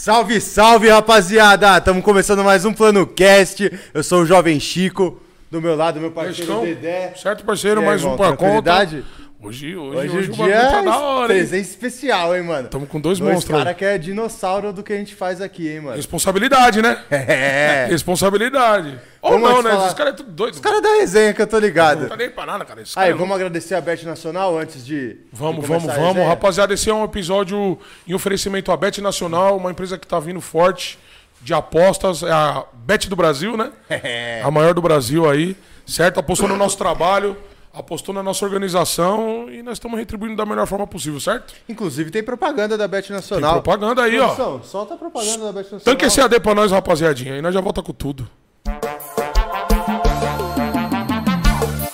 Salve, salve, rapaziada! Estamos começando mais um Plano Cast. Eu sou o Jovem Chico. Do meu lado, meu parceiro? Dedé. Certo, parceiro, E aí, mais um irmão, pra conta. tranquilidade? Hoje, hoje, Hoje, hoje, o dia tá é da hora, hein? presença especial, hein, mano? Tamo com dois Dois monstros cara que é dinossauro do que a gente faz aqui, hein, mano? Responsabilidade, né? É. Responsabilidade. Ou Vamos não, né? falar- Os caras é tudo doido. Os caras da resenha que eu tô Não ligado. tá nem pra nada, cara. Esses Aí, caras- vamos agradecer a Bet Nacional antes de. Vamos, de vamos, vamos. Rapaziada, esse é um episódio em oferecimento à Bet Nacional, uma empresa que tá vindo forte de apostas. É a Bet do Brasil, né? É. A maior do Brasil aí, certo? Apostou no nosso trabalho, apostou na nossa organização e nós estamos retribuindo da melhor forma possível, certo? Inclusive tem propaganda da Bet Tem Nacional. propaganda aí, ó. Produção, solta a propaganda da Bet Nacional. Tanque esse AD pra nós, rapaziadinha. Aí nós já volta com tudo.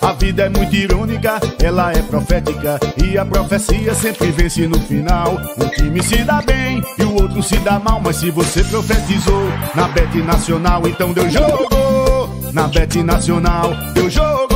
A vida é muito irônica, ela é profética e a profecia sempre vence no final. Um time se dá bem e o outro se dá mal, mas se você profetizou na Bet Nacional, então deu jogo. Na Bet Nacional, deu jogo.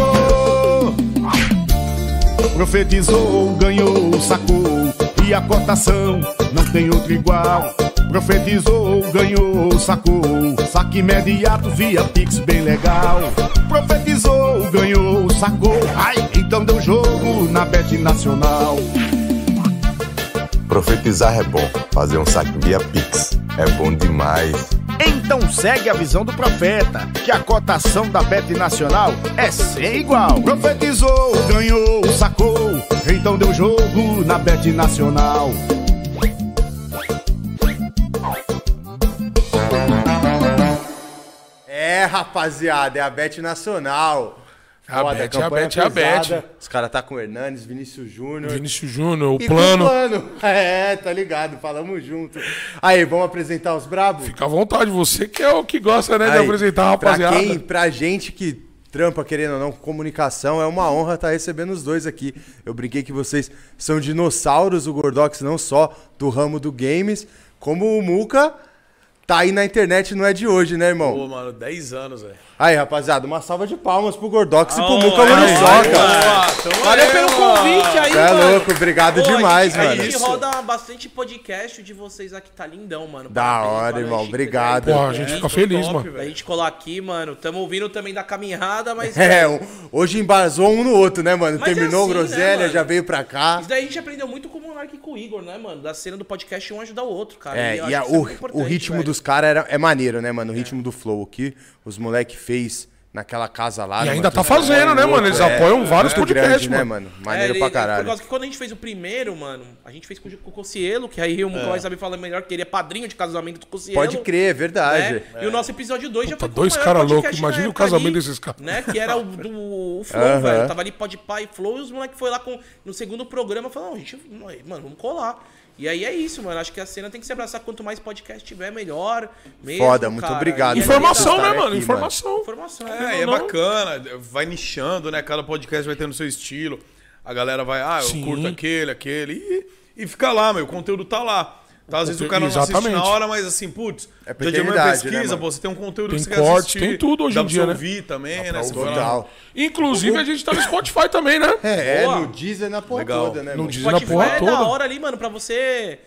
Profetizou, ganhou, sacou e a cotação não tem outro igual. Profetizou, ganhou, sacou, saque imediato via Pix bem legal. Profetizou, ganhou, sacou, ai, então deu jogo na Bet Nacional. Profetizar é bom, fazer um saque via Pix é bom demais. Então segue a visão do profeta, que a cotação da Bet Nacional é sem igual. Profetizou, ganhou, sacou, então deu jogo na Bet Nacional. É, rapaziada, é a Bet Nacional. A Foda, Bet, a campanha Bet, a. Bet. Os caras tá com o Hernanes, Vinícius Júnior. Vinícius Júnior, o E plano. plano. É, tá ligado, falamos junto. Aí, vamos apresentar os brabos? Fica à vontade, você que é o que gosta, né, de Aí, apresentar a rapaziada. Pra, quem, pra gente que trampa, querendo ou não, com comunicação, é uma honra estar recebendo os dois aqui. Eu brinquei que vocês são dinossauros, o Gordox, não só do ramo do games, como o Muca tá aí na internet, não é de hoje, né, irmão? Pô, mano, 10 anos, velho. Aí, rapaziada, uma salva de palmas pro Gordox e pro Muca aí, Muriçoca. Valeu pelo convite aí, Você é mano. louco, obrigado Pô, demais, a gente, mano. A gente roda bastante podcast de vocês aqui, tá lindão, mano. Da Parabéns, hora, valeu, irmão, Chico, obrigado. Porra, a gente fica feliz, top, mano. A velho. gente colar aqui, mano. Tamo ouvindo também da caminhada, mas. É, hoje embasou um no outro, né, mano? Mas é Terminou assim, né, groselha, mano? já veio pra cá. Isso daí a gente aprendeu muito com o Monark e com o Igor, né, mano? Da cena do podcast um ajudar o outro, cara. É, e acho a- é o, o ritmo velho. dos caras é maneiro, né, mano? O ritmo do flow aqui, os moleque fez naquela casa lá. E no ainda tá Matheus fazendo, né, mano? Eles é, apoiam vários muito podcasts, grande, né, mano. mano? Maneiro É, ele- pra Por caralho. causa que quando a gente fez o primeiro, mano, a gente fez com o Cocielo, que aí o Muca vai saber falar melhor, que ele é padrinho de casamento do Cocielo. Pode crer, é verdade. né? E o nosso episódio 2 já foi dois o maior cara podcast louco, na imagina o época casamento ali, desses caras. Né? Que era o do o Flow, velho. Tava ali pode pai e Flow e os moleques foi lá com, no segundo programa falaram, a gente, mano, vamos colar. E aí é isso, mano. Acho que a cena tem que se abraçar. Quanto mais podcast tiver, melhor. Mesmo, Foda, muito cara. obrigado. E Informação, né, aqui, mano? mano. Informação. Informação. É, e é não. bacana, vai nichando, né? Cada podcast vai tendo seu estilo. A galera vai, ah, eu Sim. curto aquele, aquele. E, e fica lá, meu, o conteúdo tá lá. Tá, às vezes o cara não assiste na Exatamente. hora, mas assim, putz, É dia de né, pesquisa, mano? pô, você tem um conteúdo Tem que você corte, quer assistir. tem tudo hoje em dia, né? ouvir também, né? Total. Inclusive, a gente tá no Spotify também, né? É, Boa. no Deezer na porra Legal. toda, né, No? Deezer. Spotify na porra é toda. da hora ali, mano, pra você.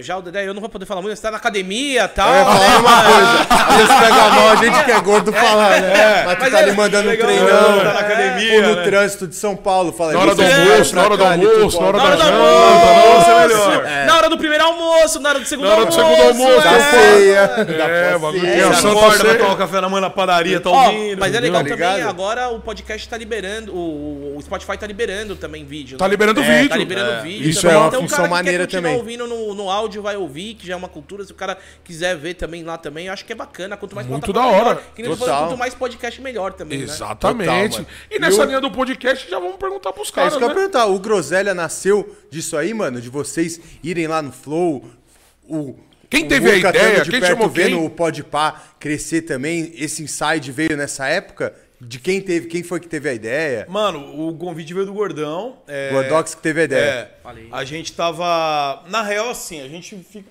Já o Dedé, eu não vou poder falar muito, você tá na academia e tal. Eu ia falar né, uma coisa. Às vezes pega mal a gente que é gordo falar, né? Mas tu mas tá ali é mandando um legal, treinão. tá na academia, Ou no né? trânsito de São Paulo. Fala, Na hora do "Você vai almoço, pra na hora do almoço, na hora Na volta." hora do almoço, é melhor. na hora do primeiro almoço, na hora do segundo Na hora do almoço. segundo almoço, Da é. ceia. Da É, bagulho Santa acorda, Ceia. tomar um café na manhã na padaria, tá ouvindo. mas é legal Tá também, ligado? agora o podcast tá liberando, o, Spotify tá liberando também vídeo. Tá né? liberando É, vídeo. Tá liberando É. vídeo. Isso também. é uma Então, o função cara que maneira quer continuar também. ouvindo no, no áudio vai ouvir, que já é uma cultura. Se o cara quiser ver também lá também, eu acho que é bacana. Quanto mais Muito plataforma, da hora. melhor. Que nem Total. falou, quanto mais podcast, melhor também, né? Exatamente. Total, mano. e nessa E o- linha do podcast, já vamos perguntar pros É caras, isso que eu né? perguntar. O Groselha nasceu disso aí, mano? De vocês irem lá no Flow? O, Quem o teve a Muca ideia? de Quem perto chamou vendo quem? o Podpah crescer também. Esse inside veio nessa época? De quem teve? Quem foi que teve a ideia? Mano, o convite veio do Gordão. É, Gordox que teve a ideia. É, Falei. a gente tava. Na real, assim, a gente fica,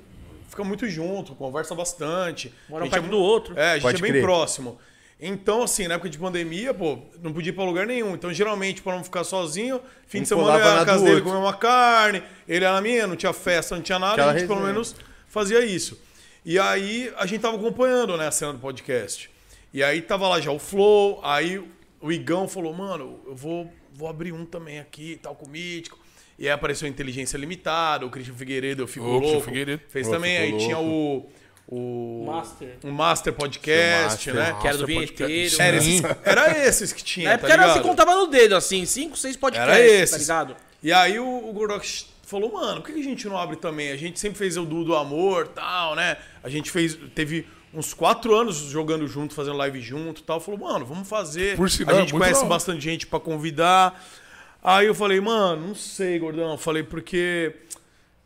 fica muito junto, conversa bastante. Mora um perto é do outro. É, a gente Pode é bem crer. próximo. Então, assim, na época de pandemia, pô, não podia ir pra lugar nenhum. Então, geralmente, pra não ficar sozinho, fim Um de semana eu ia na casa dele comer uma carne, ele ia na minha, não tinha festa, não tinha nada, Aquela a gente pelo resenha. menos fazia isso. E aí a gente tava acompanhando, né, a cena do podcast. E aí tava lá já o Flow, aí o Igão falou, mano, eu vou, vou abrir um também aqui, tal, com o Mítico. E aí apareceu a Inteligência Limitada, o Christian Figueiredo, eu fico Ô, louco. Figueiredo. Fez Ô, também, aí tinha o... O Master. o Master Podcast, Seu né? Que era do vinheteiro. Era esses, era esses que tinha, Na tá época era, ligado? você contava no dedo, assim, cinco, seis podcasts, Era esses. tá ligado? E aí o, o Gordox falou, mano, por que que a gente não abre também? A gente sempre fez o do, do amor tal, né? A gente fez, teve uns quatro anos jogando junto, fazendo live junto tal. Falou, mano, vamos fazer. Por sinal, a gente conhece hora. bastante gente pra convidar. Aí eu falei, mano, não sei, gordão. Eu falei, porque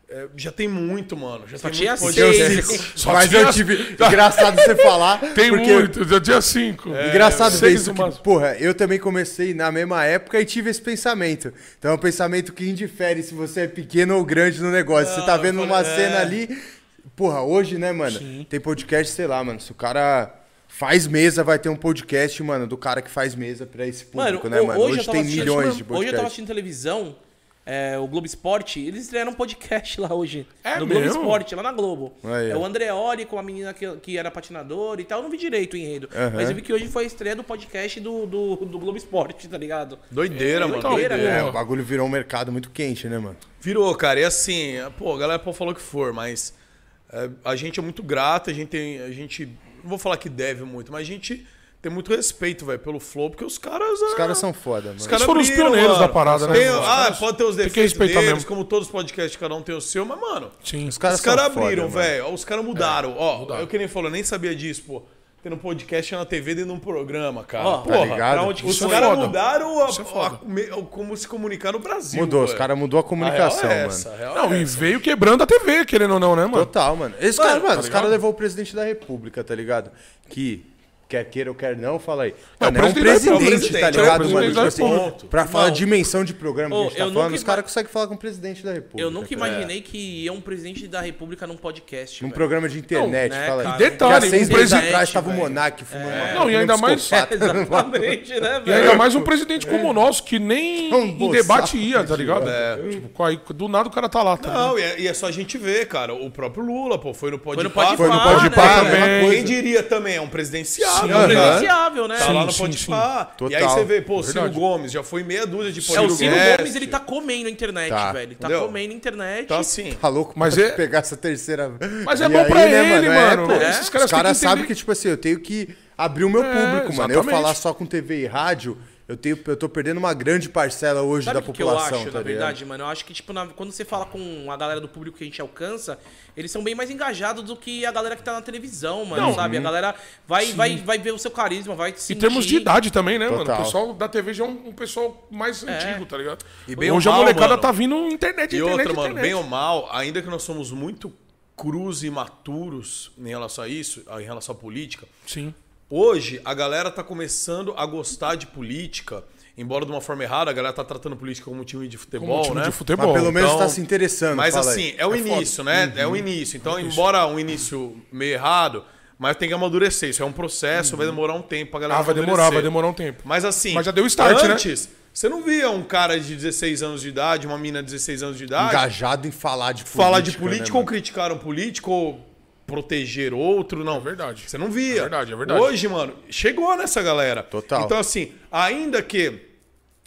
é, já tem muito, mano. Já Só tem tinha muito seis. sei, Só mas tinha- eu tive. Engraçado você falar. Tem porque muito, já dia 5. Engraçado ver seis isso. Que, porra, eu também comecei na mesma época e tive esse pensamento. Então é um pensamento que indifere se você é pequeno ou grande no negócio. você tá vendo falei, uma é. cena ali. Porra, hoje, né, mano? Tem podcast, sei lá, mano. Se o cara faz mesa, vai ter um podcast, mano, do cara que faz mesa pra esse Mano, público, né, ho- mano? hoje, Hoje, tem assistindo, milhões de Hoje eu tava podcasts. assistindo televisão, é, o Globo Esporte, eles estrearam um podcast lá hoje. É no Globo mesmo? Esporte, lá na Globo. Aí, é o Andreoli com a menina que, que era patinadora e tal. Eu não vi direito o enredo. Mas eu vi que hoje foi a estreia do podcast do, do, do Globo Esporte, tá ligado? Doideira, mano. doideira, doideira. É, o bagulho virou um mercado muito quente, né, mano? Virou, cara. E assim, pô, a galera pode falar o que for, mas é, a gente é muito grato, a gente tem. A gente. Não vou falar que deve muito, mas a gente tem muito respeito, velho, pelo Flow, porque os caras. Os caras são foda, mano. Os caras foram os pioneiros mano. da parada, né? Tem- Os ah, caras- pode ter os tem que defeitos deles, mesmo. como todos os podcasts, cada um tem o seu, mas, mano, Sim. Os caras os caras abriram, velho. Os caras mudaram. Ó, eu que nem falou, eu nem sabia disso, pô. Tendo podcast na TV dentro de um programa, cara. Ó, Porra, tá ligado? pra onde que os é caras foda. mudaram a- é a- me- como se comunicar no Brasil. Mudou, os caras mudou a comunicação, A real é mano. essa, a real Não, é e veio quebrando a TV, querendo ou não, né, mano? Total, mano. Esse Mano, cara, mano, tá os caras levou o presidente da república, tá ligado? Que quer queira ou quer não, fala aí. Não, Mano, é um presidente presidente, tá É ligado, mano? Tipo assim, pra falar a dimensão de programa que ô, a gente tá falando, os caras conseguem falar com o presidente da república. Eu nunca tá imaginei que ia um presidente da República num podcast. Num velho. programa de internet, Não, né, fala aí. cara? E detalhe, que há seis um presidente, atrás tava o velho. Monark fumando uma- Não, e ainda um mais-. Exatamente, né, E velho? ainda mais um presidente como o nosso, que nem É em debate ia, tá ligado? É. Tipo, do nada o cara tá lá, tá ligado? Não, e é, e é só a gente ver, cara. O próprio Lula, pô, foi no Pode Foi no Pode né, também. Quem diria também, é um presidenciável. Sim, É um né? né? Tá lá no Sim, sim, sim. E aí você vê, pô, Ciro Verdade. Gomes já foi meia dúzia de É, o. Ciro Gomes, ele tá comendo a internet, Tá. velho. Ele tá Entendeu? comendo a internet. Então assim, Tá louco Mas é- pegar essa terceira. Mas é E bom pra ele, É, mano. pô. Esses Os caras caras têm que sabem que, tipo assim, eu tenho que abrir o meu É, público, mano. Eu falar só com TV e rádio, eu, tenho, eu tô perdendo uma grande parcela hoje Sabe da o que, que eu população, acho, tá na verdade, mano? Eu acho que, tipo, na- quando você fala com a galera do público que a gente alcança, eles são bem mais engajados do que a galera que tá na televisão, mano, Não, sabe? A galera vai, vai, vai ver o seu carisma, vai Em sentir... termos de idade também, né, mano? Total. O pessoal da TV já é um, um pessoal mais antigo, tá ligado? E bem Hoje ou a mal, molecada mano. tá vindo internet, E internet, outra, mano, internet. bem ou mal, ainda que nós somos muito cruz e maturos em relação a isso, em relação à política, Sim. Hoje a galera tá começando a gostar de política, embora de uma forma errada, a galera tá tratando política como um time de futebol, Como um time né? de Mas futebol. pelo menos Então, tá se interessando. Mas fala assim, aí. é o É início, né? É o início. Então, embora um início meio errado, mas tem que amadurecer. Isso é um processo, vai demorar um tempo pra galera Ah, vai demorar, amadurecer. vai demorar um tempo. Mas assim, Mas já deu start, né? antes, você não via um cara de 16 anos de idade, uma mina de 16 anos de idade, Engajado em falar de política. falar de né, política ou mano? criticar um político ou proteger outro, não. É verdade. Você não via. É verdade, é verdade. Hoje, mano, chegou nessa galera. Total. Então, assim, ainda que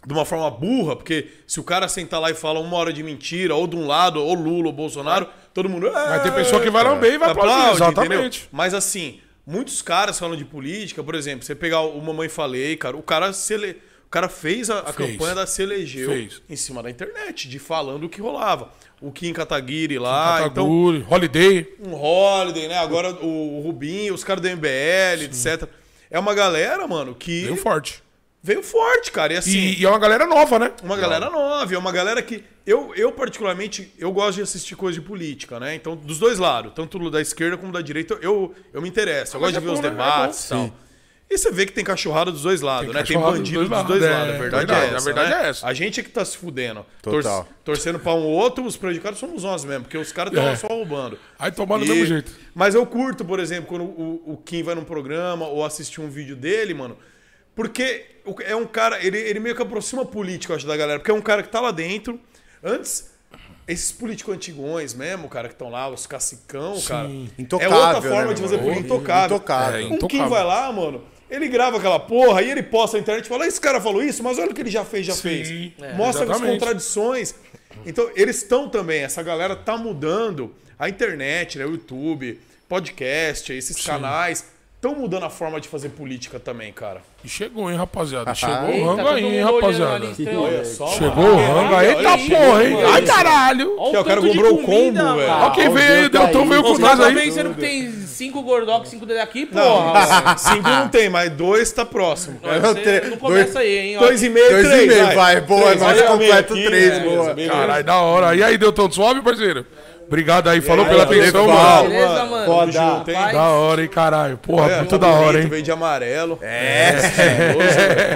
de uma forma burra, porque se o cara sentar lá e fala uma hora de mentira, ou de um lado, ou Lula, ou Bolsonaro, todo mundo. Vai ter pessoa que vai lamber e vai aplaudir, exatamente. entendeu? Mas assim, muitos caras falam de política, por exemplo, você pegar o Mamãe Falei, cara, o cara se ele... O cara fez a, a Fez. campanha da se elegeu Fez. em cima da internet, de falando o que rolava. O Kim Kataguiri lá, então Kataguri, Holiday. um Holiday, né? Agora o, o Rubinho, os caras do MBL, etc. É uma galera, mano, que Veio forte. veio forte, cara. E assim, E, e é uma galera nova, né? uma galera nova, é uma galera que. Eu, eu, particularmente, eu gosto de assistir coisa de política, né? Então, dos dois lados, tanto da esquerda como da direita, eu, eu me interesso. Eu Mas gosto de é ver os bom, né? É debates e bom. tal. E você vê que tem cachorrada dos dois lados, né? Tem bandido dos dos dois lados, lados. é, A verdade é a essa. verdade né? é essa. A gente é que tá se fudendo. Total. torcendo pra um outro, os prejudicados somos nós mesmo, porque os caras estão É. só roubando. Aí tomar do E- mesmo jeito. Mas eu curto, por exemplo, quando o, o Kim vai num programa ou assistir um vídeo dele, mano. Porque o- é um cara, ele, ele meio que aproxima a política, eu acho, da galera. Porque é um cara que tá lá dentro. Antes, esses políticos antigões mesmo, cara, que estão lá, os cacicão, cara. É Intocável, outra forma né, de fazer política intocável. Intocável. É, Um Kim intocável. vai lá, mano, ele grava aquela porra, aí ele posta na internet e fala, esse cara falou isso, mas olha o que ele já fez, já Sim, fez. é, Mostra as exatamente. contradições. Então, eles estão também, essa galera tá mudando a internet, né, o YouTube, podcast, esses canais, estão mudando a forma de fazer política também, cara. E chegou, hein, rapaziada. Chegou Eita, o rango aí, hein, rapaziada. estranho. Olha só, Chegou mano. o rango. Olha, Eita olha, porra, hein? Ai, caralho. Olha Que o cara comprou o combo, velho. mano. Ó, quem veio aí, tá Deltão aí. veio com nós aí. pensando que tem cinco gordox, cinco dedos aqui, Não, porra. cinco não tem, mas dois tá próximo. Não, Não, você não começa aí, hein? ó. Dois e meio, Dois e três, meio, vai. Boa, Três, olha meia completo três, é, boa. Caralho, da hora. E aí, Deltão, suave, parceiro? Obrigado aí, falou aí, pela atenção, mano. Beleza, mano. Foda. Da hora, hein, caralho. Porra, Olha, muito mó da hora, bonito, hein. Veio de amarelo. É,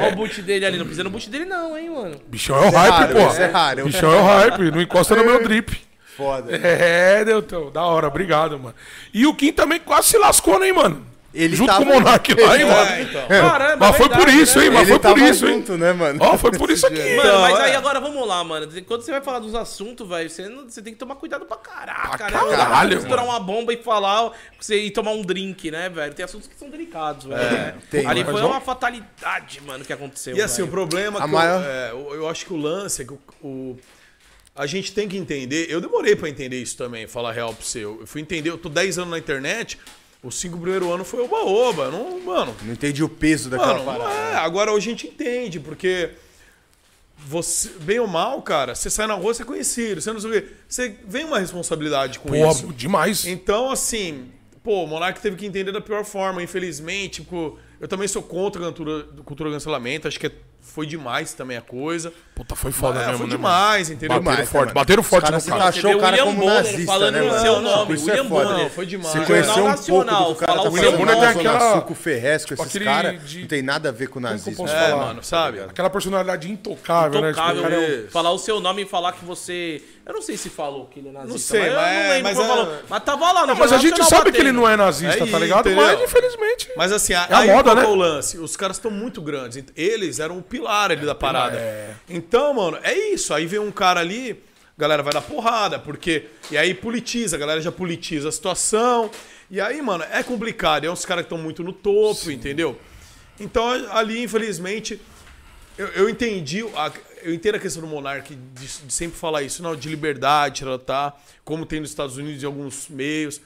Olha o boot dele ali. Não precisa no boot dele, não, hein, mano. Bichão é o é hype, isso é raro. Bichão é o hype. Não encosta no meu drip. foda. É, Deltão. Da hora, obrigado, mano. E o Kim também quase se lascou, né, hein, mano? Ele Junto tava- com o Monark lá, hein, mano. É, então. Caramba, Mas foi por isso, né? hein, mas Ele foi por isso, hein. né, mano? Ó, foi por isso aqui. Mano, Então, mas é. aí agora vamos lá, mano. Quando você vai falar dos assuntos, velho, você, não- você tem que tomar cuidado pra caraca, Pra né? Não caralho, misturar mano. uma bomba e falar, você ir tomar um drink, né, velho? Tem assuntos que são delicados, velho. né? tem, Ali mas foi uma fatalidade, mano, que aconteceu. E assim, o velho. problema A que maior- eu, é, eu, acho que o lance é que o, o- a gente tem que entender. Eu demorei pra entender isso também, falar real pra você. Eu fui entender, eu tô 10 anos na internet, os cinco primeiros anos foi oba-oba. Não, mano, Não entendi o peso daquela mano, parada. é, agora a gente entende, porque você, bem ou mal, cara, você sai na rua, você é conhecido, você não sei o quê. Você vem uma responsabilidade com isso. Porra, demais. Então, assim, pô, o Monark teve que entender da pior forma, infelizmente. Tipo, eu também sou contra a cultura, cultura do cancelamento, acho que é- foi demais também a coisa. Puta, foi foda É, mesmo, foi né, demais, entendeu? Bateram forte, né, bateram forte no cara. Você o vê cara William como Bonner nazista, falando né, no mano? seu nome, Isso é William foda. Bonner. Foi demais. Você É. conheceu um pouco do o cara falar tá o nome. a Zona Aquela- Sul, com o Ferrez, com esses aquele caras, de- não tem nada a ver com o nazismo. posso É, falar? mano, sabe? Aquela personalidade intocável, né? Intocável, Tipo, o cara é falar o seu nome e falar que você. Eu não sei se falou que ele é nazista. Não sei, mas, eu mas- mas é- falou. Mas tava lá no mas a gente sabe que ele não é nazista, É tá ligado? Mas, infelizmente. Mas assim, É a aí né? é o lance? Os caras estão muito grandes. Eles eram o pilar ali da parada. é. Então, mano, é isso. Aí vem um cara ali, a galera vai dar porrada, porque. E aí politiza, a galera já politiza a situação. E aí, mano, é complicado. É uns caras que estão muito no topo, entendeu? Então, ali, infelizmente, eu, eu entendi. A, eu entendo a questão do Monark de, de sempre falar isso, não, de liberdade, tá? Como tem nos Estados Unidos em alguns meios.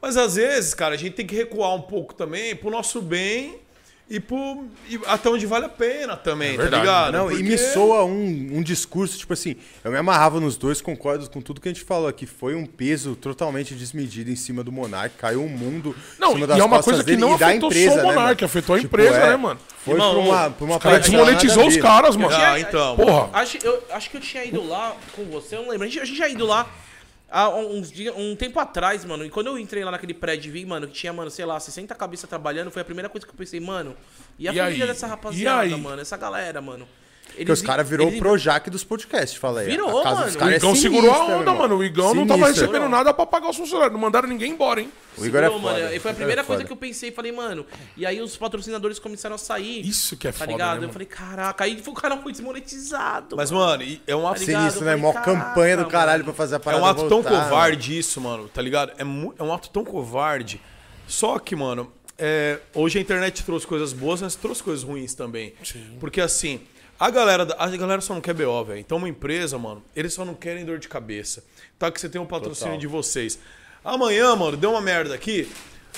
Mas às vezes, cara, a gente tem que recuar um pouco também pro nosso bem e, pro, e até onde vale a pena também, tá verdade. ligado? Não, e Porque- me soa um, um discurso, tipo assim, eu me amarrava nos dois, concordo com tudo que a gente falou aqui. Foi um peso totalmente desmedido em cima do Monark, caiu um mundo Não, em cima e das é uma coisa que dele não e afetou empresa, só o né, Monark, mano? afetou a Tipo, empresa, é, né, mano? Foi Irmão, pra uma, pra uma O cara desmonetizou os caras, mano. Ah, então. Porra. Acho, eu, acho que eu tinha ido lá com você, eu não lembro. A gente, a gente já ido lá há uns dias, um tempo atrás, mano. E quando eu entrei lá naquele prédio e vi, mano, que tinha, mano, sei lá, 60 cabeças trabalhando, foi a primeira coisa que eu pensei, mano. E a E família aí? dessa rapaziada, mano? Essa galera, mano. Porque os caras virou o Projac dos podcasts, fala aí. Virou, a casa mano. dos O é Igão sinistra, segurou a onda, mano. O Igão não tava recebendo nada pra pagar os funcionários. Não mandaram ninguém embora, hein? O Igor é foda. mano. E foi a primeira é coisa que eu pensei, falei, mano. E aí os patrocinadores começaram a sair. Isso que é Tá foda, ligado? né, eu mano? falei, caraca, aí o canal foi desmonetizado. Mas, mano, é um ato, Tá ligado? Sinistro, né? Mó falei, campanha do caralho mano. pra fazer a é parada um ato tão voltar, covarde isso, mano, tá ligado? É, é um ato tão covarde. Só que, mano, é, hoje a internet trouxe coisas boas, mas trouxe coisas ruins também. Porque assim, a galera, a galera só não quer BO, velho. Então uma empresa, mano, eles só não querem dor de cabeça. Tá que você tem um patrocínio de vocês. Amanhã, mano, deu uma merda aqui.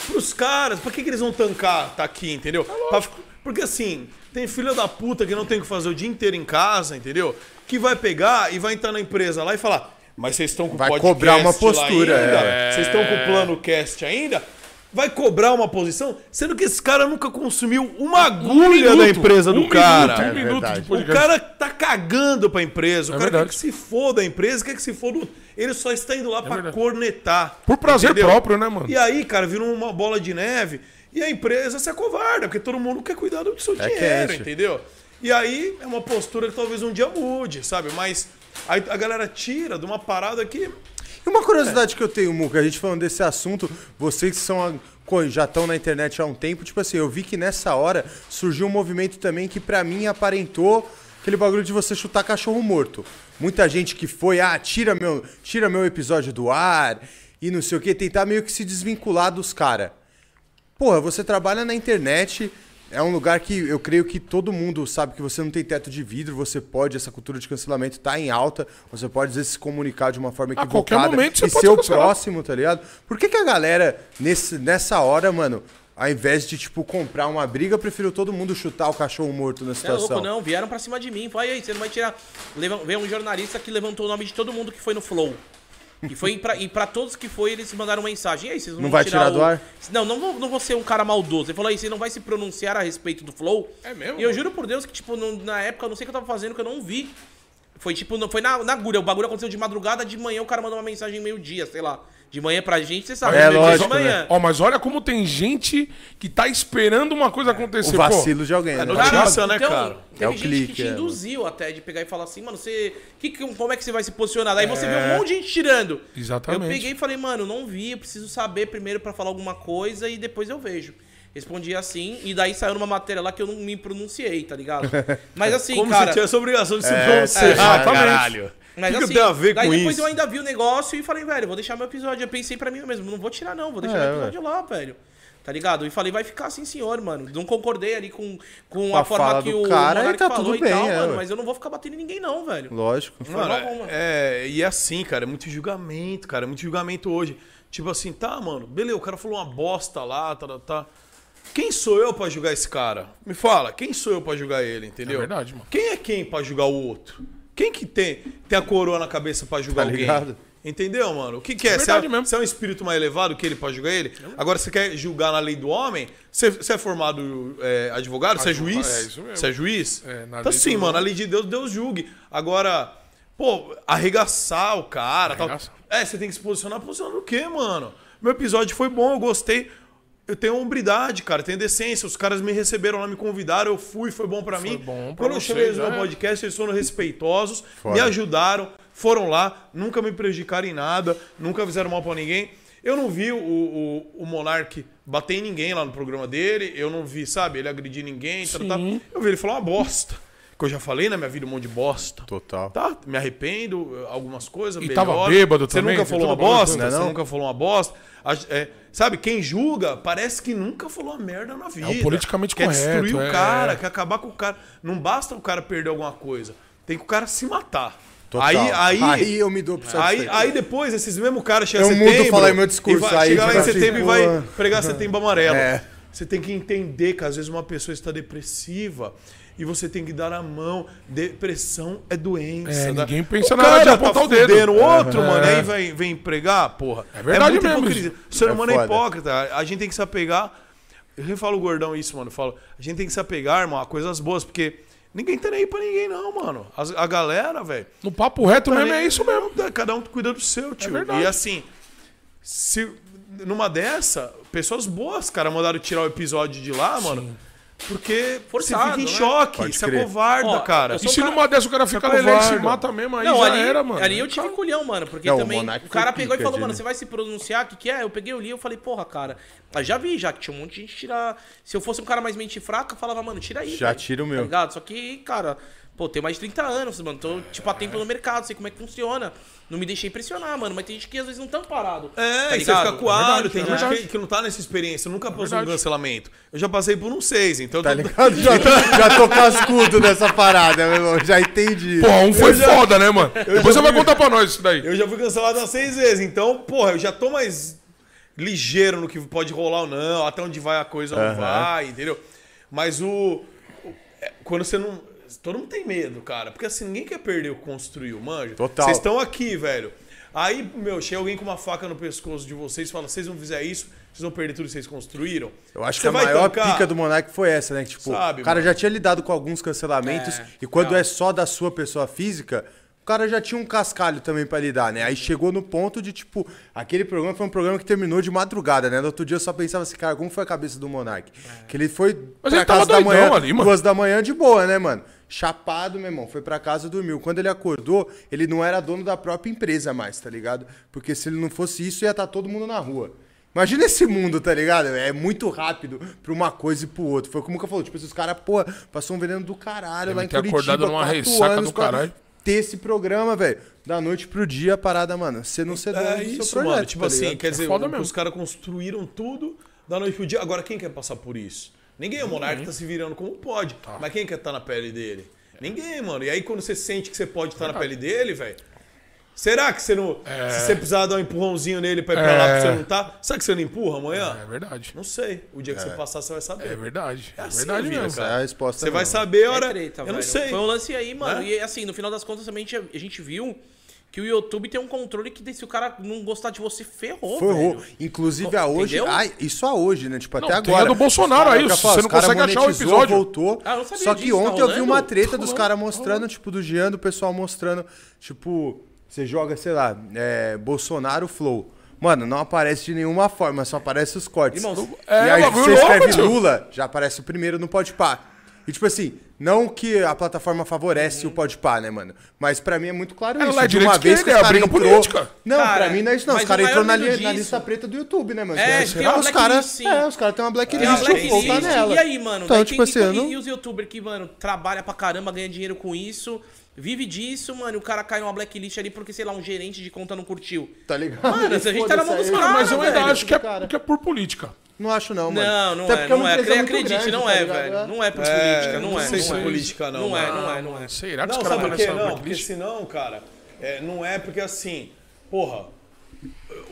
Pros caras, pra que, que eles vão tancar tá aqui, entendeu? Pra- porque assim, tem filha da puta que não tem o que fazer o dia inteiro em casa, entendeu? Que vai pegar e vai entrar na empresa lá e falar. Mas vocês estão com o Vai podcast cobrar uma postura, ainda? é. Vocês estão com o plano cast ainda? Vai cobrar uma posição, sendo que esse cara nunca consumiu uma agulha da empresa do um cara. Minuto, um É minuto O cara tá cagando pra empresa. O É cara verdade. quer que se foda a empresa, quer que se foda. Ele só está indo lá pra verdade. cornetar. Por prazer próprio, né, mano? E aí, cara, vira uma bola de neve e a empresa se acovarda, porque todo mundo quer cuidar do seu É dinheiro, quente. entendeu? E aí é uma postura que talvez um dia mude, sabe? Mas aí a galera tira de uma parada que. Uma curiosidade que eu tenho, Muca, a gente falando desse assunto, vocês que são a- já estão na internet há um tempo, tipo assim, eu vi que nessa hora surgiu um movimento também que pra mim aparentou aquele bagulho de você chutar cachorro morto. Muita gente que foi, ah, tira meu, tira meu episódio do ar e não sei o que, tentar meio que se desvincular dos caras. Porra, você trabalha na internet, é um lugar que eu creio que todo mundo sabe que você não tem teto de vidro, você pode, essa cultura de cancelamento tá em alta, você pode às vezes se comunicar de uma forma A qualquer equivocada momento você e pode ser o próximo, tá ligado? Por que, que a galera, nesse, nessa hora, mano, ao invés de, tipo, comprar uma briga, preferiu todo mundo chutar o cachorro morto na é louco, situação? não. Vieram pra cima de mim. Falei, aí, você não vai tirar. Leva- Veio um jornalista que levantou o nome de todo mundo que foi no Flow. E foi pra, e pra todos que foi, eles mandaram mensagem. E aí, vocês não, Não vão vai tirar o- do ar? Não, não vou, não vou ser um cara maldoso. Ele falou aí, você não vai se pronunciar a respeito do Flow. É mesmo, E eu juro por Deus que, tipo, não- na época, eu não sei o que eu tava fazendo, que eu não vi. Foi tipo, não, foi na, na agulha. O bagulho aconteceu de madrugada, de manhã o cara mandou uma mensagem meio-dia, sei lá. De manhã pra gente, você sabe. É, meio-dia lógico, de manhã. Ó, mas olha como tem gente que tá esperando uma coisa acontecer. O vacilo de alguém, né? notícia, né, cara? Teve É o gente clique, que te é, induziu até de pegar e falar assim, mano, você. Que, como é que você vai se posicionar? Daí você vê um monte de gente tirando. Exatamente. Eu peguei e falei, mano, não vi, eu preciso saber primeiro pra falar alguma coisa e depois eu vejo. Respondi assim, e daí saiu numa matéria lá que eu não me pronunciei, tá ligado? Mas assim, Como cara. você tinha essa obrigação de se É, pronunciar, é, exatamente. caralho. Mas o que, assim, que tem a ver daí com depois isso? eu ainda vi o negócio e falei, velho, vou deixar meu episódio. Eu pensei pra mim mesmo, não vou tirar não, vou deixar É, meu episódio lá, velho. Tá ligado? E falei, vai ficar assim, senhor, mano. Não concordei ali com, com, Com a, a forma fala que do o cara, Monark tá falou tudo e bem, tal, é, mano. Mas eu não vou ficar batendo em ninguém, não, velho. Lógico. Mano, mal, mano. é, e é assim, cara, é muito julgamento, cara, é muito julgamento hoje. Tipo assim, tá, mano, beleza, o cara falou uma bosta lá, tá, tá, tá. Quem sou eu pra julgar esse cara? Me fala, quem sou eu pra julgar ele, entendeu? É verdade, mano. Quem é quem pra julgar o outro? Quem que tem, tem a coroa na cabeça pra julgar Tá alguém? ligado? Entendeu, mano? O que, que é? É Você verdade é, mesmo. você é um espírito mais elevado que ele pra julgar ele? Agora você quer julgar na lei do homem? Você, você é formado é, advogado? Você é juiz? é isso mesmo. Você é juiz? É, na então lei sim, mano, a lei de Deus, Deus julgue. Agora, pô, arregaçar o cara. Tal. Arregaçar. É, você tem que se posicionar. Posicionar no quê, mano? Meu episódio foi bom, eu gostei. Eu tenho hombridade, cara, tenho decência. Os caras me receberam lá, me convidaram, eu fui, foi bom pra mim. bom pra Quando eu eles no meu podcast, eles foram respeitosos, Foda. me ajudaram, foram lá, nunca me prejudicaram em nada, nunca fizeram mal pra ninguém. Eu não vi o, o, o Monark bater em ninguém lá no programa dele, eu não vi, sabe, ele agredir ninguém. Tá, tá. Eu vi ele falar uma bosta. Que eu já falei na minha vida um monte de bosta. Total. Tá, me arrependo, algumas coisas. E melhoro. tava bêbado Você também, nunca falou uma bosta? né, Você não? nunca falou uma bosta? É, sabe, quem julga parece que nunca falou uma merda na vida. É politicamente quer correto, destruir é. o cara, quer acabar com o cara. Não basta o cara perder alguma coisa. Tem que o cara se matar. Total. Aí, aí, Aí eu me dou pro Aí, satisfeito. aí depois, esses mesmos caras chegam Eu em mudo setembro... falar em meu discurso, e vai, aí chegar lá em setembro e vai pregar setembro amarelo. É. Você tem que entender que às vezes uma pessoa está depressiva e você tem que dar a mão. Depressão é doença. É, né? ninguém pensa o na hora de apontar tá o dedo. fudendo o outro, É. mano, aí vem, vem pregar, porra. É verdade muita mesmo hipocrisia. O ser É humano é, hipócrita. A gente tem que se apegar. Eu falo o gordão isso, mano. Eu falo, a gente tem que se apegar, irmão, a coisas boas, porque ninguém tá nem aí pra ninguém, não, mano. As- a galera, velho. No papo reto mesmo é isso mesmo. Cada um cuida do seu, tio. verdade. e assim, se numa dessa, pessoas boas, cara, mandaram tirar o episódio de lá, mano. Porque Forçado, você fica em né? choque, Pode você crer. acovarda, Ó, cara. eu E sou se um cara- numa dessa o cara fica covarde. lelé e se mata mesmo, aí Não, já ali, era, mano. ali eu tive culhão, mano. Porque Não, o também Monark o cara foi pegou e pica, falou, mano, você vai se pronunciar? O que, que é? Eu peguei o li e falei, porra, cara. Eu já vi, já que tinha um monte de gente tirar. Se eu fosse um cara mais mente fraca, eu falava, mano, tira aí. Já velho. tira o meu. Tá ligado? Só que, cara, pô, tenho mais de 30 anos, mano. Tô, tipo, há tempo no mercado, sei como é que funciona. Não me deixei impressionar, mano. Mas tem gente que às vezes não tão parado. É, tá e você fica coado, verdade, tem é gente que, que não tá nessa experiência, nunca passou um verdade. cancelamento. Eu já passei por um seis, então... Tá tô- ligado? Já, já tô cascudo nessa parada, meu irmão. Já entendi. Pô, um foi Eu já- foda, né, mano? Depois você vai contar pra nós isso daí. Eu já fui cancelado umas seis vezes, então, porra, eu já tô mais ligeiro no que pode rolar ou não, até onde vai a coisa ou não vai, entendeu? Mas o, o- é, Quando você não. Todo mundo tem medo, cara. Porque assim, ninguém quer perder o que construiu, manja. Total. Vocês estão aqui, velho. Aí, meu, chega alguém com uma faca no pescoço de vocês e fala: vocês não fizer isso, vocês vão perder tudo que vocês construíram. Eu acho Você que a maior tancar? pica do Monark foi essa, né? Que, tipo, Sabe, o cara mano? já tinha lidado com alguns cancelamentos É, e quando real. é só da sua pessoa física, o cara já tinha um cascalho também pra lidar, né? Aí chegou no ponto de, tipo, aquele programa foi um programa que terminou de madrugada, né? No outro dia eu só pensava assim, cara, como foi a cabeça do Monark? Que ele foi Mas pra ele tava casa da manhã, ali, mano. duas da manhã de boa, né, mano? Chapado, meu irmão, foi pra casa, dormiu. Quando ele acordou, ele não era dono da própria empresa mais, tá ligado? Porque se ele não fosse isso, ia estar todo mundo na rua. Imagina esse mundo, tá ligado? É muito rápido pra uma coisa e pro outro. Foi como o Muca falou, tipo, esses caras, pô, passou um veneno do caralho lá em ter Curitiba. acordado numa quatro ressaca anos do caralho. Ter esse programa, velho. Da noite pro dia, a parada, mano. Você não cedeu É no isso, seu projeto, mano. Tipo tá assim, quer dizer, mesmo. os caras construíram tudo da noite pro dia. Agora, quem quer passar por isso? Ninguém. O Monark tá se virando como pode. Tá. Mas quem quer estar na pele dele? Ninguém, mano. E aí, quando você sente que você pode estar na pele dele, velho. Será que você não. Se você precisar dar um empurrãozinho nele pra ir pra lá, É. pra você não tá? Será que você não empurra amanhã? É verdade. Não sei. O dia que você passar, você vai saber. É verdade. É, assim verdade vida, mesmo. cara. É a resposta. Você vai não. saber a É hora. treta, eu velho. não sei. Foi um lance aí, mano. Né? E assim, no final das contas também a gente, a gente viu que o YouTube tem um controle que se o cara não gostar de você, ferrou, Ferrou. velho. Inclusive a hoje. Ai, isso a hoje, né? Tipo, Não, até tem agora. a do Bolsonaro aí, você não consegue achar o episódio. voltou. Ah, eu não sabia Só que disso, tá ontem eu vi uma treta Tá dos caras tá mostrando, tipo, do Jean, do pessoal mostrando, tipo, você joga, sei lá, é, Bolsonaro Flow. Mano, não aparece de nenhuma forma, só aparece os cortes. Irmão, e é, aí bagulho você louco, escreve. Lula, já aparece o primeiro no Podpah. E tipo assim, não que a plataforma favorece o Podpah, né, mano? Mas pra mim é muito claro É, isso. é de uma vez que esquerda, os é caras entrou... política. Não, Cara, pra mim não é isso não. Os caras maior entrou na, li- na lista preta do YouTube, né, mano? É, Os tem uma os caras, é, os caras têm uma blacklist, Tem uma o Flow blacklist, tá nela. E aí, mano? Então, tipo assim, e, não- e os youtubers que, mano, trabalha pra caramba, ganha dinheiro com isso, vive disso, mano, e o cara cai numa blacklist ali porque, sei lá, um gerente de conta não curtiu. Tá ligado? Mano, a gente tá na mão dos aí. caras, Mas eu ainda velho. acho que é, que é por política. Não acho não, mano. Não, não Até é, porque não é. Acredite, grande, não tá é, ligado? velho. Não é por É, política, não, não é. sei se não é é. política, não, Não é, não é, não é. Será que Não, os caras sabe vão por quê? nessa Não, porque senão, cara, é, não é porque assim, porra,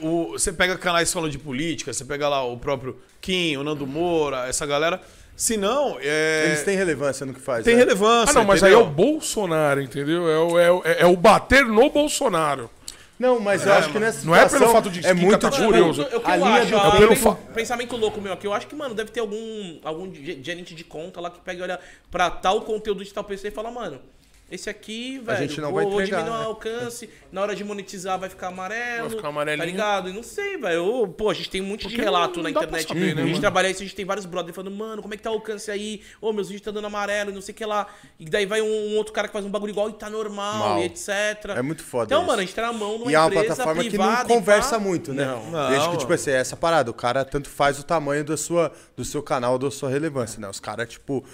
o, você pega canais falando de política, você pega lá o próprio Kim, o Nando Moura, essa galera. Se não, é, Eles têm relevância no que fazem. tem né? relevância. Ah, não, mas aí é entendeu? o Bolsonaro, entendeu? É o, é, o- é, é o bater no Bolsonaro. Não, mas eu acho que nessa não é pelo fato de é muito tá curioso. Eu, eu, que a eu linha acho, do ó, pelo pen- fa- pensamento louco meu aqui. Eu acho que, mano, deve ter algum, algum ge- gerente de conta lá que pega e olha pra tal conteúdo de tal PC e fala, mano, esse aqui, velho, gente não vou, vai vou entregar, diminuir o né? alcance, na hora de monetizar vai ficar amarelo. Vai ficar amarelinho. Tá ligado? E não sei, velho. Pô, a gente tem um monte de Porque relato não na internet. saber, né, a gente mano? trabalha isso, a gente tem vários brothers falando, mano, como é que tá o alcance aí? Ô, meus vídeos tá dando amarelo, não sei o que lá. E daí vai um, um outro cara que faz um bagulho igual e tá normal, Mal. e etc. É muito foda Então, isso. mano, a gente tá na mão numa E é uma empresa plataforma que privada não conversa muito, né? Não. Não, Desde que, mano. tipo assim, é essa parada. O cara tanto faz o tamanho da sua, do seu canal, da sua relevância, né? Os caras, tipo,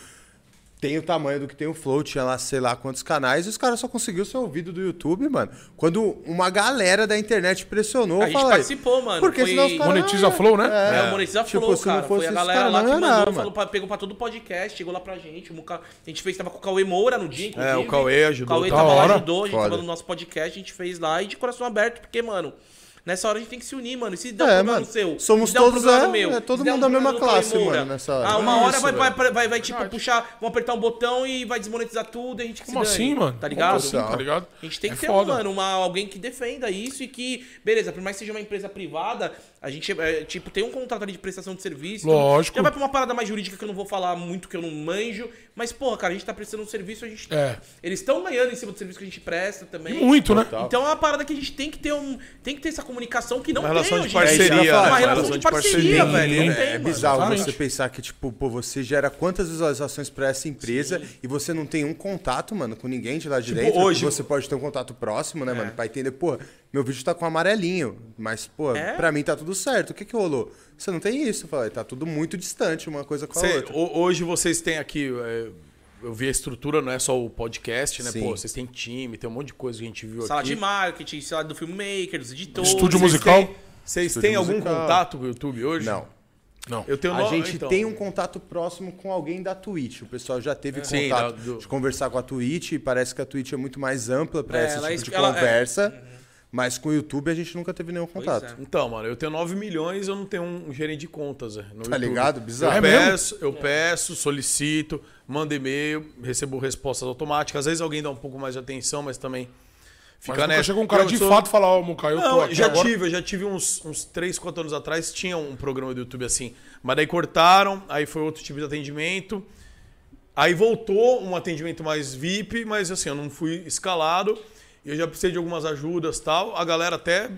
tem o tamanho do que tem o Flow, tinha lá, sei lá quantos canais, e os caras só conseguiu ser ouvido do YouTube, mano. Quando uma galera da internet pressionou, A gente fala participou, mano. Porque Foi- senão os caras. Monetiza Flow, né? É, o Monetiza Tipo, Flow, cara. Foi a galera lá que mandou, dar, falou pra- pegou pra todo o podcast, chegou lá pra gente. o Muca- A gente fez, tava com o Cauê Moura no dia, inclusive. É, o Cauê ajudou. O Cauê tava lá, ajudou, a gente Foda. tava no nosso podcast, a gente fez lá e de coração aberto, porque, mano, nessa hora a gente tem que se unir, mano. E se der um É, problema mano, no seu, somos se der um todos, problema é, meu, é todo um mundo da mesma classe, mano, nessa hora. Ah, uma É hora isso, vai, vai, velho. vai, vai, tipo, puxar, vão apertar um botão e vai desmonetizar tudo e a gente que Como assim, mano? Tá ligado? Como assim, tá ligado? A gente tem É que ter, foda. um, mano, uma, alguém que defenda isso e que, beleza, por mais que seja uma empresa privada, a gente, é, tipo, tem um contrato ali de prestação de serviço. então Lógico. Já vai pra uma parada mais jurídica que eu não vou falar muito, que eu não manjo. Mas, porra, cara, a gente tá prestando um serviço, a gente. É. Eles estão ganhando em cima do serviço que a gente presta também. Muito, né? Então é uma parada que a gente tem que ter um. Tem que ter essa comunicação que não Uma tem relação de hoje dia. parceria, né? Uma Uma relação de parceria, velho. Não tem, É bizarro Exatamente. você pensar que, tipo, pô, você gera quantas visualizações pra essa empresa e você não tem um contato, mano, com ninguém de lá de dentro. hoje- Você pode ter um contato próximo, né, mano? Pra entender, pô, meu vídeo tá com amarelinho, mas, pô, É? pra mim tá tudo certo. O que que rolou? Você não tem isso, fala, tá tudo muito distante uma coisa com a Cê- outra. ho- hoje vocês têm aqui. é, eu vi a estrutura, não é só o podcast, né? Sim. Pô, vocês têm time, tem um monte de coisa que a gente viu Sala aqui. de marketing, sala do filmmaker, dos editores. Estúdio Vocês musical? têm- Vocês Estúdio têm algum musical. contato com o YouTube hoje? Não. Não. Eu tenho A no- gente então. tem um contato próximo com alguém da Twitch. O pessoal já teve Sim, contato da- do- de conversar com a Twitch e parece que a Twitch é muito mais ampla pra É, esse tipo é- de ela- é. Mas com o YouTube a gente nunca teve nenhum contato. é. Então, mano, eu tenho 9 milhões eu não tenho um gerente de contas, Zé, no Tá YouTube. ligado? Bizarro. É Eu mesmo? peço, eu peço, solicito, mando e-mail, recebo respostas automáticas. Às vezes alguém dá um pouco mais de atenção, mas também Mas fica nunca nessa. chegou um cara Eu de sou- fato falar, ó, Muca, eu tô Não, aqui já agora. tive, eu já tive uns, uns 3, 4 anos atrás, tinha um programa do YouTube assim. Mas daí cortaram, aí foi outro tipo de atendimento. Aí voltou um atendimento mais VIP, mas assim, eu não fui escalado. E eu já precisei de algumas ajudas tal. A galera até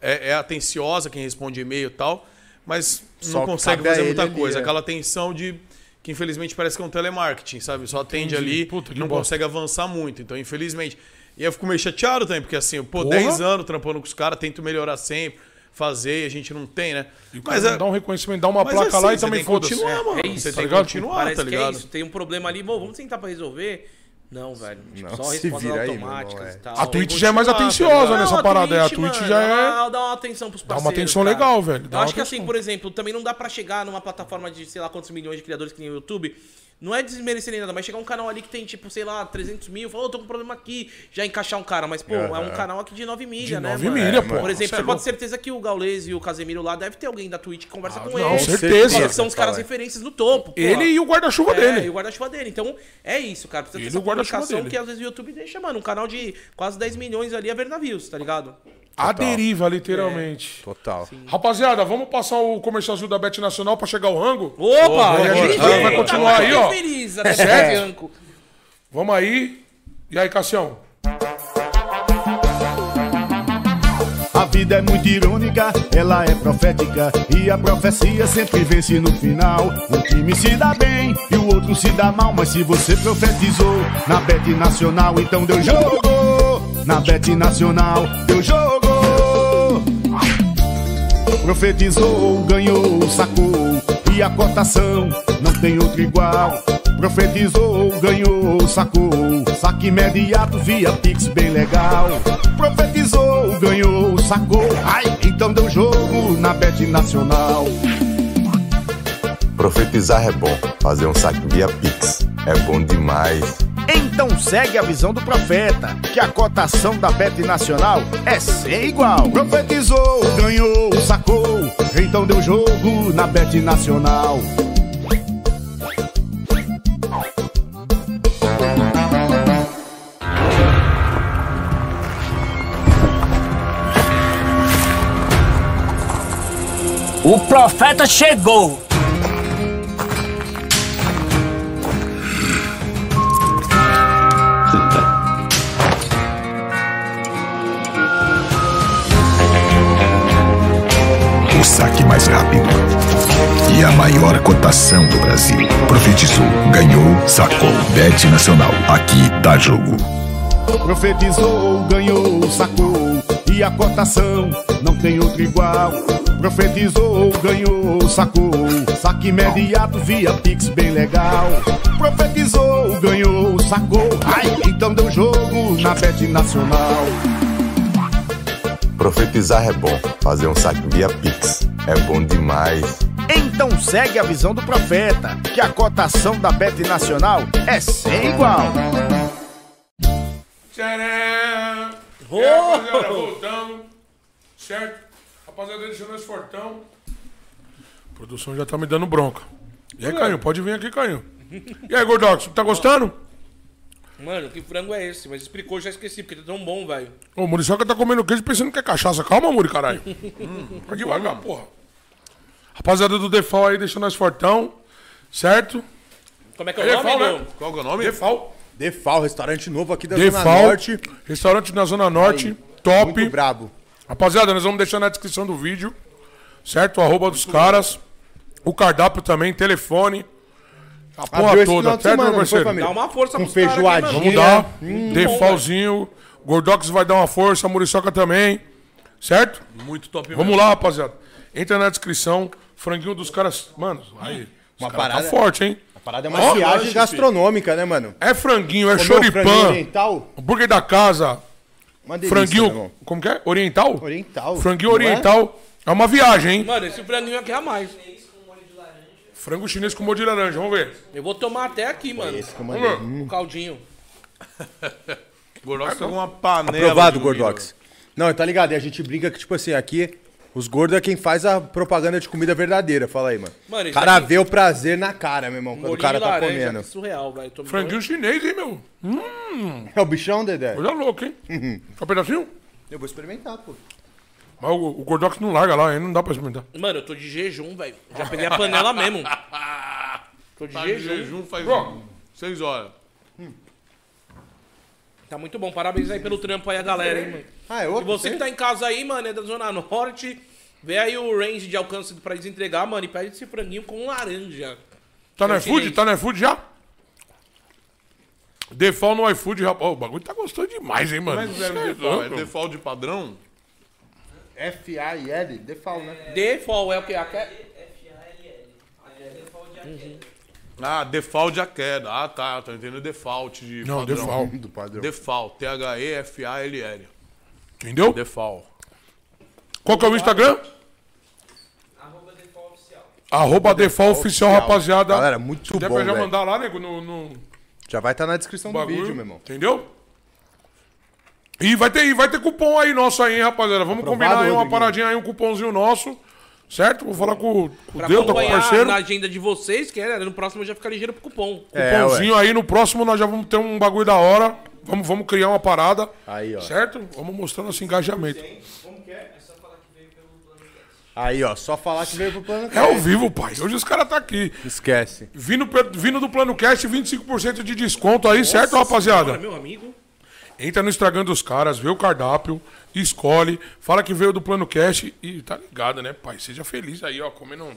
é, é atenciosa, quem responde e-mail e tal, mas Só não consegue fazer muita ali, coisa. é. Aquela atenção de. Que infelizmente parece que é um telemarketing, sabe? Só atende Entendi. ali, Puta, que não bosta. consegue avançar muito. Então, infelizmente. E eu fico meio chateado também, porque assim, pô, Porra. 10 anos trampando com os caras, tento melhorar sempre. fazer e a gente não tem, né? Mas Mas é, é, dá um reconhecimento, dá uma mas placa assim, lá e você também tem que foda-se. continuar, mano. É isso, você tá tem que continuar, Parece tá que ligado? é isso. Tem um problema ali, bom, vamos tentar pra resolver. Não, velho. Tipo, Não, só respostas aí, automáticas irmão, é. e tal. A Tem Twitch já é mais atenciosa tá ligado? nessa Não, parada, é, a Twitch, Twitch mano, já dá é- Dá uma atenção pros Dá parceiros, uma atenção cara. legal, velho. Dá Eu acho que assim, atenção. por exemplo, também não dá pra chegar numa plataforma de sei lá quantos milhões de criadores que nem o YouTube. Não é desmerecer nem nada, mas chegar um canal ali que tem, tipo, sei lá, 300 mil, falou, oh, tô com um problema aqui, já encaixar um cara. Mas, pô, é um canal aqui de 9 milha, De né, 9 mano? milha, pô. Por exemplo, Cê você é pode ter certeza que o Gaules e o Casemiro lá deve ter alguém da Twitch que conversa Ah, com não, eles. certeza. Porque são os caras referências no topo. pô. Ele e o guarda-chuva É, dele. e o guarda-chuva dele. Então, é isso, cara. Precisa ter essa guarda-chuva comunicação dele. que às vezes o YouTube deixa, mano. Um canal de quase 10 milhões ali a ver navios, tá ligado? A deriva, literalmente. Total. Rapaziada, vamos passar o comercialzinho da Bet Nacional pra chegar o rango? Opa! e a gente Tá vai continuar aí, ó. Feliz, até Certo. Vamos aí. E aí, Cassião? A vida é muito irônica, ela é profética E a profecia sempre vence no final Um time se dá bem e o outro se dá mal Mas se você profetizou na Bet Nacional Então deu jogo Na Bet Nacional. Deu jogo Profetizou, ganhou, sacou E a cotação não tem outro igual. Profetizou, ganhou, sacou Saque imediato via Pix bem legal. Profetizou, ganhou, sacou Ai, então deu jogo na Bet Nacional. Profetizar é bom, fazer um saque via Pix é bom demais. Então segue a visão do profeta, que a cotação da Bet Nacional é sem igual. Profetizou, ganhou, sacou Então deu jogo na Bet Nacional O profeta chegou. Saque mais rápido e a maior cotação do Brasil. Profetizou, ganhou, sacou. Bet Nacional. Aqui dá jogo. Profetizou, ganhou, sacou E a cotação não tem outro igual Profetizou, ganhou, sacou Saque imediato via Pix bem legal Profetizou, ganhou, sacou Ai, então deu jogo na Bet Nacional Profetizar é bom, fazer um saque via Pix é bom demais. Então segue a visão do profeta, que a cotação da Bet Nacional é sem igual. Tcharam! Aí, rapaziada, voltamos. Certo? Rapaziada, deixando esse fortão. A produção já tá me dando bronca. E aí, Caio, pode vir aqui, Caio. E aí, Gordox, tá gostando? Mano, que frango é esse? Mas explicou, já esqueci, porque tá tão bom, velho. Ô, Muriçoca tá comendo queijo pensando que é cachaça. Calma, Muri, caralho. hum, vai devagar, porra. Rapaziada do Defal aí, deixando nós fortão. Certo? Como é que é o Defal, nome, né? do... Qual que é o nome? Defal. Defal, restaurante novo aqui da Zona Defal. Norte. Restaurante na Zona Norte. top. Muito brabo. Rapaziada, nós vamos deixar na descrição do vídeo, certo? O arroba dos caras, o cardápio também, telefone, a porra Abriu toda, certo, semana, meu parceiro? Dá uma força Com aqui, feijoadinha. Vamos dar, Hum, defalzinho, Gordox vai dar uma força, a Muriçoca também, certo? Muito top Vamos lá, rapaziada. Entra na descrição, franguinho dos caras, mano, aí, Uma uma parada parada- tá forte, hein? A parada é uma Ó, viagem lanche, gastronômica, né, mano? É franguinho, é Comeu franguinho choripã, oriental? hambúrguer da casa, Uma delícia, meu franguinho, irmão. como que é? Oriental? Oriental. Franguinho Não é? oriental. É uma viagem, hein? Mano, esse franguinho aqui é a mais. Frango chinês com molho de laranja, vamos ver. Eu vou tomar até aqui, mano. Esse que eu mandei. ver. O caldinho. Gordox tá com uma panela. Aprovado, de. Gordox. Não, tá ligado? E a gente brinca que, tipo assim, aqui, os gordos é quem faz a propaganda de comida verdadeira. Fala aí, mano. Mano, o cara aqui- vê o prazer na cara, meu irmão, quando o cara tá laranja, comendo. surreal, velho. Franguinho chinês, hein, meu? É o bichão, Dedé? Coisa louca, hein? Uhum. Quer um pedacinho? Eu vou experimentar, pô. Mas o, o Gordox não larga lá, aí não dá pra experimentar. Mano, eu tô de jejum, velho. Já peguei a panela mesmo. Tô de Tá de jejum. jejum faz Bro. seis horas. Tá muito bom. Parabéns aí pelo trampo aí, a galera, hein, mano. Ah, é E outro? você que tá em casa aí, mano, é da Zona Norte, vê aí o range de alcance pra eles entregar, mano, e pede esse franguinho com laranja. Tá no iFood? Tá no iFood já? Default no iFood, rapaz. Ô, O bagulho tá gostoso demais, hein, mano? Como é é default? É default de padrão? F-A-I-L? Defal, né? Default é o que? A que... Ah, default a queda. Ah, tá. Tô entendendo default de Não, padrão. default. Do padrão. Default. T-H-E-F-A-L-L. Entendeu? Default. Qual que é o Instagram? Arroba Default Oficial, rapaziada. Galera, muito Se bom, pra já velho. mandar lá, nego, no, no Já vai estar na descrição do bagulho. vídeo, meu irmão. Entendeu? E vai ter, e vai ter cupom aí nosso aí, hein, rapaziada. Vamos Aprovado, combinar aí uma Rodriguinho. paradinha aí, um cupomzinho nosso. Certo? Vou falar com, o- com o Pra Deus, tá com o acompanhar parceiro. na agenda de vocês, que é, no próximo já fica ligeiro pro cupom. É, Cupomzinho aí, no próximo nós já vamos ter um bagulho da hora. Vamos, vamos criar uma parada. Aí, ó. Certo? Vamos mostrando nosso engajamento. Aí, ó, só falar que veio pro plano É ao vivo, pai. Hoje os caras tá aqui. Esquece. Vindo, pe- vindo do Plano Cast, 25% de desconto aí, certo, rapaziada? Olha, meu amigo. Entra no Instagram dos caras, vê o cardápio, escolhe, fala que veio do Plano Cash e tá ligado, né, pai? Seja feliz aí, ó, comendo um.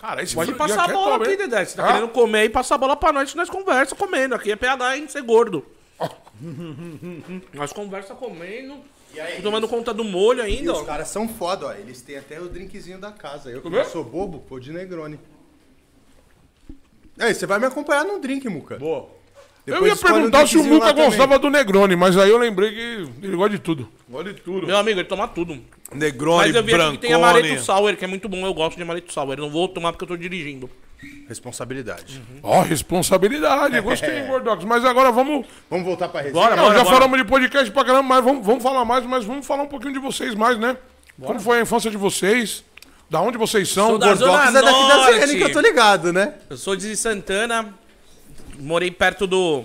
Cara, esse Pode passar a aqui é bola top, aqui, hein? Dedé. Você tá Ah, querendo comer aí, passa a bola pra nós que nós conversa comendo. Aqui é PH em ser gordo. nós conversa comendo. Tô tomando conta do molho E ainda, os ó. caras são foda, ó. Eles têm até o drinkzinho da casa. Eu, que vê? sou bobo, pô de Negroni. Aí, você vai me acompanhar no drink, Muca. Boa. Eu Depois ia escolhe um perguntar se o Muca gostava do Negroni, mas aí eu lembrei que ele gosta de tudo. Gosta de tudo. Meu amigo, ele toma tudo. Negroni, Mas eu vi aqui que tem amareto sour, que é muito bom. Eu gosto de amareto sour. Eu não vou tomar porque eu tô dirigindo. Responsabilidade. Ó, responsabilidade, gostei, Gordox. Mas agora vamos. Vamos voltar pra resenha? Bora, Não, bora, já bora. falamos de podcast pra caramba, mas vamos, vamos falar mais, mas vamos falar um pouquinho de vocês mais, né? Como foi a infância de vocês? Da onde vocês são? Sou da Gordox? Zona é daqui da Norte. Que eu tô ligado, né? Eu sou de Santana, morei perto do,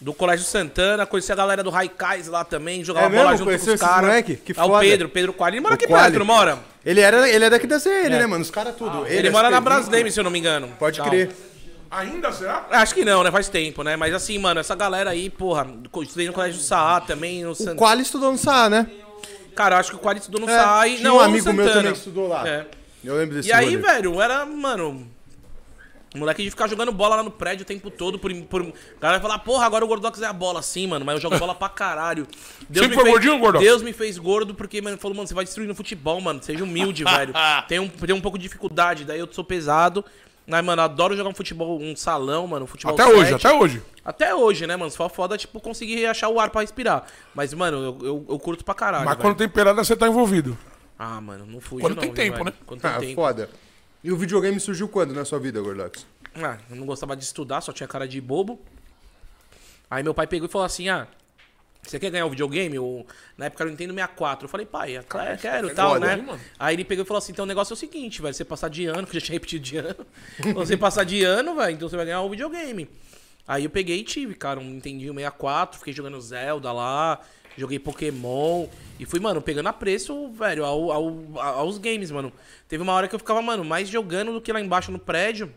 do Colégio Santana, conheci a galera do Raikais lá também, jogava É bola mesmo? junto Conheceu com os caras. Que é o foda. Pedro, Pedro Quali. Ele mora O aqui Quali. perto, não mora? Ele, era, ele é daqui da CN, né, mano? Os caras tudo. Ele, é mora na Brasdem, se eu não me engano. Pode Tal. crer. Ainda será? Acho que não, né? Faz tempo, né? Mas assim, mano, essa galera aí, porra, estudei no Colégio Saá também, no O Santana. Quali estudou no SA, né? Cara, acho que o Quali estudou no É, Saá e tinha não um amigo meu Santana. também que estudou lá. É. Eu lembro desse E aí, rolê. velho, era, mano. Moleque de ficar jogando bola lá no prédio o tempo todo. Por, por... A galera vai falar, porra, agora o Gordox é a bola. Sim, mano, mas eu jogo bola pra caralho. Deus Sempre foi gordinho, Gordox? Deus me fez gordo porque, mano, falou, mano, você vai destruir no futebol, mano. Seja humilde, velho. Tem um, tem um pouco de dificuldade, daí eu sou pesado. Mas, mano, eu adoro jogar um futebol, um salão, mano, um futebol Até hoje, até hoje. Até hoje, né, mano? Só foda, tipo, conseguir achar o ar pra respirar. Mas, mano, eu, eu, eu curto pra caralho. Mas velho. quando tem pelada, você tá envolvido. Ah, mano, não fujo Quando não, tem viu, tempo, velho? né? Quando tem Ah, tempo. foda. E o videogame surgiu quando na sua vida, Gordox? Ah, eu não gostava de estudar, só tinha cara de bobo. Aí meu pai pegou e falou assim: ah, você quer ganhar o videogame? Eu, na época era o Nintendo 64. Eu falei, pai, é claro, quero e tal, foda, né? hein? Aí ele pegou e falou assim: então o negócio é o seguinte, velho, você passar de ano, que eu já tinha repetido de ano. você passar de ano, velho, então você vai ganhar o videogame. Aí eu peguei e tive, cara, um Nintendinho 64, fiquei jogando Zelda lá, joguei Pokémon. E fui, mano, pegando a preço, velho, ao, ao- aos games, mano. Teve uma hora que eu ficava, mano, mais jogando do que lá embaixo no prédio.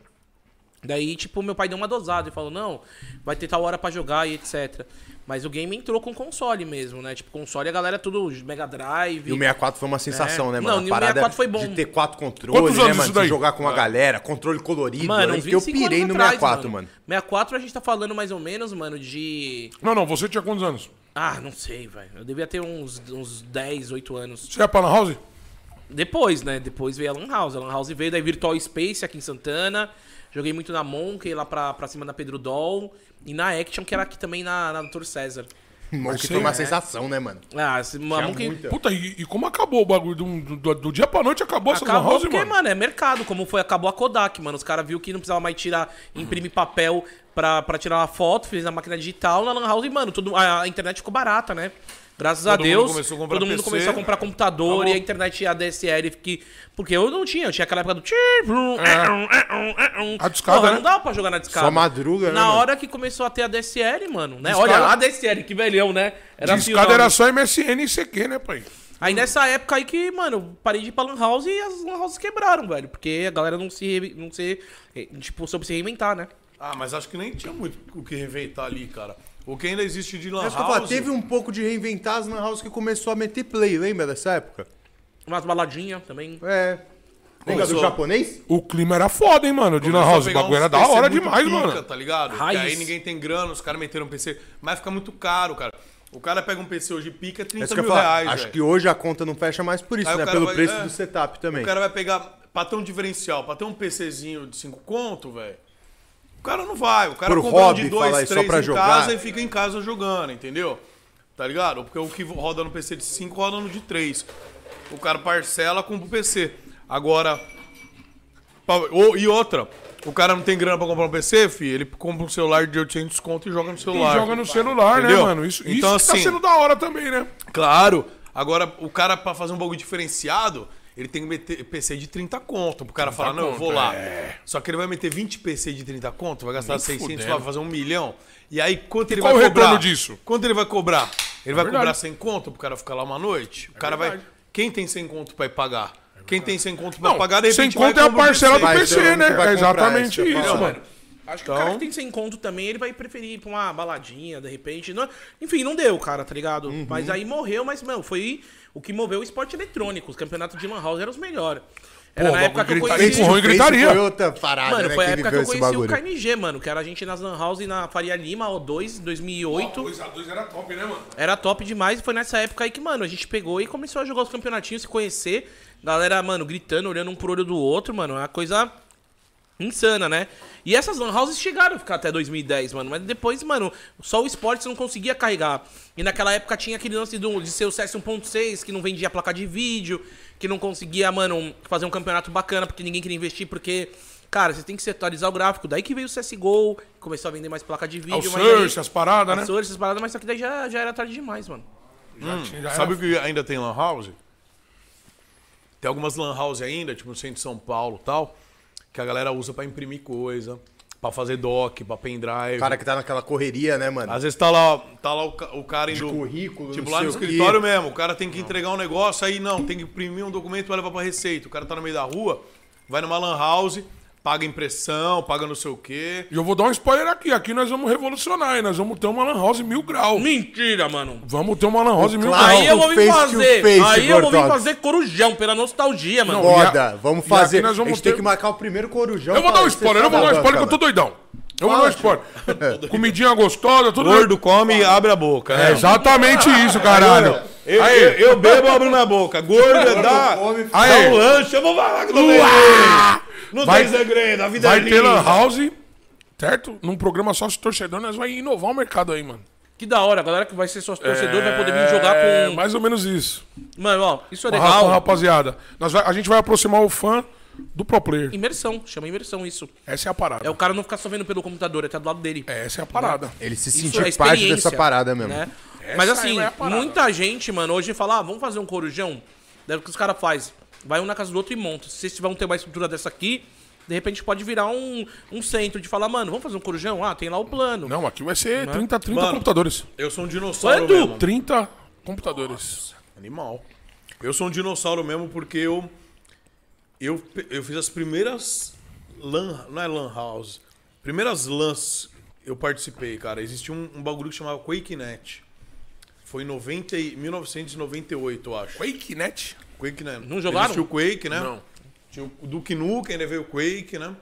Daí, tipo, meu pai deu uma dosada e falou, não, vai ter tal hora pra jogar e etc. Mas o game entrou com console mesmo, né? Tipo, console a galera tudo Mega Drive. E o 64 foi uma sensação, É. né, Não, mano? e o 64 foi bom. De ter quatro controles, Quantos né, mano? De jogar com a galera, controle colorido. Mano, que eu 25 pirei no atrás, 64, mano. 64 a gente tá falando mais ou menos, mano, de... Não, não, você tinha quantos anos? Ah, não sei, velho. Eu devia ter uns, uns 10, 8 anos. Você ia pra Lan House? Depois, né? Depois veio a Lan House. A Lan House veio da Virtual Space aqui em Santana. Joguei muito na Monkey, lá pra, pra cima da Pedro Doll. E na Action, que era aqui também na, na Dr. César. Monkey Você foi uma é. sensação, né, mano? Ah, esse- a Monkey... muita. Puta, e, e como acabou o bagulho? Do, do, do dia pra noite acabou essa Lan Acabou House, porque, mano? mano, é mercado. Como foi, acabou a Kodak, mano. Os caras viu que não precisava mais tirar, imprimir papel pra, pra tirar uma foto, fez na máquina digital, na Lan House, e, mano, tudo, a, a internet ficou barata, né? Graças a Todo mundo Deus, começou a todo mundo PC. começou a comprar computador Acabou. e a internet ADSL que porque eu não tinha, eu tinha aquela época do A discada, Porra, né? não dava pra jogar na discada. Só madruga, né, Na mano? hora que começou a ter a DSL, mano, né? Discada- Olha lá a DSL, que velhão, né? Era assim Discada era só MSN e CQ, né, pai? Aí nessa época aí que, mano, eu parei de ir pra Lan House e as Lan Houses quebraram, velho. Porque a galera não se, não se eh, tipo, soube se reinventar, né? Ah, mas acho que nem tinha muito o que reinventar ali, cara. O que ainda existe de Lan House... teve um pouco de reinventar as Lan House que começou a meter play, lembra dessa época? Umas baladinhas também. É. Lembra do japonês? O clima era foda, hein, mano, de Lan House. O bagulho era da hora muito demais, pica, mano. Tá ligado? Raiz. E aí ninguém tem grana, os caras meteram um PC, mas fica muito caro, cara. O cara pega um PC hoje pica É 30 isso que eu mil falar. reais. Acho velho. que hoje a conta não fecha mais por isso, Aí né? Pelo vai- preço é. do setup também. O cara vai pegar, pra ter um diferencial, pra ter um PCzinho de 5 conto, velho. O cara não vai. O cara Por compra um hobby, de fala aí, 2, só 3 pra em jogar. casa e fica em casa jogando, entendeu? Tá ligado? Porque o que roda no PC de 5 roda no de 3. O cara parcela com o PC. Agora. ou- E outra, o cara não tem grana pra comprar um PC, fi, ele compra um celular de 800 conto e joga no E celular. joga no celular, Entendeu? né, mano? Isso, Então, isso que tá assim- sendo da hora também, né? Claro. Agora, o cara, pra fazer um bagulho diferenciado, ele tem que meter PC de 30 conto. Pro cara falar, não, eu vou conto, lá. é. Só que ele vai meter 20 PC de 30 conto, vai gastar Nem 600 fudendo. pra fazer um milhão. E aí, quanto ele qual vai o cobrar? retorno disso? Quanto ele vai cobrar? Ele vai verdade. cobrar 100 conto pro cara ficar lá uma noite? O cara vai... verdade. Quem tem 100 conto pra ir pagar? Quem tem 100 conto pra Não, pagar, de sem repente vai conta é a parcela do PC. Vai né? vai É exatamente isso isso, mano. Acho que o cara que tem sem conto também, ele vai preferir ir pra uma baladinha, de repente. Não- enfim, não deu, cara, tá ligado? Uhum. Mas aí morreu, mas, meu, foi o que moveu o esporte eletrônico. Os campeonatos de Lan House eram os melhores. Era Pô, na o época que eu conheci. gritaria, empurrou e gritaria. Foi outra parada, Mano, né, foi a época que eu conheci o. KNG, mano, que era a gente nas Lan House na Faria Lima, O2, em 2008. 2x2 era top, né, mano? Era top demais e foi nessa época aí que, mano, a gente pegou e começou a jogar os campeonatinhos, se conhecer. Galera, mano, gritando, olhando um pro olho do outro, mano. É uma coisa insana, né? E essas lan houses chegaram a ficar até 2010, mano. Mas depois, mano, só o esporte não conseguia carregar. E naquela época tinha aquele lance do, de ser o CS 1.6, que não vendia placa de vídeo, que não conseguia, mano, fazer um campeonato bacana, porque ninguém queria investir, porque... Cara, você tem que se atualizar o gráfico. Daí que veio o CSGO, começou a vender mais placa de vídeo. O mas Source, aí- as paradas, né? Source, essas paradas, mas só que daí já, já era tarde demais, mano. Já tinha- já Sabe era- o que ainda tem lan house? Tem algumas lan house ainda, tipo no centro de São Paulo e tal, que a galera usa pra imprimir coisa, pra fazer doc, pra pendrive. O cara que tá naquela correria, né, mano? Às vezes tá lá, tá lá o, o cara indo. currículo, Tipo, lá no escritório mesmo. O cara tem que entregar um negócio, aí não, tem que imprimir um documento pra levar pra receita. O cara tá no meio da rua, vai numa lan house, paga impressão, paga não sei o quê. E eu vou dar um spoiler aqui. Aqui nós vamos revolucionar, hein? Nós vamos ter uma Lan House mil grau. Mentira, mano. Vamos ter uma Lan House mil claro. grau. Aí eu vou vir fazer. face, aí eu vou vir fazer corujão, pela nostalgia, mano. Foda, e a- vamos e fazer. aqui nós vamos a gente tem ter- que marcar o primeiro corujão. Eu vou dar um spoiler, eu vou dar um tá spoiler que eu tô doidão. Eu vou dar um spoiler. Comidinha gostosa, tudo Gordo come e abre a boca, É né? exatamente isso, caralho. Eu, eu, eu bebo e abro minha boca. Gordo é dá, come, dá Aí. um lanche, eu vou falar que eu tô. Não Vai- tem segredo, a vida Vai é ter linda. Lan House, certo? Num programa só se torcedor, nós vamos inovar o mercado aí, mano. Que da hora, a galera que vai ser sócio torcedor vai poder vir jogar É, com. mais ou menos isso. Mano, ó, isso é legal. rapaziada. Nós vai- a gente vai aproximar o fã do pro player. Imersão, chama imersão isso. Essa é a parada. É o cara não ficar só vendo pelo computador, é tá do lado dele. Essa é a parada. Ele se sentir é parte dessa parada mesmo. né? Mas assim, é muita gente, mano, hoje fala, ah, vamos fazer um corujão. Daí o que os caras fazem? Vai um na casa do outro e monta. Se vocês vão ter uma estrutura dessa aqui, de repente pode virar um, um centro de falar, mano, vamos fazer um corujão? Ah, tem lá o plano. Não, aqui vai ser 30, 30 Mano. computadores. Eu sou um dinossauro Quanto? mesmo. 30 computadores. Animal. Eu sou um dinossauro mesmo porque eu. Eu, eu fiz as primeiras. LAN, não é LAN House. Primeiras LANs eu participei, cara. Existia um, um bagulho que chamava QuakeNet. Foi em 90, e- 1998, eu acho. QuakeNet? QuakeNet. Não jogaram? Existia o Quake, né? Não. Tinha o Duke Nukem, ainda veio o Quake, né?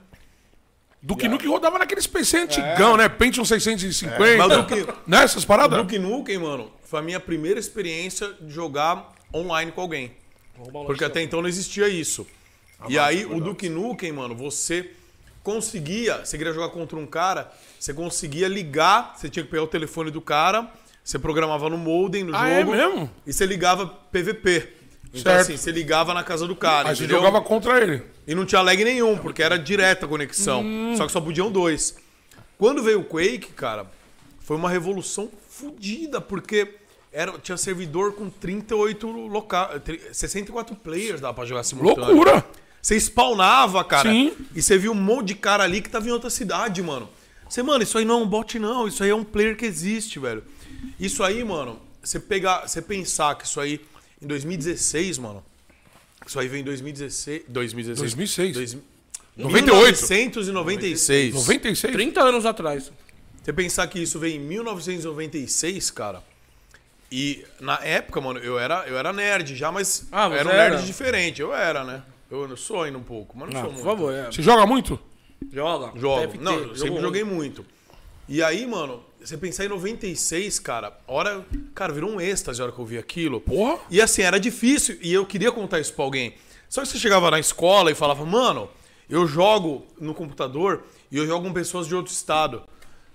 Duke Nukem rodava naqueles PC antigão, né? Pentium 650. É. Mas Duke- Né? Essas paradas? Duke Nukem, mano, foi a minha primeira experiência de jogar online com alguém. Porque até então não existia isso. E aí, o Duke Nukem, mano, você conseguia, você queria jogar contra um cara, você conseguia ligar, você tinha que pegar o telefone do cara, você programava no modem no Ah, é jogo. mesmo? E você ligava PVP. Então, Certo. assim, você ligava na casa do cara. Aí você entendeu? jogava contra ele. E não tinha lag nenhum, porque era direta a conexão. Hum. Só que só podiam dois. Quando veio o Quake, cara, foi uma revolução fodida, porque era, tinha servidor com 38 loca... tri- 64 players dava pra jogar simultâneo. Loucura! Você spawnava, cara, Sim. e você viu um monte de cara ali que tava em outra cidade, mano. Você, mano, isso aí não é um bot, não. Isso aí é um player que existe, velho. Isso aí, mano, você pegar, você pensar que isso aí em 2016, mano. Isso aí veio em 2016. 2016. 2006. Dois- 98. 1996. 96? 30 anos atrás. Você pensar que isso veio em 1996, cara. E na época, mano, eu era, eu era nerd já, mas Ah, era um nerd era? diferente. Eu era, né? Eu sou ainda um pouco, mas não sou por muito. favor, é. Você joga muito? Joga. Jogo. Não, eu jogo sempre joguei muito. E aí, mano, você pensar em 96, cara, a hora. Cara, virou um êxtase a hora que eu vi aquilo. Porra. E assim, era difícil e eu queria contar isso pra alguém. Só que você chegava na escola e falava, mano, eu jogo no computador e eu jogo com pessoas de outro estado.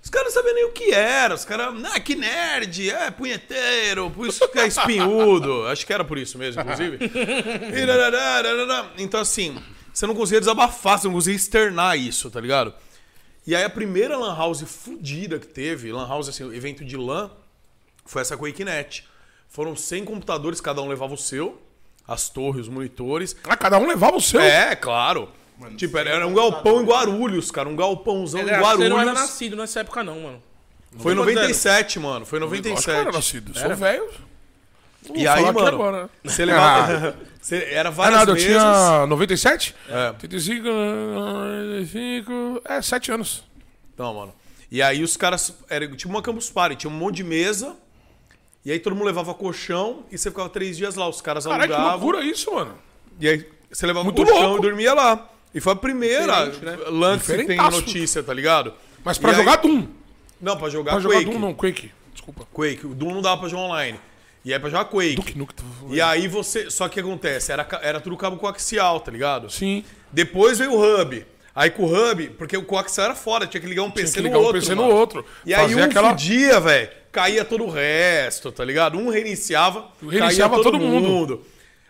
Os caras não sabiam nem o que era. Os caras, ah, que nerd, é punheteiro, por isso que é espinhudo. Acho que era por isso mesmo, inclusive. Então, assim, você não conseguia desabafar, você não conseguia externar isso, tá ligado? E aí a primeira Lan House fudida que teve, Lan House, assim, evento de LAN, foi essa QuakeNet. Foram 100 computadores, cada um levava o seu, as torres, os monitores. Ah, cada um levava o seu. É, claro. Tipo, era, era um galpão em Guarulhos, cara, um galpãozão em que Você não era Guarulhos. nascido nessa época, não, mano. Foi em 97, mano, foi em Lógico que eu 97. era nascido. Sou velho. Vou E aí, mano, agora. você levava... você- era Ah, várias nada, eu mesas. tinha 97? É. 85, 95. É, 7 anos. Não, mano. E aí os caras. Era tipo uma campus party, tinha um monte de mesa. E aí todo mundo levava colchão e você ficava três dias lá. Os caras Caralho, que alugavam. loucura isso, mano. E aí você levava Muito o colchão louco. e dormia lá. E foi a primeira né? lance que tem notícia, tá ligado? Mas pra E aí- jogar Doom. Não, pra jogar Pra jogar Quake. Doom não, Quake. Desculpa. Quake. O Doom não dava pra jogar online. E aí pra jogar Quake. Duke Nukem. tu- E aí você. Só que o que acontece? Era, era tudo cabo coaxial, tá ligado? Sim. Depois veio o hub. Aí com o hub, porque o coaxial era fora, tinha que ligar um PC que no ligar um outro. PC no outro. E aí Fazer um aquela- fudia, velho. Caía todo o resto, tá ligado? Um reiniciava, Reiniciava caía todo, todo mundo. mundo.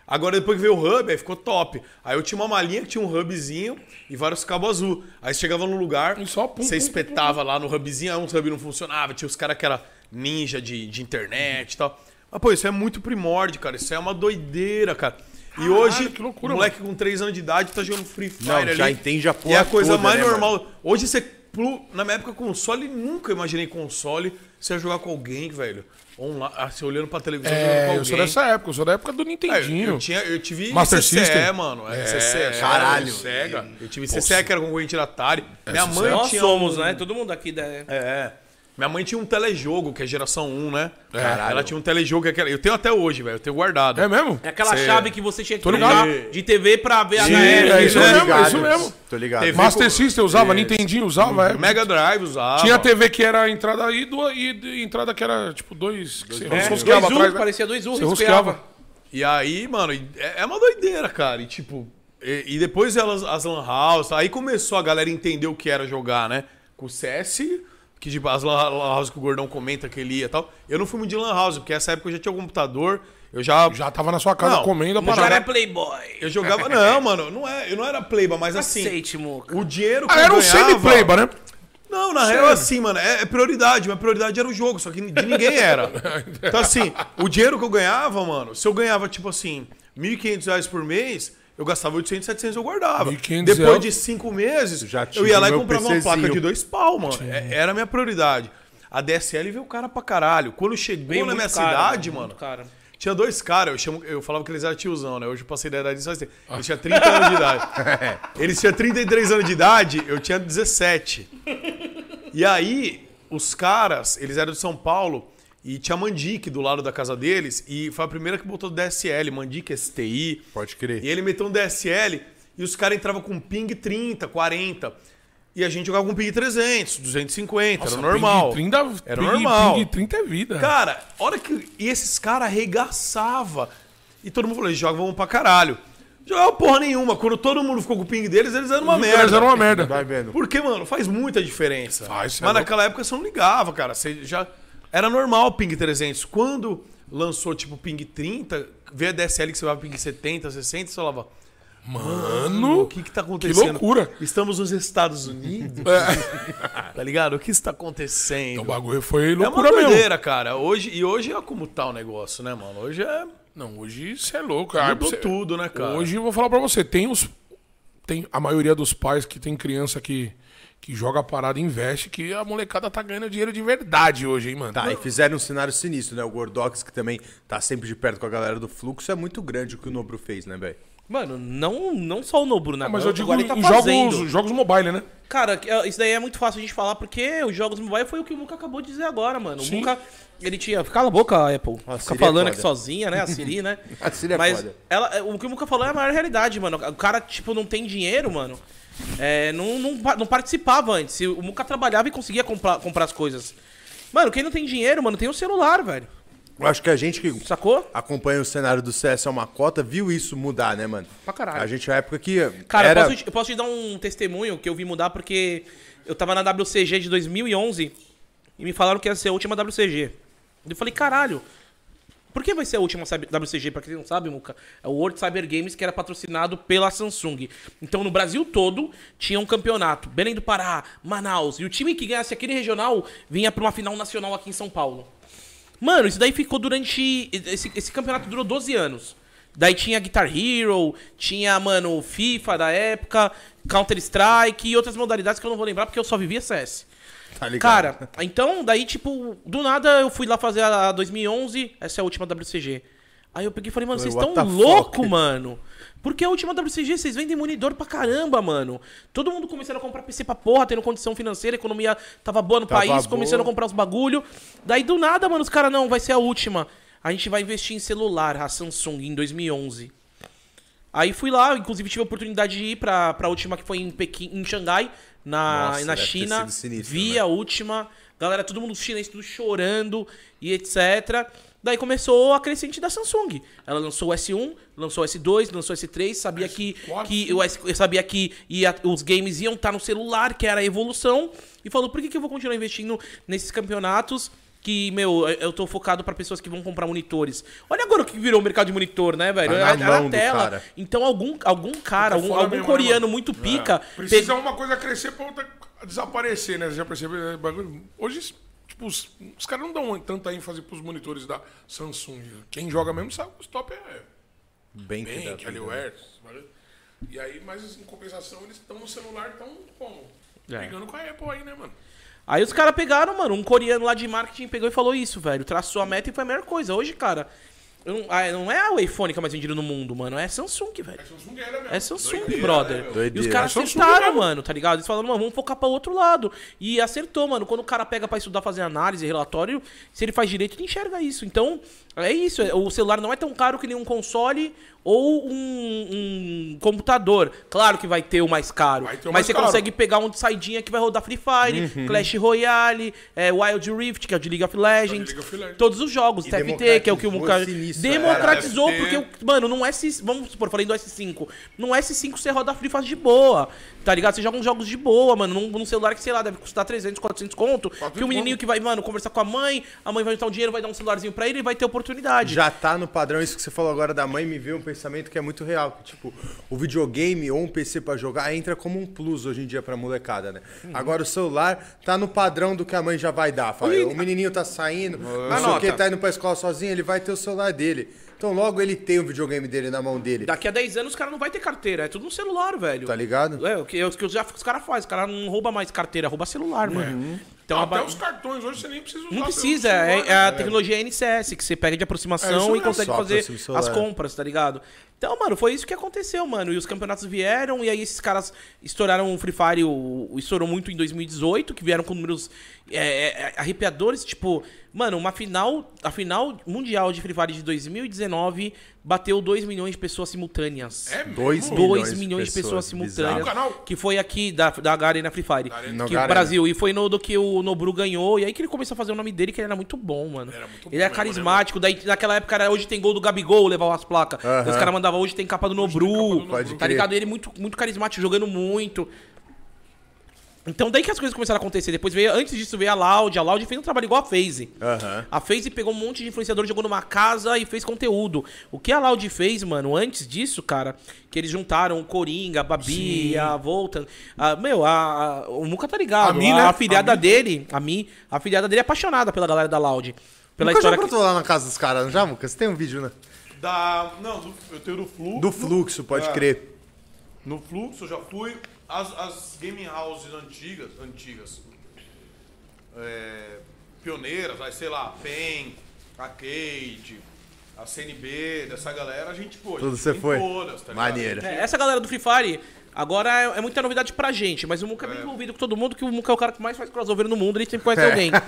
Agora depois que veio o hub, aí ficou top. Aí eu tinha uma malinha que tinha um hubzinho e vários cabos azul. Aí você chegava num lugar, E só pum, você pum, pum, espetava lá no hubzinho, aí uns hub não funcionava, tinha os caras que era ninja de, de internet e tal. Mas, pô, isso é muito primórdio, cara. Isso é uma doideira, cara. E Caralho, hoje, loucura, o moleque com 3 anos de idade tá jogando Free Fire Não, ali. já entende a E porra é a coisa toda, mais né, normal. Hoje você. Plu- Na minha época, console, nunca imaginei console. Você ia jogar com alguém, velho. Online, ah, você olhando pra televisão jogando com É, alguém. eu sou dessa época, eu sou da época do É, Nintendinho. eu, tinha, eu tive Master CCE, System. mano. É, CCE, caralho. Sega. Eu tive CCE, que era concorrente da Atari. Minha mãe Nós tinha somos, um- né? Todo mundo aqui. né? É. Minha mãe tinha um telejogo, que é geração 1, né? Caralho. Ela tinha um telejogo que é aquela. Eu tenho até hoje, velho. Eu tenho guardado. É mesmo? É aquela Cê- chave que você tinha que ligado. de TV pra ver a Sim, é isso né? mesmo, ligado. isso mesmo. Tô ligado. Teve- Master com- System usava, É. Nintendinho usava, é. Mega Drive usava. Tinha TV que era a entrada aí do, e de- entrada que era tipo dois. Você É, dois U, atrás, né? parecia dois U, Você respirava. rosqueava. E aí, mano, é é uma doideira, cara. E tipo, e, e depois elas, as Lan House, aí começou a galera entender o que era jogar, né? Com o CS, que tipo, as Lan House que o Gordão comenta que ele ia e tal. Eu não fui muito de Lan House, porque nessa época eu já tinha computador, eu já. Já tava na sua casa Não, comendo a O cara parada. é playboy. Eu jogava. Não, mano, não é, eu não era playba, mas assim. Aceite, moca. O dinheiro que Ah, eu era um semi-playba, né? Não, na real, assim, mano, é, é prioridade. Minha prioridade era o jogo, só que de ninguém era. Então, assim, o dinheiro que eu ganhava, mano, se eu ganhava, tipo assim, 1.500 reais por mês, eu gastava 800, 700 eu guardava. 1.500 Depois de cinco meses, Já eu ia lá e comprava uma PCzinho. placa de dois pau, mano. É- Era a minha prioridade. A DSL veio cara pra caralho. Quando chegou Veio na minha caro, cidade, mano, caro. tinha dois caras, eu, chamo, eu falava que eles eram tiozão, né? Hoje eu passei da idade disso. assim, Eles tinham 30 anos de idade. Eles tinham 33 anos de idade, eu tinha 17. E aí, os caras, eles eram de São Paulo e tinha Mandique do lado da casa deles e foi a primeira que botou DSL, Mandique STI. Pode crer. E ele meteu um DSL e os caras entravam com ping 30, 40. E a gente jogava com ping 300, 250, Nossa, era normal. Ping 30, Era ping, normal. Ping 30 é vida. Cara, hora que. E esses caras arregaçava. E todo mundo falou: eles jogam pra caralho. Jogava porra nenhuma. Quando todo mundo ficou com o ping deles, eles eram uma merda. Eles eram uma merda. Vai vendo. Porque, mano, faz muita diferença. Faz, é Mas louco. naquela época você não ligava, cara. Você já. Era normal o ping 300. Quando lançou, tipo, ping 30, veio a DSL que você vai ping 70, 60, você falava. Mano, O que que tá acontecendo? loucura. Estamos nos Estados Unidos. tá ligado? O que está acontecendo? o bagulho foi É uma loucura doideira, cara. Hoje, e hoje é como tá o negócio, né, mano? Hoje é. Não, hoje isso é louco. Ah, Mudou você- tudo, né, cara? Hoje eu vou falar pra você, tem os tem a maioria dos pais que tem criança que que joga a parada e investe, que a molecada tá ganhando dinheiro de verdade hoje, hein, mano. Tá, e fizeram um cenário sinistro, né? O Gordox, que também tá sempre de perto com a galera do fluxo, é muito grande o que o Nobro fez, né, velho? Mano, não, não só o Nobru, né? Ah, mas eu digo em ele tá fazendo. jogos, jogos mobile, né? Cara, é, isso daí é muito fácil a gente falar, porque os jogos mobile foi o que o Muka acabou de dizer agora, mano. O Sim. Muka, ele tinha... Cala a boca, Apple. A Fica é falando foda. aqui sozinha, né? A Siri, né? A Siri é Mas foda. ela, é, o que o Muka falou é a maior realidade, mano. O cara, tipo, não tem dinheiro, mano. É, não, não, não participava antes. O Muka trabalhava e conseguia comprar, comprar as coisas. Mano, quem não tem dinheiro, mano, tem o celular, velho. Eu acho que a gente que Sacou? acompanha o cenário do CS é uma cota, viu isso mudar, né, mano? Pra caralho. A gente, na época que. Cara, era... eu, posso te, eu posso te dar um testemunho que eu vi mudar porque eu tava na WCG de 2011 e me falaram que ia ser a última WCG. Eu falei, caralho, por que vai ser a última WCG? Pra quem não sabe, Muca, é o World Cyber Games que era patrocinado pela Samsung. Então no Brasil todo tinha um campeonato. Belém do Pará, Manaus. E o time que ganhasse aquele regional vinha pra uma final nacional aqui em São Paulo. Mano, isso daí ficou durante. Esse, esse campeonato durou 12 anos. Daí tinha Guitar Hero, tinha, mano, FIFA da época, Counter-Strike e outras modalidades que eu não vou lembrar porque eu só vivia CS. Tá ligado? Cara, então, daí, tipo, do nada eu fui lá fazer a 2011, essa é a última WCG. Aí eu peguei e falei, mano, vocês estão fuck? mano. Porque a última WCG, vocês vendem monitor pra caramba, mano. Todo mundo começando a comprar PC pra porra, tendo condição financeira, a economia tava boa no Tava país, boa. começando a comprar os bagulho. Daí do nada, mano, os caras, não, vai ser a última. A gente vai investir em celular, a Samsung, em 2011. Aí fui lá, inclusive tive a oportunidade de ir pra, pra última que foi em Pequim, em Xangai, na, Nossa, na China. sinistro, vi né? a última. Galera, todo mundo chinês, tudo chorando e etc. Daí começou a crescente da Samsung. Ela lançou o S1, lançou o S2, lançou o S3, sabia que, S4. que eu, eu sabia que ia- os games iam estar no celular, que era a evolução, e falou: por que, que eu vou continuar investindo nesses campeonatos? Que, meu, eu- tô focado pra pessoas que vão comprar monitores. Olha agora o que virou o mercado de monitor, né, velho? Tá na Era mão a do tela. cara. Então algum, algum cara, Tá algum, algum mesmo, né, coreano mano? muito pica. Precisa pegou- uma coisa crescer pra outra desaparecer, né? Você já percebeu? Hoje, tipo, os, os caras não dão tanta ênfase pros monitores da Samsung. Quem joga mesmo sabe que os top é Bem, que Alienware. E aí, mas em compensação, eles estão no celular, estão como? É. Brigando com a Apple aí, né, mano? Aí os caras pegaram, mano, um coreano lá de marketing pegou e falou isso, velho. Traçou a meta e foi a melhor coisa. Hoje, cara, não, ah, não é a iPhone que é mais vendida no mundo, mano. É Samsung, velho. Samsung era mesmo. É Samsung, brother. E os Doideira. caras É acertaram, mano, tá ligado? Eles falaram, mano, vamos focar pra outro lado. E acertou, mano. Quando o cara pega pra estudar, fazer análise, relatório, se ele faz direito, ele enxerga isso. Então, é isso. é- O celular não é tão caro que nem um console ou um, um computador. Claro que vai ter o mais caro. Vai ter o mas mais você caro. consegue pegar um de saidinha que vai rodar Free Fire, Clash Royale, é, Wild Rift, que é o de League of Legends. League of Legends. Todos os jogos, TFT, que é o que o Muka... sinistro, Democratizou, Cara, porque, mano, no S... Vamos supor, falei do S5. No S5 você roda Free Fire de boa, tá ligado? Você joga uns jogos de boa, mano, num, num celular que, sei lá, deve custar 300, 400 conto. que o menininho que vai, mano, conversar com a mãe, a mãe vai juntar um dinheiro, vai dar um celularzinho pra ele e vai ter oportunidade. Já tá no padrão, isso que você falou agora da mãe, me veio um pensamento que é muito real. Que, tipo, o videogame ou um PC pra jogar entra como um plus hoje em dia pra molecada, né? Agora o celular tá no padrão do que a mãe já vai dar. Fala, o menininho tá saindo, não sei o que, tá indo pra escola sozinho, ele vai ter o celular dele. Então logo ele tem o videogame dele na mão dele. Daqui a 10 anos os caras não vai ter carteira, é tudo no celular, velho. Tá ligado? É, o que, o que já, os caras fazem, os caras não roubam mais carteira, rouba celular, mano. Então, Até ba- os cartões hoje você nem precisa usar. Não precisa, celular, é, é a né? tecnologia NCS, que você pega de É aproximação isso e consegue Só fazer o as compras, tá ligado? Então, mano, foi isso que aconteceu, mano. E os campeonatos vieram, e aí esses caras estouraram o Free Fire, o, o- estourou muito em 2018, que vieram com números é, é, arrepiadores. Tipo, mano, uma final, a final mundial de Free Fire de 2019 bateu 2 milhões de pessoas simultâneas. É mesmo? 2 2 milhões, de pessoas, simultâneas. bizarro. No canal? Que foi aqui da, da Garena Free Fire. No que. Brasil. E foi no do que o Nobru ganhou. E aí que ele começou a fazer o nome dele, que ele era muito bom, mano. Era muito ele bom era carismático. Daí naquela época era hoje tem gol do Gabigol, levar as placas. Daí Os caras mandavam hoje tem capa do Nobru. Pode tá crer. ligado? Ele muito, muito carismático, jogando muito. Então daí que as coisas começaram a acontecer. Depois veio, antes disso veio a Loud. A Loud fez um trabalho igual a FaZe. Aham. A FaZe pegou um monte de influenciador, jogou numa casa e fez conteúdo. O que a Loud fez, mano, antes disso, cara, que eles juntaram o Coringa, a Babi, a Volta. A, meu, a, a- o Muca tá ligado. A Mi, a né? A Mi. dele, a Mi, a afilhada dele é apaixonada pela galera da Loud. Pela Nunca já história que... brotou lá na casa dos caras, não já, Lucas? Você tem um vídeo, né? Da. Não, do- eu tenho do Fluxo. Do fluxo, pode É. crer. No Fluxo eu já fui. As, as gaming houses antigas, antigas. é, pioneiras, aí, sei lá, PEN, Arcade, a CNB, dessa galera, a gente, pô, a Tudo você foi? todas, tá? Maneiro. É, essa galera do Free Fire, agora é, é muita novidade pra gente, mas o Muca é bem envolvido com todo mundo, que o Muca é o cara que mais faz crossover no mundo, ele sempre conhece alguém.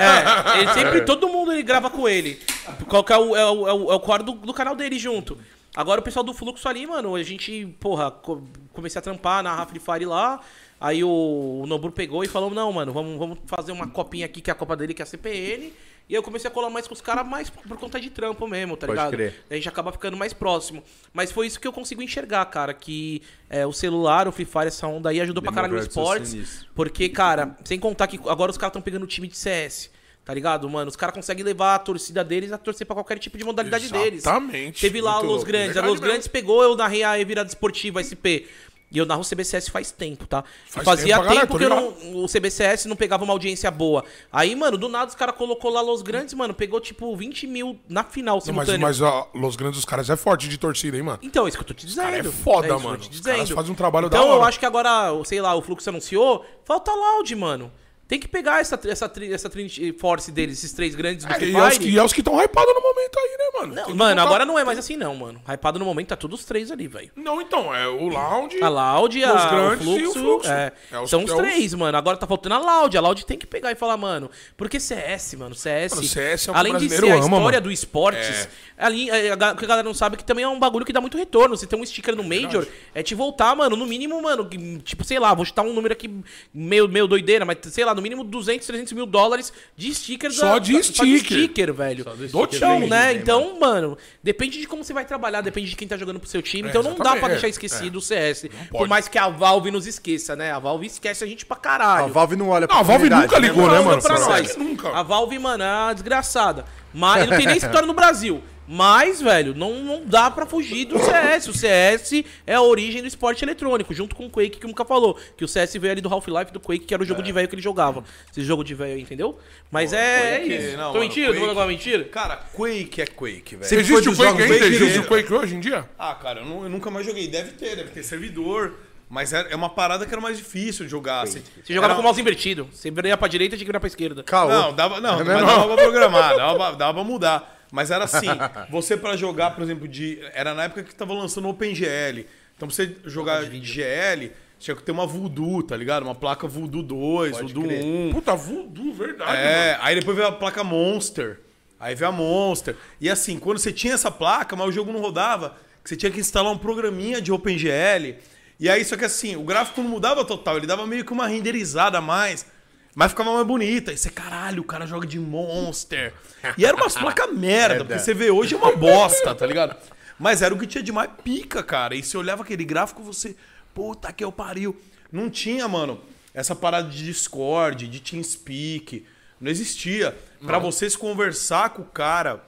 É, ele sempre, todo mundo ele grava com ele. Qual que é o, é o, é o, é o core do, do canal dele junto. Agora o pessoal do Fluxo ali, mano, a gente, porra, co- comecei a trampar na Free Fire lá. Aí o, o pegou e falou: Não, mano, vamos, vamos fazer uma copinha aqui, que é a Copa dele, que é a CPN. E aí eu comecei a colar mais com os caras, mais por, conta de trampo mesmo, tá Pode ligado? crer. A gente acaba ficando mais próximo. Mas foi isso que eu consigo enxergar, cara. Que é, o celular, o Free Fire, essa onda aí ajudou pra caralho no esportes. Porque, cara, sem contar que agora os caras estão pegando o time de CS. Tá ligado, mano? Os caras conseguem levar a torcida deles a torcer pra qualquer tipo de modalidade deles. Exatamente. Teve lá Muito a Los. Grandes. A Los mesmo. Grandes pegou, eu narrei a virada esportiva SP. E eu narro o CBCS faz tempo, tá? Faz fazia tempo tempo, que eu não, o CBCS não pegava uma audiência boa. Aí, mano, do nada os caras colocou lá Los Grandes, mano, pegou tipo 20 mil na final Não, mas, simultâneo. mas ó, Los Grandes dos caras é forte de torcida, hein, mano? Então, é isso que eu tô te dizendo. cara é foda, eu mano. Os caras fazem um trabalho da Então, eu hora. acho que agora, sei lá, o Fluxo anunciou, falta loud, mano. Tem que pegar essa, essa, essa Trinity Force deles, esses três grandes do É, Free e, é os, Fire. e é os que estão hypados no momento aí, né, mano? Que Mano, botar- agora não é mais assim não, mano. Hypado no momento tá todos os três ali, velho. Não, então, é o Lounge. A Loud, a, Os o grandes fluxo, o Fluxo. é. É os- São os é os- três, mano. Agora tá faltando a Loud. A Loud tem que pegar e falar, mano. Porque CS, mano, CS. Mano, CS é o além de ser a ama, história mano. do esportes, ali, é, a, a galera não sabe é que também é um bagulho que dá muito retorno. Você tem um sticker no Major, é te voltar, mano, no mínimo, mano, tipo, sei lá, vou chutar um número aqui meio, meio doideira, mas sei lá, no mínimo 200, 300 mil dólares de stickers. Só da- de da- sticker. sticker, velho. Do Então, time, né? Então, mano, depende de como você vai trabalhar, depende de quem tá jogando pro seu time. então não dá pra é, deixar esquecido o CS. Por mais que a Valve nos esqueça, né? A Valve esquece a gente pra caralho. A Valve não olha Não, a Valve nunca ligou, né, Não, mano? pra Pra nós. Nunca. A Valve, mano, é uma desgraçada. Mas não tem nem escritório no Brasil. Mas, velho, não, não dá pra fugir do CS. O CS é a origem do esporte eletrônico, junto com o Quake, que o nunca falou. Que o CS veio ali do Half-Life do Quake, que era o jogo de velho que ele jogava. Esse jogo de velho aí, entendeu? Mas é, é Quake, isso. não, Tô mano, mentindo? Tô Quake- falando alguma mentira? Cara, Quake é Quake, velho. Existe o Quake ainda? Existe o. Quake hoje em dia? Ah, cara, eu, nu- eu nunca mais joguei. Deve ter, deve ter servidor. Mas é, é uma parada que era mais difícil de jogar. Você, Você jogava era- com o mouse invertido. Você viria pra direita e tinha que virar pra esquerda. Caô. Não, dava, não, É mas dava pra programar, dava, dava pra mudar. Mas era assim, você pra jogar, por exemplo, de. Era na época que tava lançando OpenGL. Então pra você jogar de GL, tinha que ter uma Voodoo, tá ligado? Uma placa Voodoo 2, Voodoo 1. Puta, voodoo, verdade, mano. É, aí depois veio a placa Monster. Aí veio a Monster. E assim, quando você tinha essa placa, mas o jogo não rodava, que você tinha que instalar um programinha de OpenGL. E aí, só que assim, o gráfico não mudava total, ele dava meio que uma renderizada a mais. Mas ficava mais bonita. E você, caralho, o cara joga de Monster. E era umas placas merda, porque você vê hoje é uma bosta, tá ligado? Mas era o que tinha de mais pica, cara. E você olhava aquele gráfico, você, puta que eu pariu. Não tinha, mano, essa parada de Discord, de TeamSpeak. Não existia. Pra você se conversar com o cara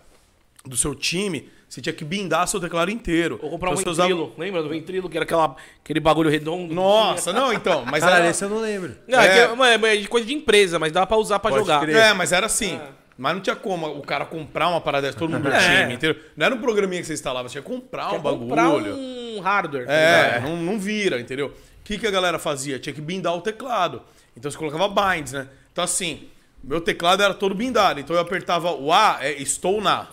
do seu time, você tinha que bindar seu teclado inteiro. Ou comprar um Então, usava- ventrilo. Lembra do ventrilo? Que era aquela, aquele bagulho redondo. Nossa, não, então. Mas Caralho, era... esse eu não lembro. Não, é, É. é, é coisa de empresa, mas dá pra usar pra Pode jogar. crer. É, mas era assim. Mas não tinha como o cara comprar uma parada dessa, todo mundo do É. time, entendeu? Não era um programinha que você instalava, você tinha que comprar Quer um bagulho. comprar um hardware. tá É, não, não vira, entendeu? O que, que a galera fazia? Tinha que bindar o teclado. Então você colocava binds, né? Então assim, meu teclado era todo bindado. Então eu apertava o A, é estou na.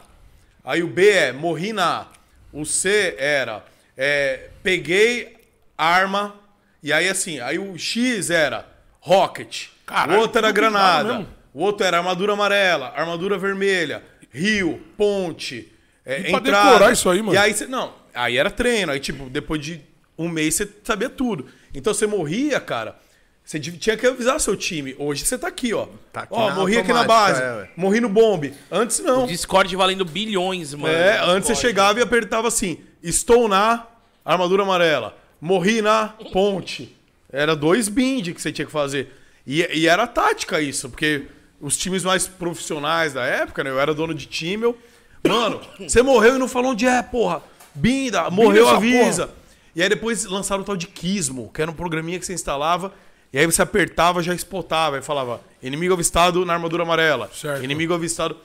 Aí o B é morri na. O C era é, peguei arma. E aí assim, aí o X era rocket. Caralho, o outro era granada. O outro era armadura amarela, armadura vermelha, rio, ponte, é, E pra entrada. decorar isso aí, mano? E aí você. Não, aí era treino. Aí, tipo, depois de um mês você sabia tudo. Então você morria, cara. Você tinha que avisar seu time. Hoje você tá aqui, ó. Tá aqui ó, na morri aqui na base. é, morri no bombe. Antes não. Discord valendo bilhões, mano. É, antes você chegava e apertava assim: estou na armadura amarela. Morri na ponte. Era dois bind que você tinha que fazer. E, e era tática isso, porque os times mais profissionais da época, né? Eu era dono de time, eu. Mano, você morreu e não falou onde é, porra. Binda, morreu, essa avisa. E aí depois lançaram o tal de Kismo, que era um programinha que você instalava. E aí você apertava, já spotava. E falava, inimigo avistado na armadura amarela. Certo. Inimigo avistado.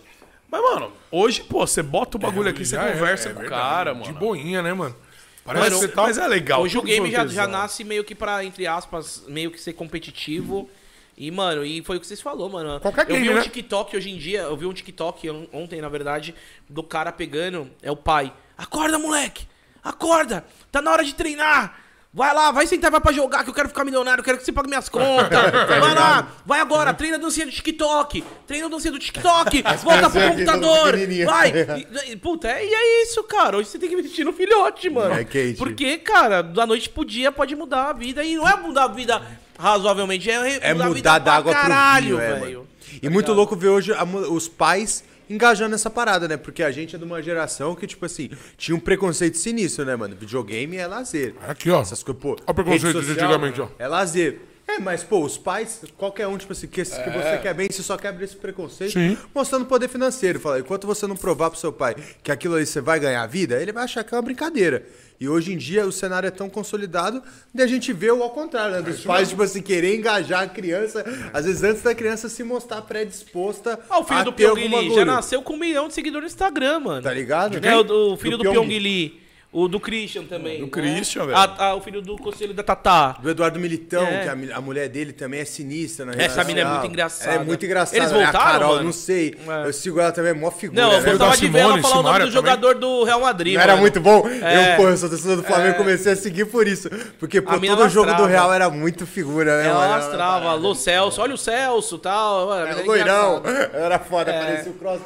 Mas, mano, hoje, pô, você bota o bagulho aqui, você é, conversa é com o cara, De mano. boinha, né, mano? Parece Mas, que você tá... mas é legal. Hoje o game já, já nasce meio que pra, entre aspas, meio que ser competitivo. E, mano, e foi o que vocês falou, mano. Qualquer eu game, vi um né? TikTok hoje em dia, eu vi um TikTok on- ontem, na verdade, do cara pegando, é o pai. Acorda, moleque! Acorda! Tá na hora de treinar! Vai lá, vai sentar, vai pra jogar, que eu quero ficar milionário, eu quero que você pague minhas contas. Vai lá, vai agora, treina a dancinha do TikTok. Treina a dancinha do TikTok. Volta pro computador. Vai. E, e, puta, é, e é isso, cara. Hoje você tem que investir no filhote, mano. É, Kate. Porque, cara, da noite pro dia pode mudar a vida. E não é mudar a vida razoavelmente, é, É mudar, a mudar da água pra pro caralho, vinho, é, velho. E muito louco ver hoje a os pais engajando nessa parada, né? Porque a gente é de uma geração que, tipo assim, tinha um preconceito sinistro, né, mano? Videogame é lazer. Aqui, ó. Essas coisas, pô. Olha o preconceito rede de social antigamente, ó. É lazer. É, mas, pô, os pais, qualquer um, tipo assim, que, que você quer bem, você só quebra esse preconceito, Sim. mostrando poder financeiro. Fala, enquanto você não provar pro seu pai que aquilo aí você vai ganhar vida, ele vai achar que é uma brincadeira. E hoje em dia o cenário é tão consolidado de a gente ver o ao contrário, né? Dos pais, tipo assim, querer engajar a criança, às vezes antes da criança se mostrar predisposta Ah, o filho a do Pyong Lee já nasceu com um milhão de seguidores no Instagram, mano. Tá ligado? É, o, o filho do, Do Pyong. Lee. O do Christian também. Do né? Christian, velho. A- a- o filho do conselho da Tatá. Do Eduardo Militão, É. que a, a mulher dele também é sinistra na Essa mina é muito engraçada. Ela é muito engraçada. Eles né? voltaram, A Carol, mano? não sei. É. Eu sigo ela também, é mó figura. Não, eu né? gostava de ver ela falar o nome do também. jogador do Real Madrid, Não era muito bom. É. Eu, pô, eu sou torcedor do Flamengo, comecei a seguir por isso. Porque, pô, todo jogo do. Real era muito figura, né? Ela mano? lastrava, alô Celso, olha o Celso e tal. mano, a mina É, o loirão. Era foda, É. parecia o cross.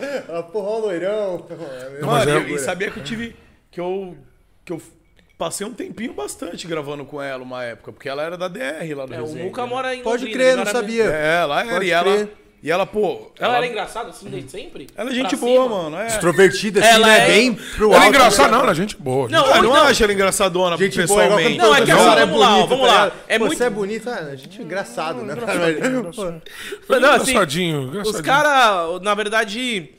Porra, o loirão. Mano, é- e, e sabia que eu tive. Que eu. Que eu passei um tempinho bastante gravando com ela uma época, porque ela era da DR lá do É, o Resende, Muca né? mora em Pode Londrina, crer, ele não sabia. É, ela era. Pode E ela, crer. e ela, pô. Ela era engraçada assim desde sempre? Ela é Pra gente cima? boa, mano. É. Extrovertida, assim, Ela né? é- Bem pro Ela alto. é engraçada, né? não, ela é gente boa. Não, Eu não Então- acho ela engraçadona Gente boa, pessoalmente. Não, é que assim, mundo vamos lá, bonito, vamos tá lá. É Pô, muito- Você é bonito, ah, gente engraçado, né? Não, assim, engraçadinho, engraçadinho. Os caras, na verdade.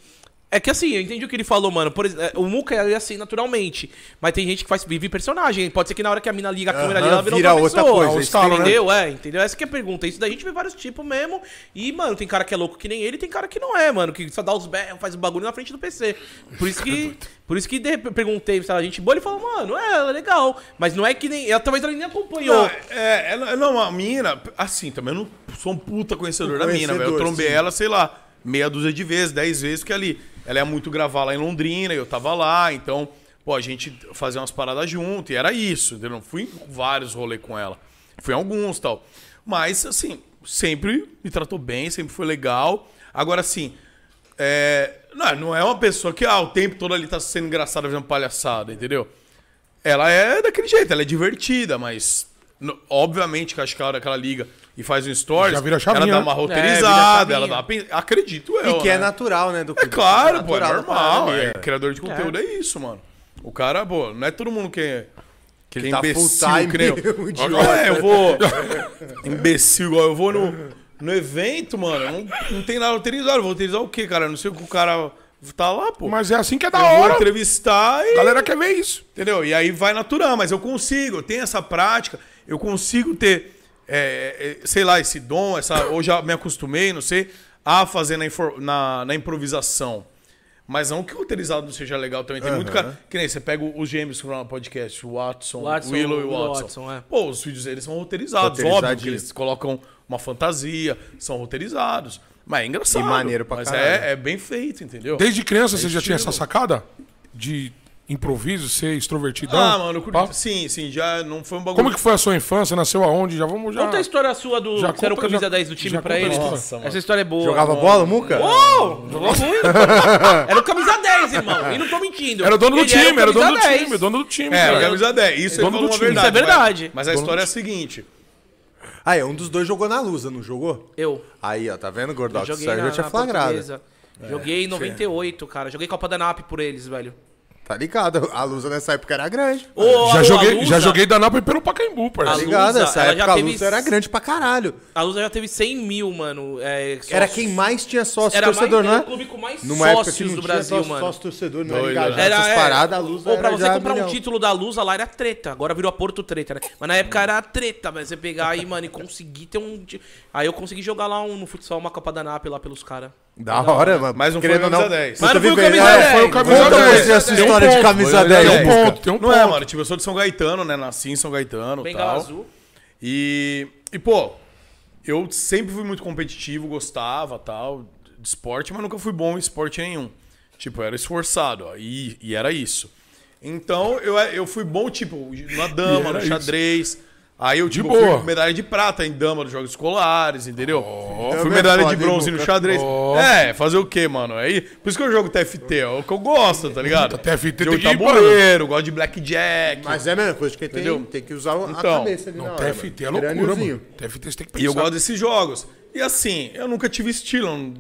É que assim, eu entendi o que ele falou, mano. Por exemplo, o Muca é assim naturalmente. Mas tem gente que faz vive personagem. Pode ser que na hora que a mina liga a câmera ali, ela vira, vira outra outra pessoa. coisa, estalo, né? entendeu? É, entendeu? Essa que é a pergunta. Isso daí a gente vê vários tipos mesmo. E, mano, tem cara que é louco que nem ele, tem cara que não é, mano. Que só dá os berros, faz o bagulho na frente do PC. Por isso que. Por isso que perguntei se ela é gente boa, ele falou, mano, é, ela é legal. Mas não é que nem. Ela, talvez ela nem acompanhou. Não, é, ela, não, a mina, assim, também eu não sou um puta conhecedor da mina, velho. Eu Conhecedor, trombei sim. ela, sei lá, meia dúzia de vezes, dez vezes, porque ali ela é muito gravar lá em Londrina, eu tava lá, então, pô, a gente fazia umas paradas junto, e era isso, entendeu? Fui em vários rolês com ela. Fui em alguns tal. Mas, assim, sempre me tratou bem, sempre foi legal. Agora, assim, é, não, não é uma pessoa que ah, o tempo todo ali tá sendo engraçada fazendo palhaçada, entendeu? Ela é daquele jeito, ela é divertida, mas obviamente que acho que a hora que ela liga e faz um stories, Já vira chavinha, ela dá né? uma É, vira roteirizada, ela chavinha. dá, acredito eu, E que é né? natural, né? Do É claro, pô, é natural da normal, parada ali, é, criador de conteúdo é. isso, mano. O cara, pô, não é todo mundo que é que ele é tá imbecil, full time, que nem eu. um idiota. É, eu vou imbecil igual eu vou no, no evento, mano, não, não tem nada roteirizado, vou roteirizar o quê, cara? Eu não sei o que o cara tá lá, pô. Mas é assim que é da eu vou hora. entrevistar e A galera quer ver isso. Entendeu? E aí vai natural, mas eu consigo, eu tenho essa prática, eu consigo ter, é, é, sei lá, esse dom, essa, ou já me acostumei, não sei, a fazer na, na, na improvisação. Mas não que o roteirizado não seja legal também. Tem muito cara. Que nem você pega os gêmeos que foram no podcast, o Watson, Watson, o Willow e o Watson. Watson, é. Pô, os vídeos deles são roteirizados, óbvio que eles colocam uma fantasia, são roteirizados. Mas é engraçado. E maneiro pra Mas caralho. é, é bem feito, entendeu? Desde criança você já tinha estilo. essa sacada? De improviso, ser extrovertidão? Ah, mano, eu curti- Pá? sim, sim, já não foi um bagulho. Como que foi a sua infância? Nasceu aonde? Já vamos já... Conta a história sua do. Já Você era o conta- camisa já- 10 do time já pra conta a ele. história. Nossa, mano. Essa história é boa. Jogava bola, Muca? Uou! Jogou muito. Era o camisa 10, irmão. E não tô mentindo. Era o dono do Ele time, era o dono do camisa time, 10. dono do time. É, cara. o camisa 10. Isso Dono ele falou do uma time. verdade. Isso é verdade. Mas, mas a Dono história é a seguinte. Ah, é, um dos dois jogou na Lusa, não jogou? Eu. Aí, ó, tá vendo, Gordox? Joguei Isso aí na, já tinha flagrado. portuguesa. Joguei em 98, cara. Joguei Copa da NAP por eles, velho. Tá ligado? A Lusa nessa época era grande. Ô, Já a- joguei, a já joguei da Napa pelo Pacaembu, A Tá parceiro. ligado? Lusa, Essa ela época a teve- Lusa era grande pra caralho. A Lusa já teve 100 mil, mano. É, Era sócios. quem mais tinha sócio Era torcedor, mais, não era é? o clube com mais Numa época que sócios não do tinha Brasil, sócio, mano. sócio torcedor, não era Doido, engajado né? nessas é, paradas, a Lusa Ou pra era você comprar milhão. um título da Lusa lá era treta. Agora virou a Porto Treta, né? Mas na época era treta, velho. Você pegar aí, mano, e conseguir ter um. Aí eu consegui jogar lá um, no futsal uma Copa da NAP lá pelos caras. Da hora, mano. Mas não foi camisa 10. você Mas não foi o camisa é, 10. Foi o camisa Conta 10. você essa Tem um história de ponto, camisa tem 10. um Muca. ponto, tem um Não é, ponto. mano. Tipo, eu sou de São Gaetano, né? Nasci em São Gaetano e Bengala tal. azul. E, e, pô, eu sempre fui muito competitivo, gostava tal, de esporte, mas nunca fui bom em esporte nenhum. Tipo, eu era esforçado, ó, e, e era isso. Então, eu, eu fui bom, tipo, na dama, no xadrez. Aí eu, tipo, boa. fui medalha de prata em dama dos Jogos Escolares, entendeu? Dama fui medalha de bronze no xadrez. Ó. É, fazer o quê, mano? Aí, por isso que eu jogo TFT, é o que eu gosto, tá ligado? TFT Jogo tem que ir, tabuleiro, gosto de blackjack. Mas é a mesma coisa que tem, tem que usar a Então, cabeça ali na Não, hora. TFT é loucura, mano. TFT você tem que E eu pensar. gosto desses jogos. E assim, eu nunca tive estilo, não,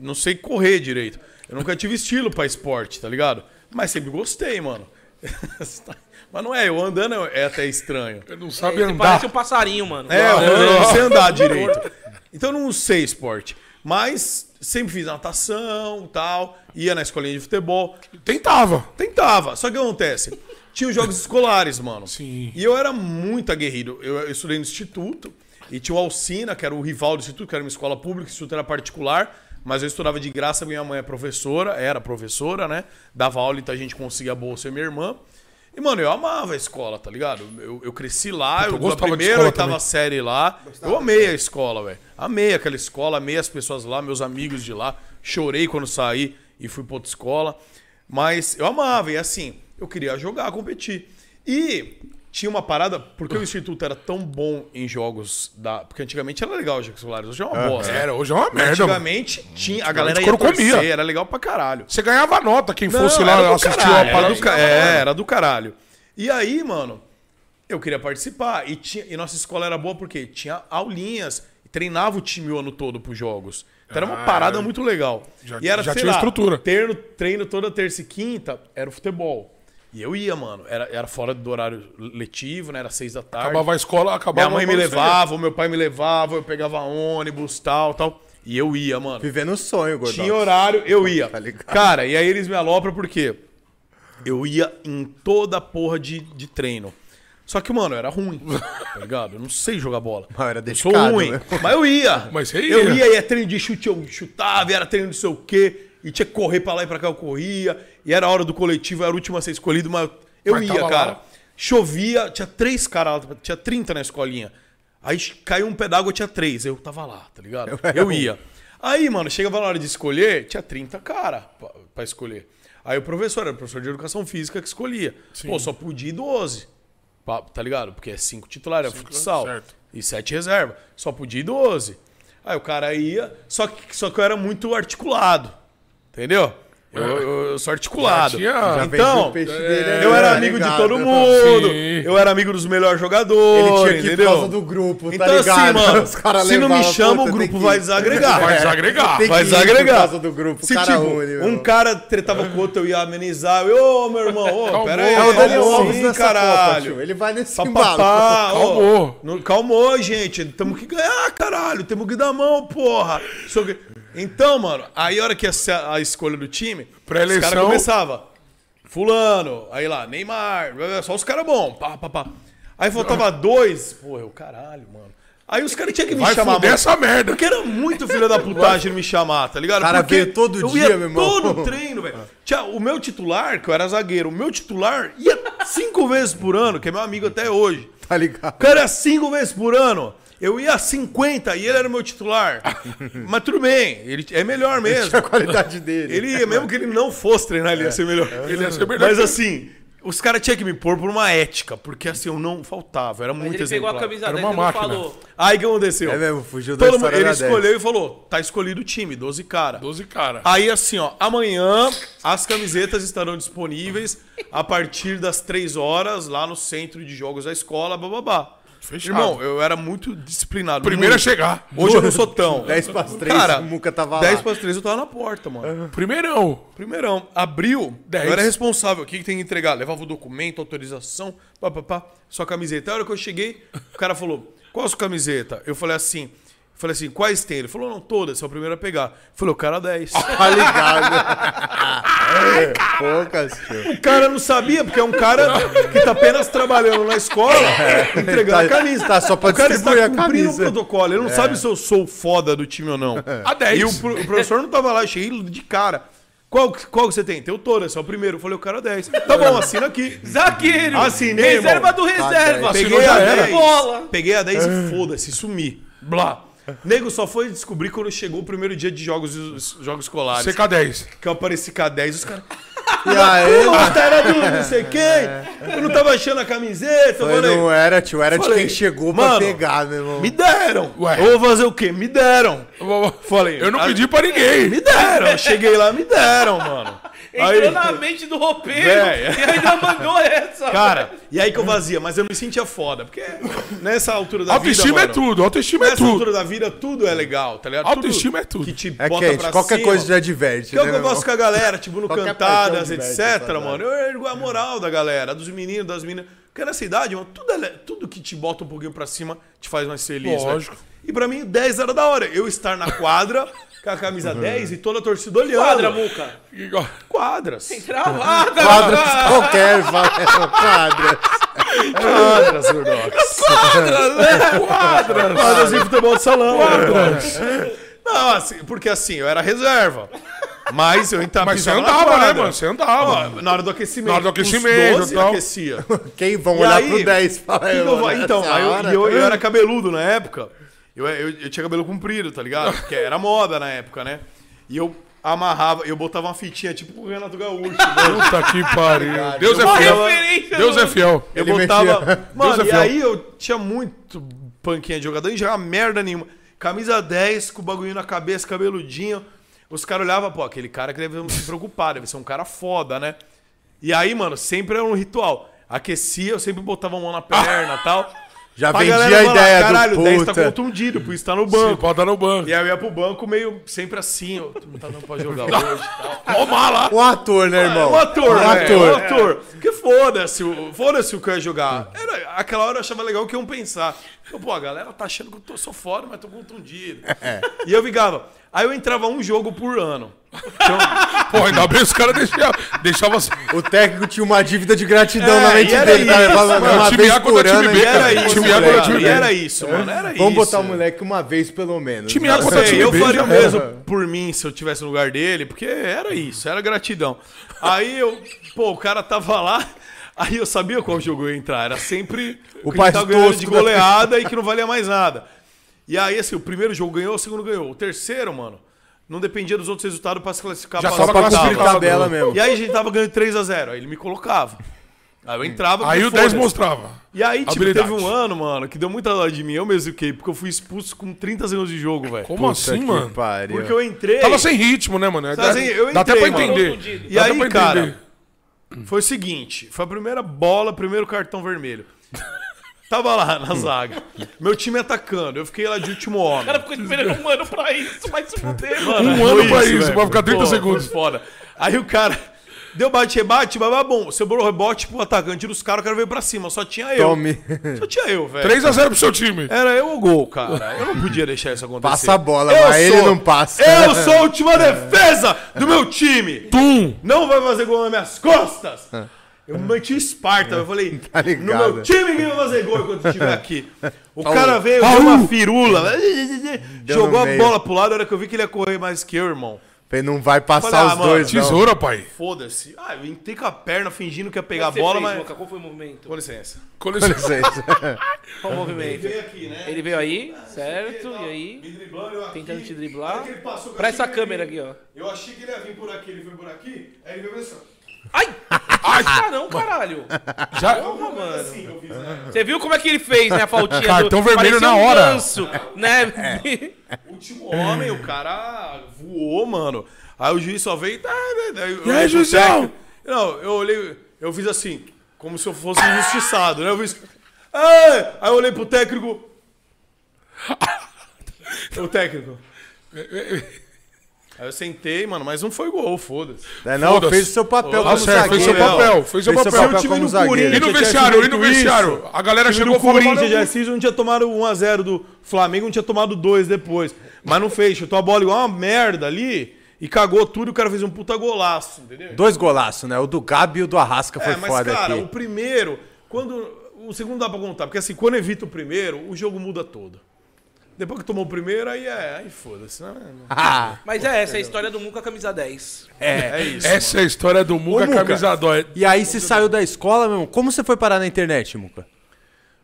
não sei correr direito. Eu nunca tive estilo pra esporte, tá ligado? Mas sempre gostei, mano. Mas não é, eu andando é até estranho. Ele não sabe Você andar. parece um passarinho, mano. É, eu eu não sei andar direito. Então eu não sei esporte. Mas sempre fiz natação tal, ia na escolinha de futebol. Tentava. Tentava. Só que o que acontece? Tinha os jogos escolares, mano. Sim. E eu era muito aguerrido. Eu, eu estudei no instituto e tinha o Alcina, que era o rival do instituto, que era uma escola pública, o instituto era particular, mas eu estudava de graça, minha mãe é professora, era professora, né? Dava aula, então a gente conseguia a bolsa e minha irmã. E, mano, eu amava a escola, tá ligado? Eu, eu cresci lá, eu eu, gostava de primeira, escola oitava também. série lá. Eu amei a escola, velho. Amei aquela escola, amei as pessoas lá, meus amigos de lá. Chorei quando saí e fui pra outra escola. Mas eu amava, e assim, eu queria jogar, competir. E tinha uma parada, porque o instituto era tão bom em jogos da. Porque antigamente era legal os jogos escolares, hoje é uma bosta. Era, hoje é uma merda. mano. Antigamente tinha, a galera ia comia. era legal pra caralho. Você ganhava nota, quem fosse Não, lá era do assistir a era parada. do, ca- é, era do caralho. E aí, mano, eu queria participar. E, tinha, e nossa escola era boa porque tinha aulinhas. e Treinava o time o ano todo pros jogos. Então era uma Ah, parada muito legal. já- e era, já tinha lá, estrutura. Treino, treino toda terça e quinta era o futebol. E eu ia, mano. Era, era fora do horário letivo, né? Era seis da tarde. Acabava a escola, acabava Minha mãe me levava, o meu pai me levava, eu pegava ônibus, tal, tal. E eu ia, mano. Vivendo o sonho, Gordão. Tinha horário, eu ia. Tá ligado? Cara, e aí eles me alopram porque eu ia em toda porra de, de treino. Só que, mano, eu era ruim, tá ligado? Eu não sei jogar bola. Mas era eu sou dedicado, ruim. né? Mas eu ia. Mas você Eu ia. ia, e era treino de chute, eu chutava, e era treino de não sei o quê. E tinha que correr pra lá e pra cá, eu corria. E era a hora do coletivo, era o último a ser escolhido, mas eu Mas ia, cara. lá. Chovia, tinha três caras, lá, tinha 30 na escolinha. Aí caiu um pé d'água, tinha três. Eu tava lá, tá ligado? Eu ia. Aí, mano, chegava na hora de escolher, tinha 30 cara pra, pra escolher. Aí o professor, era o professor de educação física que escolhia. Pô, só podia ir 12. pa- Tá ligado? Porque é cinco titulares, é futsal. certo. E sete reserva. Só podia ir 12. Aí o cara ia, só que, só que eu era muito articulado. Entendeu? Eu, eu- eu sou articulado. Já então, o peixe dele ali, eu era tá amigo de todo mundo. Sim. Eu era amigo dos melhores jogadores. Ele tinha que ir por entendeu? causa do grupo, tá Então, ligado? assim, mano, se não me chama, o grupo vai desagregar. Vai desagregar. Tem que Vai desagregar. causa do grupo. Se, cara tipo, um cara tretava com o outro, eu ia amenizar. Eu, Ô, meu irmão, ô, Calmou. pera aí. É o Daniel calma Alves nessa caralho. Copa, tio. Ele vai nesse embalo. Calmou. Calmou, gente. Temos que ganhar, caralho. Temos que dar mão, porra. Então, mano, aí a hora que ia ser a escolha do time, os caras começavam. Fulano, aí lá, Neymar, só os caras bons. Pá, pá, pá. Aí faltava dois. Porra, eu, caralho, mano. Aí os caras tinham que me Vai chamar. fuder mano. essa merda. Porque era muito filho da putagem me chamar, tá ligado? Cara Porque veio todo eu dia, ia meu irmão. todo treino, velho. O meu titular, que eu era zagueiro, o meu titular ia cinco vezes por ano, que é meu amigo até hoje. Tá ligado? O cara ia cinco vezes por ano. Eu ia a 50 e ele era meu titular. Mas tudo bem, ele é melhor mesmo. A qualidade dele. Ele ia, mesmo que ele não fosse treinar, ele ia ser melhor. Ele ia ser melhor Mas assim, os caras tinham que me pôr por uma ética, porque assim, eu não faltava, era Mas muito ele pegou a exemplar. camisa Era 10 uma e não máquina. falou. Aí o que aconteceu? É mesmo, fugiu da Todo mundo, ele da 10. escolheu e falou: tá escolhido o time, 12 cara. 12 cara. Aí assim, ó, amanhã as camisetas estarão disponíveis a partir das 3 horas lá no centro de jogos da escola, bababá. Fechado. Irmão, eu era muito disciplinado. Primeiro a chegar. Hoje eu não sou tão. 10 pras 3, Cara, Muca tava 10 lá. para 3 eu tava na porta, mano. Primeirão. Primeirão, abriu, Dez. eu era responsável. O que, que tem que entregar? Levava o documento, autorização, pá, pá, pá, sua camiseta. A hora que eu cheguei, o cara falou, qual a sua camiseta? Eu falei assim, falei assim, quais tem? Ele falou, não, todas, é o primeiro a pegar. Eu falei, o cara 10. Tá ligado? Poucas, tio. o cara não sabia, porque é um cara que tá apenas trabalhando na escola, entregando Tá- a camisa. tá só pra o cara está cumprindo camisa. É. o protocolo, ele não sabe se eu sou foda do time ou não. A 10. E o, o professor não tava lá, eu cheguei de cara. Qual, que- qual você tem? Tem o todas, você é o primeiro. Eu falei, o cara 10. Tá bom, assina aqui. Zagueiro! Assinei, reserva irmão. do reserva! Peguei a já era. 10. bola! Peguei a 10 e foda-se, sumi. Blá. Nego só foi descobrir quando chegou o primeiro dia de jogos, os jogos escolares. CK10. Que eu apareci K10, os caras. E aí, era do não sei quem. Eu não tava achando a camiseta. Eu Foi, falei, não era, tio, era de Falei, quem chegou pra mano, pegar, meu irmão. me deram. Ué. Eu vou fazer o quê? Me deram. Falei, Eu não aí- pedi pra ninguém. Me deram. Cheguei lá, me deram, mano. Entrou na mente do roupeiro Véi. e ainda mandou essa. Cara, e aí que eu vazia, mas eu me sentia foda. Porque nessa altura da Autoestima vida. é mano, tudo, autoestima é Nessa tudo. altura da vida, tudo é legal, tá ligado? Autoestima é tudo. Que te É bota quente, pra qualquer cima. coisa já diverte, Que é o né, que eu meu gosto com a galera, tipo, no Qualquer Cantadas, diverte, etc, rapaziada. mano. Eu ergo a moral da galera, dos meninos, das meninas. Porque nessa idade, mano, tudo, é tudo que te bota um pouquinho pra cima te faz mais feliz. Lógico. E pra mim, 10 era da hora. Eu estar na quadra com a camisa 10 e toda a torcida olhando. Quadra, Muca. Quadras. Travada. Quadras qualquer, fala, quadras. Quadras, Gordox. Quadras. Quadras de futebol de salão. Gordox. Não, assim, porque assim, eu era reserva. Mas eu entrava Mas você andava, né, mano? Você andava. Ó, Na hora do aquecimento. Na hora do aquecimento, Os 12 tal. aquecia. Quem vão E olhar aí, pro 10? Fala eu vou- então, aí eu, eu, eu era cabeludo na época. Eu, eu, eu tinha cabelo comprido, tá ligado? Porque era moda na época, né? E eu amarrava, eu botava uma fitinha tipo o Renato Gaúcho. né? Puta que pariu. Deus é fiel. Deus é fiel. Eu Ele botava. mexia. Mano, Deus é e fiel. aí eu tinha muito panquinha de jogador e jogava merda nenhuma. Camisa 10, com o bagulho na cabeça, cabeludinho. Os caras olhavam, pô, aquele cara que deve se preocupar, deve ser um cara foda, né? E aí, mano, sempre era um ritual. Aquecia, eu sempre botava a mão na perna e tal. Já Pra vendia galera a ideia Caralho, do o 10 tá puta. contundido, por isso tá no Sim, banco. pode dar no banco. E aí eu ia pro banco meio sempre assim, ó. Tu não tá dando pra jogar hoje tal. Ó, mala. Um ator, né, irmão? Um ator, né? ator. Um ator. Porque foda-se, o- foda-se o que eu ia jogar. Era, aquela hora eu achava legal que iam pensar. Eu, Pô, a galera tá achando que eu tô, sou foda, mas tô contundido. E eu ficava. Aí eu entrava um jogo por ano. Pô, ainda bem os caras deixavam. Deixavam assim. O técnico tinha uma dívida de gratidão É, na mente era dele. Tá? isso, Falando mano. uma Time A contra time. B, era isso, Time A contra time B. era isso, mano. Era isso. Vamos botar o moleque uma vez pelo menos. Time né? A contra time eu B. faria já o mesmo por mim se eu tivesse no lugar dele, porque era isso, era gratidão. Aí eu, pô, o cara tava lá, aí eu sabia qual jogo eu ia entrar. Era sempre O que tava ganhando de da- goleada e que não valia mais nada. E aí, assim, o primeiro jogo ganhou, o segundo ganhou. O terceiro, mano, não dependia dos outros resultados pra se classificar Já pra Só pra cumprir tabela mesmo. E aí a gente tava ganhando 3x0, aí ele me colocava. Aí eu entrava. Aí o 10 foda-se. mostrava. E aí, tipo, Habilidade. teve um ano, mano, que deu muita dó de mim. Eu mesmo fiquei, porque eu fui expulso com 30 segundos de jogo, velho. Como Puta assim, mano? pariu. Porque eu entrei. Tava sem ritmo, né, mano? Sem- eu Dá até pra entrei, mano. entender. E Dá aí, pra cara, entender. foi o seguinte: foi a primeira bola, primeiro cartão vermelho. Tava lá na zaga. Meu time atacando. Eu fiquei lá de último O homem. cara ficou esperando um ano pra isso, mas se fuder, Mano. Um foi ano pra isso, velho. pra ficar 30 Pô, segundos. Foda. Aí o cara deu bate-rebate, mas mas bom. Sobrou o rebote pro atacante dos caras, o cara veio pra cima. Só tinha eu. Tome. Só tinha eu, velho. 3x0 pro seu time. Era eu o gol, cara. Eu não podia deixar isso acontecer. Passa a bola, Eu mas ele sou- não passa. Eu sou a última defesa do meu time. Tum! Não vai fazer gol nas minhas costas. Eu meti o Esparta. Eu falei, Tá no meu time quem vai fazer gol enquanto eu estiver aqui. O Raul. cara veio, deu uma firula. Jogou no a meio. bola pro lado. A hora que eu vi que ele ia correr mais que eu, irmão. Ele não vai passar Falei, ah, os mano, dois, não. Tesoura, pai. Foda-se. Ah, eu entrei com a perna fingindo que ia pegar a Você bola, fez, mas... Luca? Qual foi o movimento? Com licença. Com Com licença. licença. Qual o movimento? Veio aqui, né? Ele veio aí, certo? E aí? Me driblando, eu aqui. Tentando te driblar. hora que ele passou com Pra essa câmera aqui, ó. Eu achei que ele ia vir por aqui, ele foi por aqui, aí ele veio assim, ó. Ai! Ah, não, caralho. Já, Porra, mano. Né? Você viu como é que ele fez, né? A faltinha Cartão do... vermelho parecia na um hora. ganso, né? Último homem, o cara voou, mano. Aí o juiz só veio. Tá, daí eu E aí, técnico. Não, eu olhei, eu fiz assim, como se eu fosse injustiçado, né? Eu fiz. "Ah!" Aí eu olhei pro técnico. O técnico. Aí eu sentei, mano, mas não foi gol, foda-se. É, não, Foda-se. fez o seu papel como certo, fez seu zagueiro. papel, fez seu papel. O time como do zagueiro. E no vestiário, e no vestiário? A galera o time chegou e falou, Corinthians já Assis não tinha tomado 1x0 do Flamengo, não tinha tomado 2 depois. Mas não fez, chutou a bola igual uma merda ali e cagou tudo e o cara fez um puta golaço, entendeu? Dois golaços, né? O do Gabi e o do Arrasca foi É, mas foda cara, aqui. o primeiro, quando. O segundo dá pra contar, porque assim, quando evita o primeiro, o jogo muda todo. Depois que tomou o primeiro, aí é. Aí foda-se, né? Ah, Mas é essa, é a história do Muca camisa 10. É isso. Essa é a história do Muga Ô, Muca. camisa dói. e aí você saiu da escola, meu irmão. Como você foi parar na internet, Muca?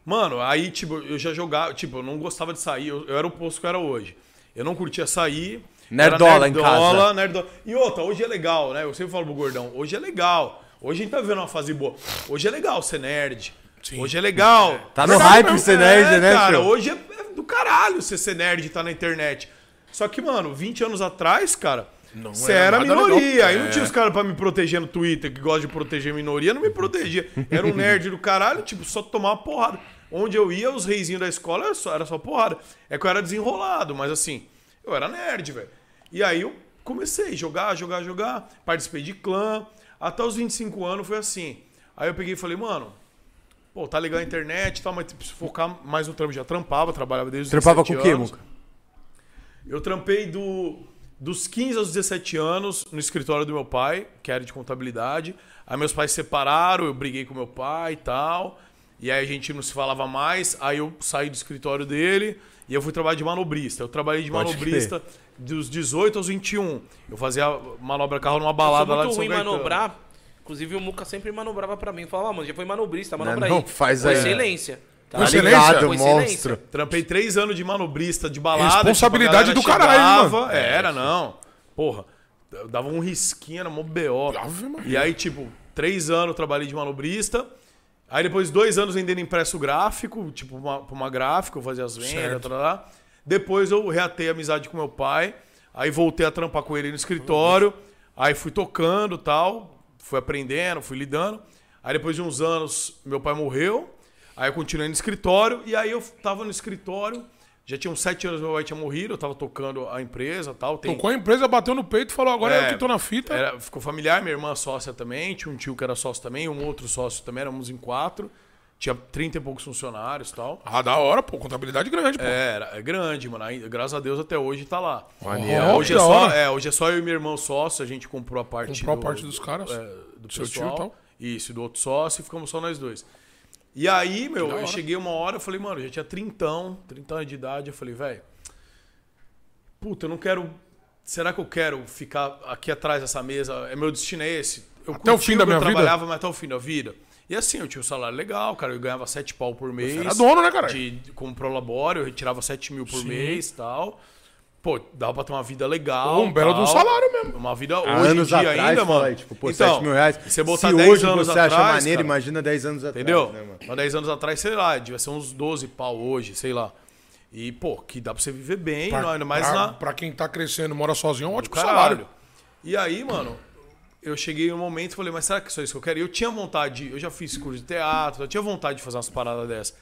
Mano, aí, tipo, eu já jogava, tipo, eu não gostava de sair, eu, eu era o posto que eu era hoje. Eu não curtia sair. Nerdola era em casa. nerdola. E outra, hoje é legal, né? Eu sempre falo pro gordão, hoje é legal. Hoje a gente tá vivendo uma fase boa. Hoje é legal ser nerd. Hoje é legal. Tá no hype ser nerd, é, né, cara? tio? Hoje é, é do caralho você ser nerd e tá na internet. Só que, mano, 20 anos atrás, cara, você era era minoria. Aí não É. tinha os caras pra me proteger no Twitter, que gosta de proteger minoria, não me protegia. Era um nerd do caralho, tipo, só tomar uma porrada. Onde eu ia, os reizinhos da escola era só, era só porrada. É que eu era desenrolado, mas assim, eu era nerd, velho. E aí eu comecei a jogar, jogar, jogar. Participei de clã. Até os 25 anos foi assim. Aí eu peguei e falei, mano, pô, tá legal a internet e tal, mas preciso focar mais no trampo. Já trampava, trabalhava desde os Trampava 17 com o quê, anos. Muca? Eu trampei do, dos 15 aos 17 anos no escritório do meu pai, que era de contabilidade. Aí meus pais se separaram, eu briguei com meu pai e tal. E aí a gente não se falava mais. Aí eu saí do escritório dele e eu fui trabalhar de manobrista. Eu trabalhei de Pode manobrista dos 18 aos 21. Eu fazia manobra carro numa Eu sou balada lá muito de São ruim Gaetano. manobrar. Inclusive o Muca sempre manobrava pra mim. Falava, ah, mano, já foi manobrista, manobra Não, aí. não, faz aí. excelência. Tá Com excelência. ligado, Com excelência. monstro. Trampei três anos de manobrista de balada. Responsabilidade tipo, a do galera caralho, chegava- mano. É, Era, não. Porra, eu dava um risquinho, era mó BO. E aí, tipo, três anos eu trabalhei de manobrista. Aí depois dois anos vendendo impresso gráfico, tipo, uma, pra uma gráfica, eu fazia as vendas, tal, tal. Depois eu reatei a amizade com meu pai. Aí voltei a trampar com ele no escritório. Aí fui tocando tal. Fui aprendendo, fui lidando. Aí depois de uns anos, meu pai morreu. Aí eu continuei no escritório. E aí eu tava no escritório. Já tinha uns sete anos meu pai tinha morrido. Eu tava tocando a empresa tal. Tem, Tocou a empresa, bateu no peito e falou: agora É, eu que tô na fita. era- ficou familiar, minha irmã sócia também, tinha um tio que era sócio também, um outro sócio também, éramos em quatro. Tinha 30 e poucos funcionários e tal. Ah, da hora, pô. Contabilidade grande, pô. É, era, é grande, mano. Aí, graças a Deus até hoje tá lá. Maneiro. Hoje, é só, é, hoje é só eu e meu irmão sócio, a gente comprou a parte, Comprou a do, parte dos caras. é, do Seu tio pessoal. e tal. Isso, do outro sócio e ficamos só nós dois. E aí, meu, eu cheguei uma hora, eu falei, mano, eu já tinha trintão, 30 anos de idade, eu falei, velho, puta, eu não quero. Será que eu quero ficar aqui atrás dessa mesa? É meu destino é esse? Eu Até o fim da eu minha vida? trabalhava, mas até o fim da vida. E assim, eu tinha um salário legal, cara. Eu ganhava sete pau por mês. era dono, né, cara? De, como prolabório, eu retirava 7 mil por Sim. mês e tal. Pô, dava pra ter uma vida legal. Pô, um belo de um salário mesmo. Uma vida Há hoje anos em dia atrás, ainda, mano. aí, tipo, pô, então, 7 mil reais. Você botar Se 10 hoje anos você atrás, acha maneiro, cara, imagina 10 anos atrás. Entendeu? né, mano? Há 10 anos atrás, sei lá, devia ser uns 12 pau hoje, sei lá. E, pô, que dá pra você viver bem, Pra, não, ainda mais pra, na. pra quem tá crescendo, mora sozinho, é um ótimo Caralho. salário. E aí, mano, eu cheguei em um momento e falei, mas será que isso é isso que eu quero? E eu tinha vontade, eu já fiz curso de teatro, eu tinha vontade de fazer umas paradas dessas.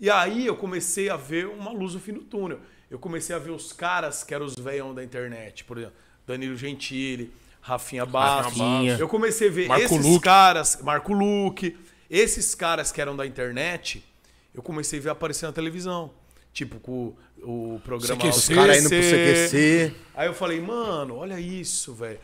E aí eu comecei a ver uma luz no fim do túnel. Eu comecei a ver os caras que eram os veião da internet, por exemplo, Danilo Gentili, Rafinha Bastos. Rafinha. Eu comecei a ver Marco esses Luque. caras, Marco Luque, esses caras que eram da internet, eu comecei a ver aparecer na televisão. Tipo, com o, o programa CQC. Os caras indo pro CQC. Aí eu falei, mano, olha isso, velho.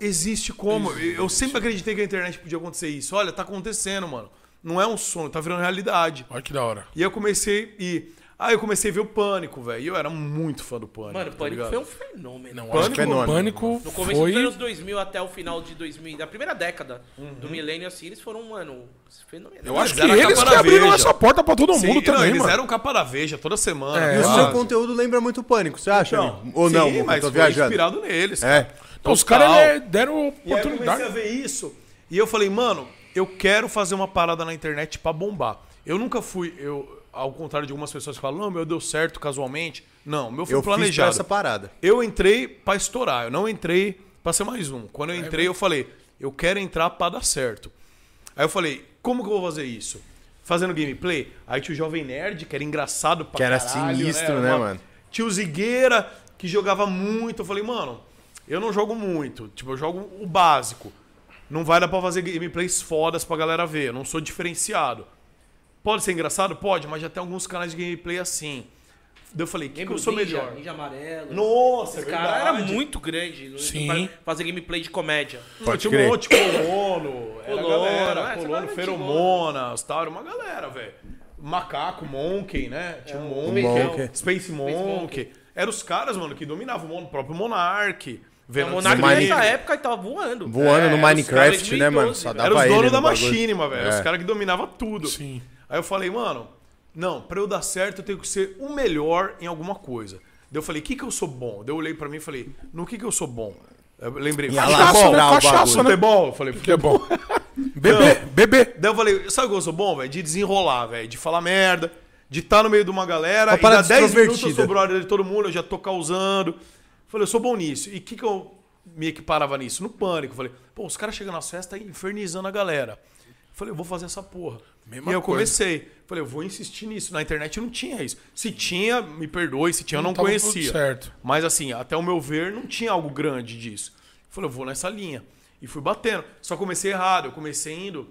Existe como. Eu sempre acreditei que a internet podia acontecer isso. Olha, tá acontecendo, mano. Não é um sonho, tá virando realidade. Olha que da hora. E eu comecei e Aí eu comecei a ver o Pânico, velho. E eu era muito fã do Pânico. Mano, o tá Pânico ligado? foi um fenômeno. Não, Pânico, acho que fenômeno. o Pânico No começo foi... dos anos 2000 até o final de 2000, da primeira década do milênio, assim, eles foram, mano, fenomenais. Eu acho que Eles eram eles que abriram essa porta pra todo Sim, mundo não, também, eles mano. eram capa da Veja toda semana. É, E o quase. seu conteúdo lembra muito Pânico, você acha? Então, amigo? Ou não, sim, Muca, mas eu tô foi viajando. inspirado neles. É. Então, os caras é, deram E aí eu comecei oportunidade. a ver isso. E eu falei, mano, eu quero fazer uma parada na internet pra bombar. Eu nunca fui, eu, ao contrário de algumas pessoas que falam, não, meu deu certo casualmente. Não, meu foi Eu fiz pra planejado. essa parada. Eu entrei pra estourar, eu não entrei pra ser mais um. Quando eu entrei, eu falei, eu quero entrar pra dar certo. Aí eu falei, como que eu vou fazer isso? Fazendo gameplay? Aí tinha o Jovem Nerd, que era engraçado pra Que era caralho, sinistro, Era né, uma- mano? Tinha o Zigueira, que jogava muito. Eu falei, mano, eu não jogo muito. Tipo, eu jogo o básico. Não vai dar pra fazer gameplays fodas pra galera ver. Eu não sou diferenciado. Pode ser engraçado? Pode, mas já tem alguns canais de gameplay assim. Daí eu falei, que, que eu sou Ninja, melhor? Ninja Amarelo. Nossa, é Esse cara era muito grande. Sim. pra Fazer gameplay de comédia. Pode tinha crer. um monte de colono, era a Colono, galera, é, colono, feromonas, tal, era uma galera, velho. Macaco, Monkey, né? Tinha um Monkey, Monkey. Space Monkey. Monkey. Eram os caras, mano, que dominavam o mundo, o próprio Monark. O Venom Monark Mine- nessa época ele tava voando. Voando É, no Minecraft, né, mano? 2012, Só dava Era os donos no da. Machinima, velho. É. Os caras que dominavam tudo. Sim. Aí eu falei, mano, não, pra eu dar certo eu tenho que ser o melhor em alguma coisa. Daí eu falei, o que que eu sou bom? Daí eu olhei pra mim e falei, no que que eu sou bom? Eu lembrei, Ia futebol, lastrar o cachaça, bagulho. futebol. Eu falei, Que é futebol. bom. Bebê, bebê. Daí eu falei, sabe o que eu sou bom, velho? De desenrolar, velho. De falar merda, de estar no meio de uma galera. Uma e dar 10 minutos eu extrovertida. sou brother de todo mundo, eu já tô causando. Falei, eu sou bom nisso. E o que, que eu me equiparava nisso? No pânico. Falei, pô, os caras chegam nas festas aí infernizando a galera. Falei, eu vou fazer essa porra. Mesma e eu coisa. comecei. Falei, eu vou insistir nisso. Na internet não tinha isso. Se tinha, me perdoe, se tinha, eu Não não conhecia. certo. Mas assim, até o meu ver, não tinha algo grande disso. Falei, eu vou nessa linha. E fui batendo. Só comecei errado. Eu comecei indo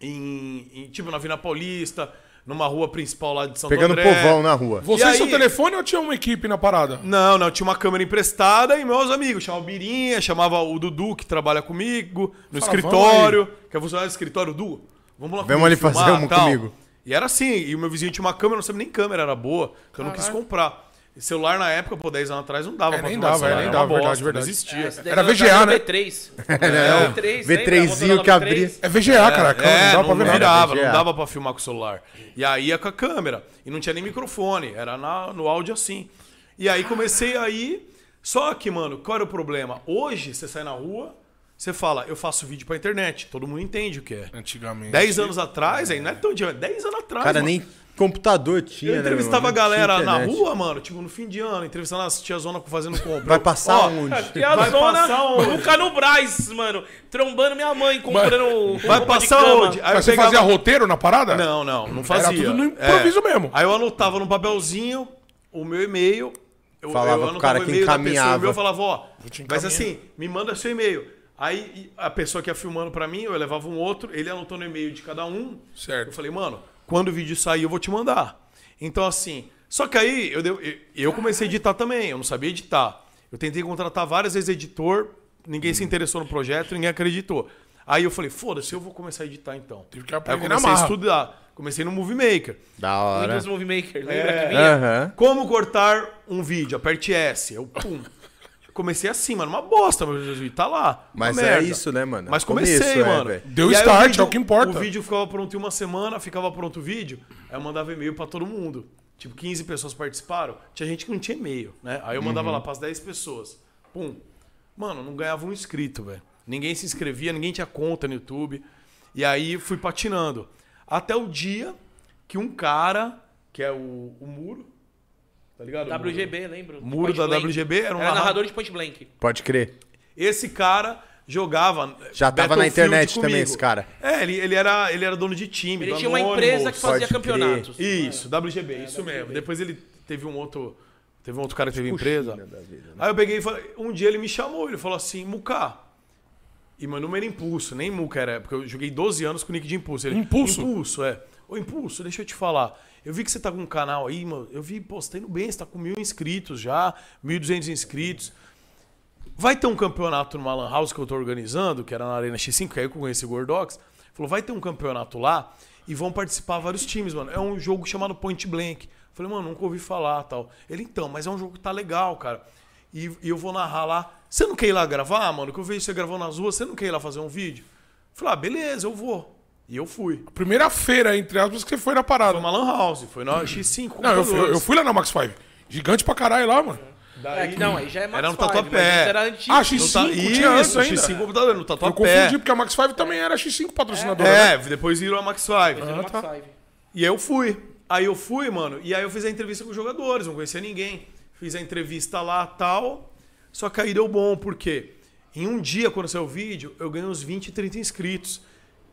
em, em, tipo, na Vila Paulista, numa rua principal lá de Santo Pegando André. povão na rua. Você E aí- seu telefone ou tinha uma equipe na parada? Não, não, tinha uma câmera emprestada e meus amigos. Chamava o Birinha, chamava o Dudu, que trabalha comigo, no Fala, escritório. Quer funcionário do escritório, Du? Vamos lá Vamos comigo ali fazer uma tal. comigo. E era assim, e o meu vizinho tinha uma câmera, não sabia nem câmera era boa, que eu não quis comprar. E celular na época, pô, 10 anos atrás, não dava É, pra nem filmar dava, celular, é, nem era uma dava, verdade, bosta, verdade. Não existia. Era VGA, né? V3. É, o V3, V3zinho lembra? que abria. É VGA, cara. a câmera, É, não não, pra ver não nada. virava, VGA. não dava pra filmar com o celular. E aí ia com a câmera. E não tinha nem microfone, era na- no áudio assim. E aí comecei aí. Só que, mano, qual era o problema? Hoje, você sai na rua, você fala, eu faço vídeo pra internet. Todo mundo entende o que é. Antigamente. 10 anos atrás, aí não é tão dia, 10 anos atrás. Cara, mano. nem computador tinha, Eu né, entrevistava a irmão? Não galera na rua, mano, tipo no fim de ano, entrevistando as tia Zona fazendo compra. Vai passar Ó, onde? Que a Vai zona, passar onde? nunca no Braz, mano. Trombando minha mãe, comprando Vai roupa de passar onde? Aí Mas você fazia roteiro na parada? Não, não, não fazia. Era tudo no improviso mesmo. Aí eu anotava no papelzinho o meu e-mail. Eu, Falava eu pro cara o que e-mail da pessoa, encaminhava. o meu eu falava, ó, te mas encaminhar. assim, me manda seu e-mail. Aí e a pessoa que ia filmando pra mim, eu levava um outro, ele anotou no e-mail de cada um. Certo. Eu falei, mano, quando o vídeo sair eu vou te mandar. Então assim, só que aí eu, eu- eu comecei a editar também, eu não sabia editar. Eu tentei contratar várias vezes editor, ninguém se interessou no projeto, ninguém acreditou. Aí eu falei, foda-se, eu vou começar a editar então. Tive que Aí eu aprender na comecei a estudar. Comecei no Movie Maker. Da hora. Windows Movie Maker, lembra É. que vinha? Como cortar um vídeo? Aperte S. Eu, pum. Comecei assim, mano. Uma bosta, meu Jesus. Tá lá. Mas é merda. isso, né, mano? Mas Começo, comecei, é, mano. velho. Deu E start, vídeo- é o que importa. O vídeo ficava pronto em uma semana, ficava pronto o vídeo. Aí eu mandava e-mail pra todo mundo. Tipo, 15 pessoas participaram. Tinha gente que não tinha e-mail, né? Aí eu mandava Uhum. lá pras 10 pessoas. Pum. Mano, não ganhava um inscrito, velho. Ninguém se inscrevia, ninguém tinha conta no YouTube. E aí fui patinando. Até o dia que um cara, que é o, o Muro, tá ligado? Muro? WGB, lembro. O Muro Point da Blank. WGB era um Era narra- narrador de Point Blank. Pode crer. Esse cara jogava. Já tava na internet também, comigo. esse cara. É, ele, ele, era, ele era dono de time. Ele do tinha uma Anonymous. empresa que fazia Pode crer. campeonatos. Isso, WGB, isso mesmo. Depois ele teve um outro. Teve um outro cara que teve empresa. Aí eu peguei e falei. Um dia ele me chamou, ele falou assim, Muká. E meu número era Impulso, nem Muca era, porque eu joguei 12 anos com o nick de Impulso. Ele, Impulso? Impulso, é. Ô, Impulso, deixa eu te falar. Eu vi que você tá com um canal aí, mano. Eu vi, pô, você tá indo bem, você tá com mil inscritos já, 1.200 inscritos. Vai ter um campeonato numa Lan House que eu tô organizando, que era na Arena X5, que aí eu conheci o Gordox. Falou, vai ter um campeonato lá e vão participar vários times, mano. É um jogo chamado Point Blank. Falei, mano, nunca ouvi falar tal. Ele, então, mas é um jogo que tá legal, cara. E, e eu vou narrar lá. Você não quer ir lá gravar, mano? Que eu vejo você gravando nas ruas, você não quer ir lá fazer um vídeo? Falei, ah, beleza, eu vou. E eu fui. Primeira feira, entre aspas, que você foi na parada. Foi uma Lan House, foi na X5. Não, eu, fui- eu fui lá na Max 5. Gigante pra caralho lá, mano. É, que não, aí já é Max Era no 5, Tatuapé. Era antigo. Ah, No X5 ta- tinha Isso, ainda. X5 computador, no Eu Tatuapé. confundi, porque a Max 5 também era X5 patrocinadora, né? É, depois virou a Max 5. Era Max tá. 5. E aí eu fui. Aí eu fui, mano, e aí eu fiz a entrevista com os jogadores, não conhecia ninguém. Fiz a entrevista lá tal. Só que aí deu bom, porque em um dia, quando saiu o vídeo, eu ganhei uns 20, 30 inscritos.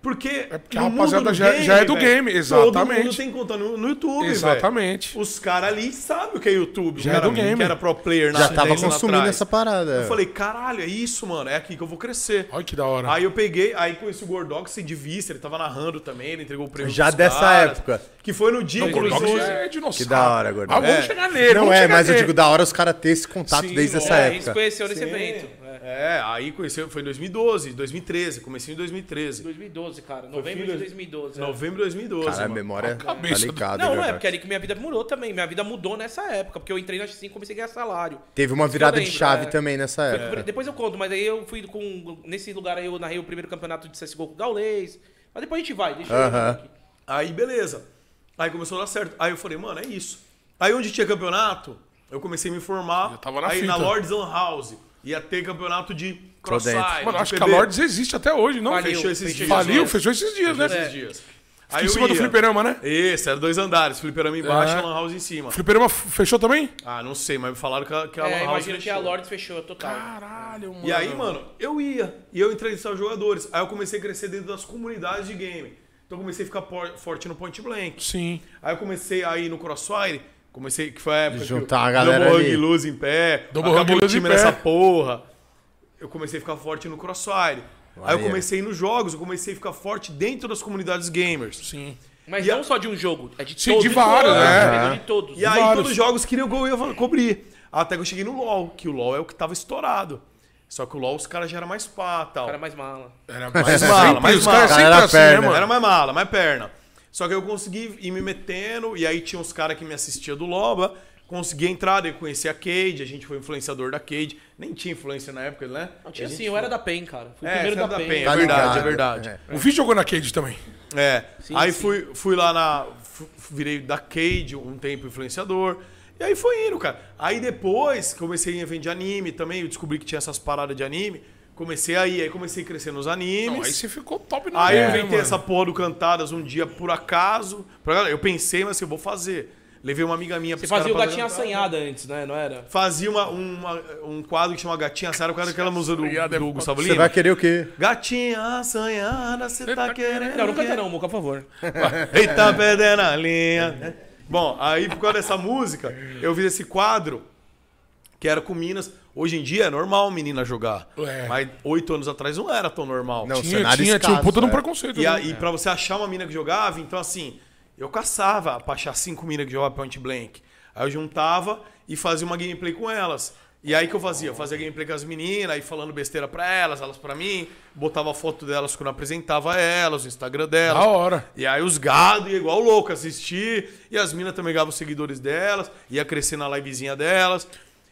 Porque, É porque a rapaziada do já- já é do velho, game, Todo exatamente. mundo tem conta no, no YouTube, Exatamente. velho. Os caras ali sabem o que é YouTube. Já o cara é do game. Que era pro player na Já tava 10 anos consumindo atrás. essa parada. Eu falei, caralho, é isso, mano. É aqui que eu vou crescer. Olha que da hora. Aí eu peguei, aí conheci o Gordox de vista, ele tava narrando também, ele entregou o prêmio Já dessa caras, época. Que foi no dia Não, Gordox é dinossauro. Que da hora, Gordox. Ah, vamos É. chegar nele, Não é, mas eu nele. digo da hora os caras terem esse contato Sim, desde é, essa É, a gente se época. conheceu nesse evento. É. É, aí conheceu, foi em 2012, 2013, comecei em 2013. 2012, cara. Novembro filho- de 2012. é. Novembro de 2012. Cara, a mano. memória tá cabeça do- ligado. Não, é, Gordox? porque é ali que minha vida mudou também. Minha vida mudou nessa época, porque eu entrei na X5 e comecei a ganhar salário. Teve uma eu virada de chave é. também nessa época. Depois eu conto, mas aí eu fui com. Nesse lugar aí eu narrei o primeiro campeonato de CSGO com o Gaulês. Mas depois a gente vai, deixa eu Aham. lembrar aqui. Aí, beleza. Aí começou a dar certo. Aí eu falei, mano, é isso. Aí onde tinha campeonato, eu comecei a me formar. Já tava na aí fita. na Lords House ia ter campeonato de crossfire. Mano, acho que a. Lords existe até hoje, não? Faliu, Fechou esses dias. Faliu, fechou esses dias, né? Esses dias. Em cima do fliperama, né? Esse, era dois andares. Fliperama embaixo É. e Lan House em cima. O fliperama fechou também? Ah, não sei, mas me falaram que a, que a É, Lan House imagina que a fechou. Lords fechou total. Caralho, mano. E aí, mano, eu ia. E eu entrevistava jogadores. Aí eu comecei a crescer dentro das comunidades de game. Então eu comecei a ficar por- forte no Point Blank. Sim. Aí eu comecei a ir no Crossfire. Comecei, que foi a época Juntar que a o galera Double ali. Hug Luz em pé. Double acabou Hug o time pé. nessa porra. Eu comecei a ficar forte no Crossfire. Aí eu comecei nos jogos, eu comecei a ficar forte dentro das comunidades gamers. Sim. Mas E não a- só de um jogo, é de Sim, todos. de vários, todos, né? entendeu? De todos. E aí Vários. todos os jogos queriam que eu ia cobrir. Até que eu cheguei no LoL, que o LoL é o que tava estourado. Só que o LoL os caras já eram mais pá tal. É mais mala. Era Mais mala, mais os caras mala. sempre Era assim, perna. né, mano? Era mais mala, mais perna. Só que eu consegui ir me metendo, e aí tinha uns caras que me assistiam do Loba, consegui entrar, daí eu conheci a Cade, a gente foi influenciador da Cade. Nem tinha influência na época, né? Não, tinha A sim, eu era da PEN, cara. Fui o É, primeiro da, da PEN. PEN, é verdade, é verdade. É. O Vi jogou na Cade também. É. Sim, aí sim. Fui, fui lá na. Virei da Cade um tempo influenciador. E aí foi indo, cara. Aí depois comecei evento de anime também. Eu descobri que tinha essas paradas de anime. Comecei aí, aí comecei a crescer nos animes. Não, aí você ficou top no Aí eu inventei mano. essa porra do Cantadas um dia por acaso. Pra galera, Eu pensei, mas assim, eu vou fazer. Levei uma amiga minha Você pros fazia o pra gatinha assanhada antes, né? Não era? Fazia uma, uma- um quadro que chama Gatinha Assanhada, por causa daquela música do, do foda. Gustavo Você Lima. vai querer o quê? Gatinha assanhada, você tá tá querendo. Não, não o canta não, Muca, por favor. Eita, perdendo a linha. Bom, aí por causa dessa música, eu fiz esse quadro que era com minas. Hoje em dia é normal menina jogar. É. Mas oito anos atrás não era tão normal. Não, Tinha, cenário tinha, tinha um puta de um é. preconceito. E né? aí, pra você achar uma mina que jogava, então assim, eu caçava pra achar cinco minas que jogavam Point Blank. Aí eu juntava e fazia uma gameplay com elas. E aí que eu fazia? Eu fazia gameplay com as meninas, aí falando besteira pra elas, elas pra mim, botava a foto delas quando eu apresentava elas, o Instagram delas. Da hora. E aí os gado ia igual louco assistir, e as minas também ganhavam os seguidores delas, ia crescer na livezinha delas.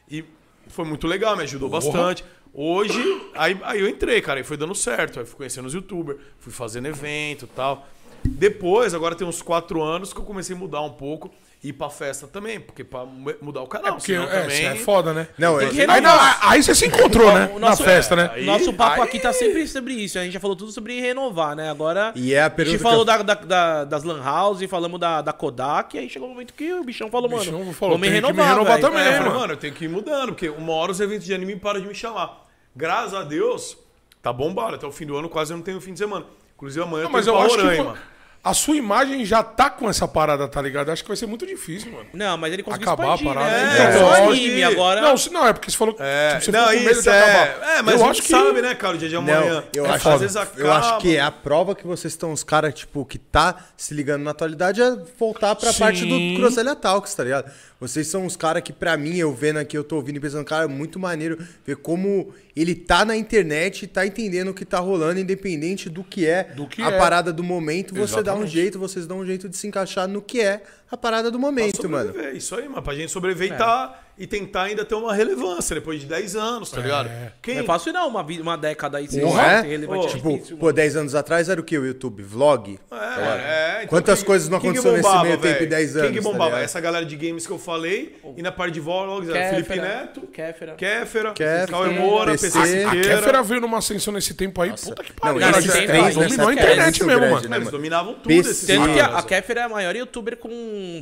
E foi muito legal, me ajudou bastante. Hoje, aí, aí eu entrei, cara, e foi dando certo. Aí fui conhecendo os youtubers, fui fazendo evento e tal. Depois, agora tem uns quatro anos que eu comecei a mudar um pouco ir pra festa também, porque pra mu- mudar o canal, Porque senão é, também... é foda, né? Não, é, que Aí, renovar. não, aí você se encontrou, né? O Na nosso- festa, né? Aí- Nosso papo aí- aqui tá sempre sobre isso. A gente já falou tudo sobre renovar, né? Agora. E é a a gente falou eu- da, da- da- das Lan House, falamos da, da Kodak, e aí chegou o momento que o bichão falou, mano. bichão falou, vamos me tem que me renovar, renovar também, É, eu É, falei, mano. mano, eu tenho que ir mudando, porque uma hora os eventos de anime param de me chamar. Graças a Deus, tá bombado. Até o fim do ano quase eu não tenho fim de semana. Inclusive amanhã Não, eu mas eu acho que Roraima. pô, a sua imagem já tá com essa parada, tá ligado? Acho que vai ser muito difícil, mano. Não, mas ele conseguiu Acabar a expandir, parada. né? É, Então, só anime, que- agora... Não, não, é porque você falou É, tipo, você não, ficou com medo isso de é. acabar. É, mas eu a acho gente que sabe, né, cara, o dia de amanhã. Não, eu, É acho, foda. Às vezes eu acho que a prova que vocês estão, os caras, tipo, que tá se ligando na atualidade é voltar pra Sim. parte do Groselha Talks, tá ligado? Vocês são os caras que, pra mim, eu vendo aqui, eu tô ouvindo e pensando, cara, é muito maneiro ver como ele tá na internet e tá entendendo o que tá rolando, independente do que é Do que a é. parada do momento. Você dá um Exatamente. jeito, vocês dão um jeito de se encaixar no que é a parada do momento, mano. Sobreviver, Isso aí, mano. Pra gente sobreviver e, tá, e tentar ainda ter uma relevância depois de 10 anos, tá ligado? Quem, Não é fácil não, uma, uma década aí sem Não é? relevante. é Tipo, difícil, pô, 10 anos atrás era o que? O YouTube? Vlog? É, é, então Quantas quem- coisas não aconteceu nesse meio tempo velho? em 10 Quem que anos, tá bombava? ligado? Essa galera de games que eu falei. E na parte de vlogs era Felipe Neto, Kéfera. Kéfera, Kéfera, Cauê Moura, PC. PC A. Kéfera veio numa ascensão nesse tempo aí, puta que pariu. Não, cara, esses já- três dominou a internet é mesmo, mano. né, Eles dominavam tudo esses a Kéfera é a maior youtuber com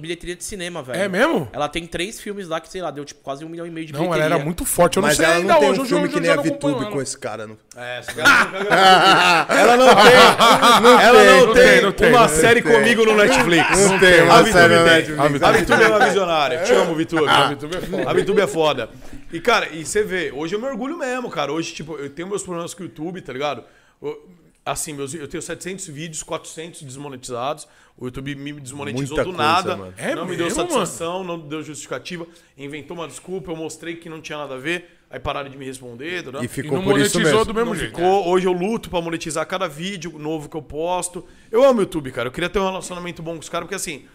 bilheteria de cinema, velho. É mesmo? Ela tem três filmes lá que, sei lá, deu tipo quase um milhão e meio de Não, ela bilheteria. era muito forte. Eu não Mas sei ela ainda não tem hoje. um hoje filme eu que nem a não acompanho VTube ela. com esse cara. Não. É, ela não tem, ela não não tem, tem, não tem, uma não série comigo no Netflix. Não tem A uma Vitube série no tem. Netflix. A Vitube é uma visionária. Te amo, Vitube. A VTube é foda. A VTube é foda. E, cara, e você vê, hoje eu me orgulho mesmo, cara. Hoje, tipo, eu tenho meus problemas com o YouTube, tá ligado? Eu- Assim, meus, eu tenho 700 vídeos, 400 desmonetizados. O YouTube me desmonetizou Muita do coisa, nada. mano. É não me deu mesmo, satisfação, não deu justificativa. Inventou uma desculpa, eu mostrei que não tinha nada a ver. Aí pararam de me responder. tá? E E ficou não por isso monetizou mesmo. do mesmo Não jeito. ficou. Hoje eu luto pra monetizar cada vídeo novo que eu posto. Eu amo o YouTube, cara. Eu queria ter um relacionamento bom com os caras, porque assim,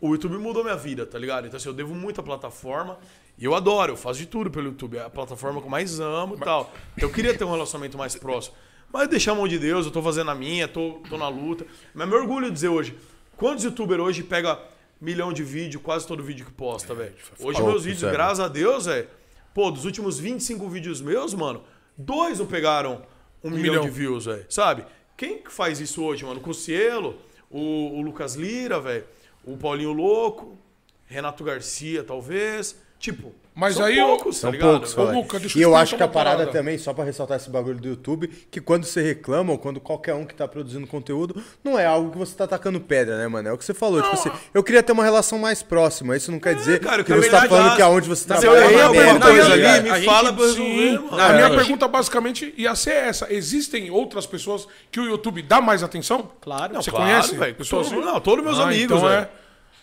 o YouTube mudou minha vida, tá ligado? Então, assim, eu devo muito à plataforma. E eu adoro, eu faço de tudo pelo YouTube. É a plataforma que eu mais amo e tal. Então, eu queria ter um relacionamento mais próximo. Mas deixar a mão de Deus, eu tô fazendo a minha, tô, tô na luta. Mas me orgulho de dizer hoje. Quantos youtubers hoje pega milhão de vídeo, quase todo vídeo que posta, velho? Hoje poucos, meus vídeos, é. graças a Deus, velho. Pô, dos últimos 25 vídeos meus, mano, dois não pegaram um, milhão, milhão. de views, velho. Sabe? Quem que faz isso hoje, mano? O Cossielo, o, o Lucas Lira, velho. O Paulinho Louco, Renato Garcia, talvez. Tipo, Mas são aí eu- poucos, tá ligado? poucos, Ô. Luca, deixa eu E eu acho que a parada parada. também, só pra ressaltar esse bagulho do YouTube, que quando você reclama ou quando qualquer um que tá produzindo conteúdo, não é algo que você tá atacando pedra, né, mano? É o que você falou. Tipo assim, eu queria ter uma relação mais próxima. Isso não quer dizer cara, eu que você tá falando que aonde você trabalha eu é errei uma alguma merda, coisa tá ali, me A fala eu Sim. mano. A minha É. pergunta basicamente ia ser essa. Existem outras pessoas que o YouTube dá mais atenção? Claro. Você Claro, conhece? pessoas Todo- assim? Não, todos meus Ah, amigos, então é.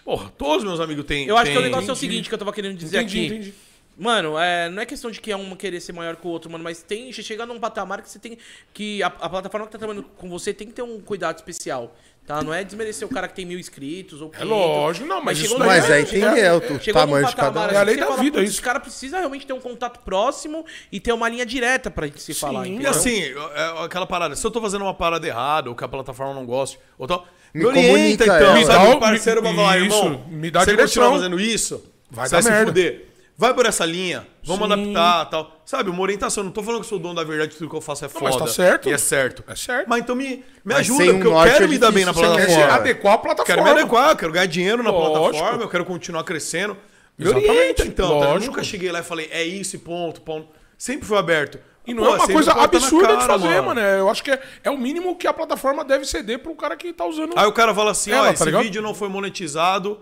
Porra, todos meus amigos têm. Eu acho que o negócio é o entendi. seguinte que eu tava querendo dizer Entendi, aqui. entendi. Mano, é, não é questão de que é um querer ser maior que o outro, mano, mas tem. Você chega num patamar que você tem. Que a, a plataforma que tá trabalhando com você tem que ter um cuidado especial. Tá? Não é desmerecer o cara que tem mil inscritos ou 500. lógico, não, mas isso chegou daí num- Mas aí tem é, o num tamanho de cada um. É a assim lei da fala, vida, "Putz, isso." Esse cara precisa realmente ter um contato próximo e ter uma linha direta pra gente se falar. E entendeu? assim, é aquela parada, se eu tô fazendo uma parada errada, ou que a plataforma não goste, ou tal, Me me, orienta comunica, então, é. Me sabe? dá o- um parceiro pra falar, isso, irmão, me dá você direção. continuar fazendo isso, Vai você dar vai se merda. fuder. Vai por essa linha, vamos Sim. adaptar tal. Sabe, uma orientação. Não tô falando que eu sou o dono da verdade, tudo que eu faço é foda. mas tá certo. E é certo. É certo. Mas então me, me Mas ajuda, sem um porque eu quero é me dar bem na você quer plataforma. adequar a plataforma. Quero me adequar, eu quero ganhar dinheiro na Lógico. plataforma, eu quero continuar crescendo. Me Exatamente, orienta, então. tá? Eu nunca cheguei lá e falei, é isso e ponto, ponto. Sempre foi aberto. E não Pô, é uma coisa absurda de cara, fazer, mano. É, Eu acho que é, é o mínimo que a plataforma deve ceder pro cara que tá usando. Aí o cara fala assim, Ela, ó, tá esse ligado? vídeo não foi monetizado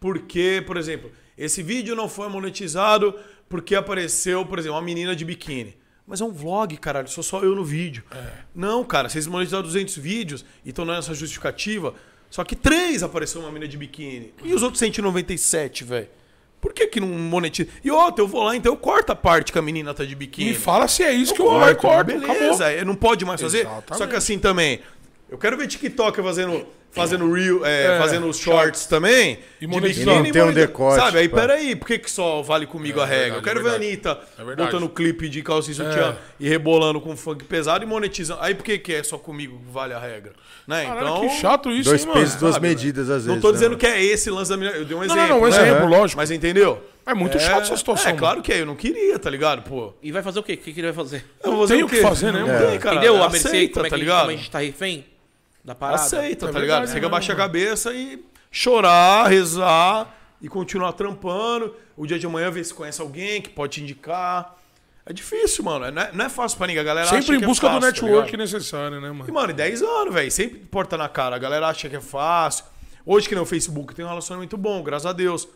porque, por exemplo, esse vídeo não foi monetizado porque apareceu, por exemplo, uma menina de biquíni. Mas é um vlog, caralho, sou só eu no vídeo. É. Não, cara, vocês monetizaram 200 vídeos e estão dando essa justificativa, só que três apareceu uma menina de biquíni. E os outros 197, velho? Por que que não monetiza? E outra, eu vou lá, então eu corto a parte que a menina tá de biquíni. Me fala se é isso que eu vou lá e corto. Beleza, Acabou. é, não pode mais fazer. Exatamente. Só que assim também, eu quero ver TikTok fazendo, fazendo reel, é, fazendo os shorts também. E de monetizando. biquíni Não tem um decote, Sabe, aí pá. peraí, por que, que só vale comigo a regra? eu verdade, quero é ver a. Anitta É botando clipe de e sutiã e rebolando com funk pesado e monetizando. Aí por que, que é só comigo que vale a regra? Né? Caralho, então. que chato isso, Dois hein, mano? pesos, duas sabe, medidas, às vezes. Não tô né, dizendo que é esse lance da menina. Eu dei um Não, exemplo. não, não, um né? exemplo, lógico. Mas entendeu? É muito chato essa situação, É, claro que é. Eu não queria, tá ligado? Pô. E vai fazer o quê? O que, que ele vai fazer? Eu vou fazer Tem o que quê? fazer, né, Não tem, cara. Entendeu? A Aceita, como, é que, tá como ligado? a gente tá refém da parada? Aceita, É tá ligado? Você tem que abaixar a cabeça e chorar, rezar e continuar trampando. O dia de amanhã ver se conhece alguém que pode te indicar. É difícil, mano. Não é, não é fácil pra ninguém. A galera acha Sempre em que é busca do fácil, tá network ligado? necessário, né, E, mano? mano, 10 anos, velho. Sempre porta na cara. A galera acha que é fácil. Hoje que nem o Facebook tem um relacionamento bom, graças a Deus.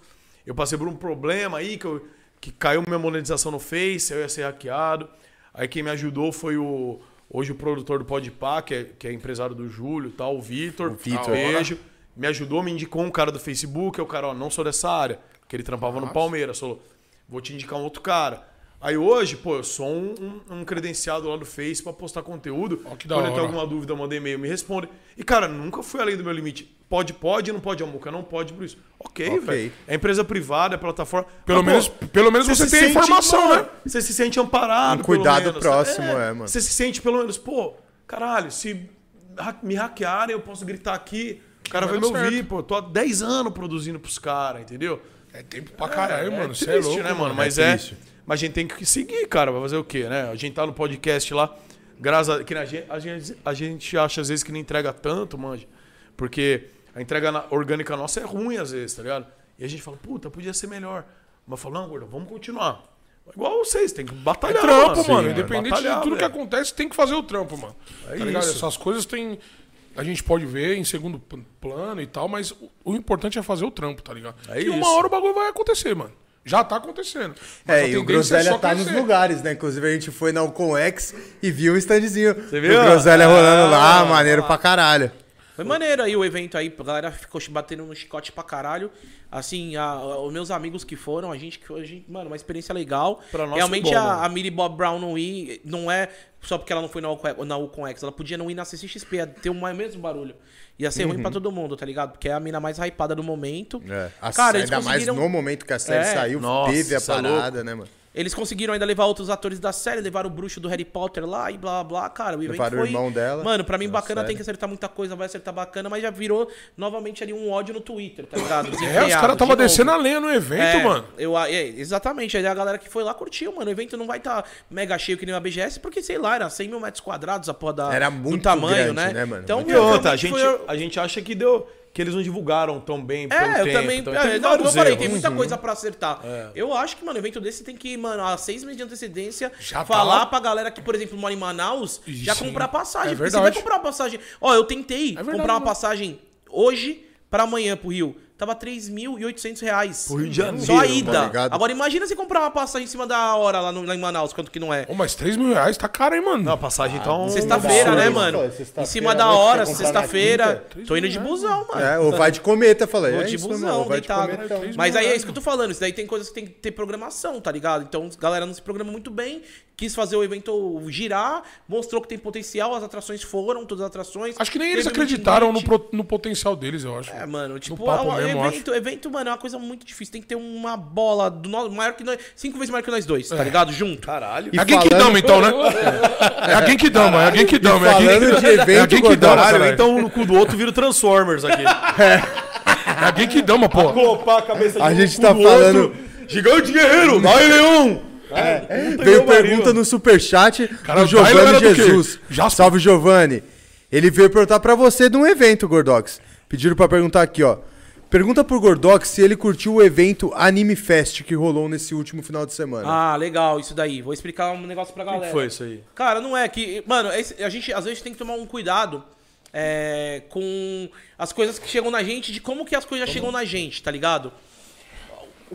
Eu passei por um problema aí que, eu- que caiu minha monetização no Face, eu ia ser hackeado. Aí quem me ajudou foi o. Hoje o produtor do Podpah, que é, que é empresário do Júlio, tal, o Vitor. O Vitor. Beijo. Me ajudou, me indicou um cara do Facebook, é o cara, ó, não sou dessa área. Que ele trampava no Palmeiras. Falou, vou te indicar um outro cara. Aí hoje, pô, eu sou um, um- um credenciado lá do Face pra postar conteúdo. Ó, que da Quando eu tenho hora. alguma dúvida, mandei e-mail, me responde. E, cara, nunca fui além do meu limite. Pode, pode, não pode, a Muca não pode por isso. Ok, Ok. velho. É empresa privada, é plataforma. Pelo Mas, menos- pelo menos você tem sente, informação, mano, né? Você se sente amparado. Um cuidado menos, próximo, é, mano. Você se sente pelo menos, pô, caralho, se me hackearem, eu posso gritar aqui. O cara vai Vai me ouvir, certo. pô. Tô há 10 anos produzindo pros caras, entendeu? É tempo pra caralho, mano. É Você é triste, louco, né, mano? mano. Mas É é. Mas a gente tem que seguir, cara. Vai fazer o quê, né? A gente tá no podcast lá. Graças a, que a, gente, a gente acha às vezes que não entrega tanto, manja. Porque a entrega orgânica nossa é ruim às vezes, tá ligado? E a gente fala, puta, podia ser melhor. Mas fala, não, gordo, vamos continuar. Igual vocês, tem que É batalhar. trampo, mano. Sim, Independente batalhar, de tudo que velho. acontece, tem que fazer o trampo, mano. tá ligado? isso. Essas coisas tem. A gente pode ver em segundo plano e tal, mas o, o importante é fazer o trampo, tá ligado? É e uma hora o bagulho vai acontecer, mano. Já tá acontecendo. É, e o é Groselha tá nos crescer. lugares, né? Inclusive a gente foi na Ucon X e viu um standzinho. Você viu? O Groselha rolando lá, Ah, maneiro pra caralho. Foi maneiro aí o evento aí, a galera ficou batendo no chicote pra caralho. Assim, a- a- os meus amigos que foram, a gente que foi, a gente, mano, uma experiência legal. Pra nós Realmente bom, a, mano. a Millie Bob Brown não ir, não é só porque ela não foi na Ucon, na Ucon X, ela podia não ir na CCXP, ia ter o mesmo barulho. Ia ser ruim pra todo mundo, tá ligado? Porque é a mina mais hypada do momento. É. A- Cara, eles ainda mais conseguiram- no momento que a série É. saiu, Nossa, teve a é parada, né, mano? Eles conseguiram ainda levar outros atores da série, levaram o bruxo do Harry Potter lá e blá blá, cara. O evento Levaram o foi. irmão dela Mano, pra mim na bacana, série. tem que acertar muita coisa, vai acertar bacana, mas já virou novamente ali um ódio no Twitter, tá ligado? É, os caras de tava novo. descendo a lenha no evento, É, mano. Eu, é, exatamente. Aí a galera que foi lá curtiu, mano. O evento não vai estar mega cheio que nem uma BGS, porque, sei lá, era 100 mil metros quadrados a porra da, Era do muito tamanho, grande, né? né, mano? Então, E outra, a gente, foi- a gente acha que deu. Que eles não divulgaram tão bem É, eu tempo. também. então é, não, eu falei, tem muita Uhum. coisa pra acertar. Eu acho que, mano, um evento desse tem que, mano, há seis meses de antecedência, Já falar tá. pra galera que, por exemplo, mora em Manaus, já Sim. comprar passagem. É porque você vai comprar uma passagem. Ó, eu tentei verdade, comprar uma mano. passagem hoje pra amanhã pro Rio. Tava 3.800 reais. Pro Rio de Janeiro, Só a tá ida. ligado? Agora imagina você comprar uma passagem em cima da hora lá, no- lá em Manaus, quanto que não é. Ô, mas 3 mil reais tá caro, hein, mano? Não, a passagem tá um. Sexta-feira, né, mano? sexta-feira Em cima à da hora, sexta-feira. Tô indo de busão, mano. É, ou vai de cometa, falei. Vou É de busão, de deitado. cometa. Mas aí é isso que eu tô falando. Isso daí tem coisas que tem que ter programação, tá ligado? Então a galera não se programa muito bem. Quis fazer o evento girar, mostrou que tem potencial, as atrações foram, todas as atrações. Acho que nem eles acreditaram no, pro- no potencial deles, eu acho. É, mano, tipo, papo é evento, evento, mano, é uma coisa muito difícil. Tem que ter uma bola do no- maior que nós. Cinco vezes maior que nós dois, tá ligado? Junto. Caralho. É a Genkidama, então, né? É a é a Genkidama. É a falando Genkidama, de é a evento, Genkidama, Caralho, caralho. então no cu do outro vira o Transformers aqui. É a Genkidama, pô. Clopar a cabeça A um gente tá do falando- outro. Gigante guerreiro, vai Leão! Veio pergunta no superchat Cara, do o Giovanni do? Jesus. Jasper. Salve, Giovanni. Ele veio perguntar pra você de um evento, Gordox. Pediram pra perguntar aqui, ó. Pergunta pro Gordox se ele curtiu o evento Anime Fest que rolou nesse último final de semana. Ah, legal, isso daí. Vou explicar um negócio pra O galera. que foi isso aí? Cara, não é que. Mano, a gente às vezes tem que tomar um cuidado é, com as coisas que chegam na gente, de como que as coisas chegam na gente, tá ligado?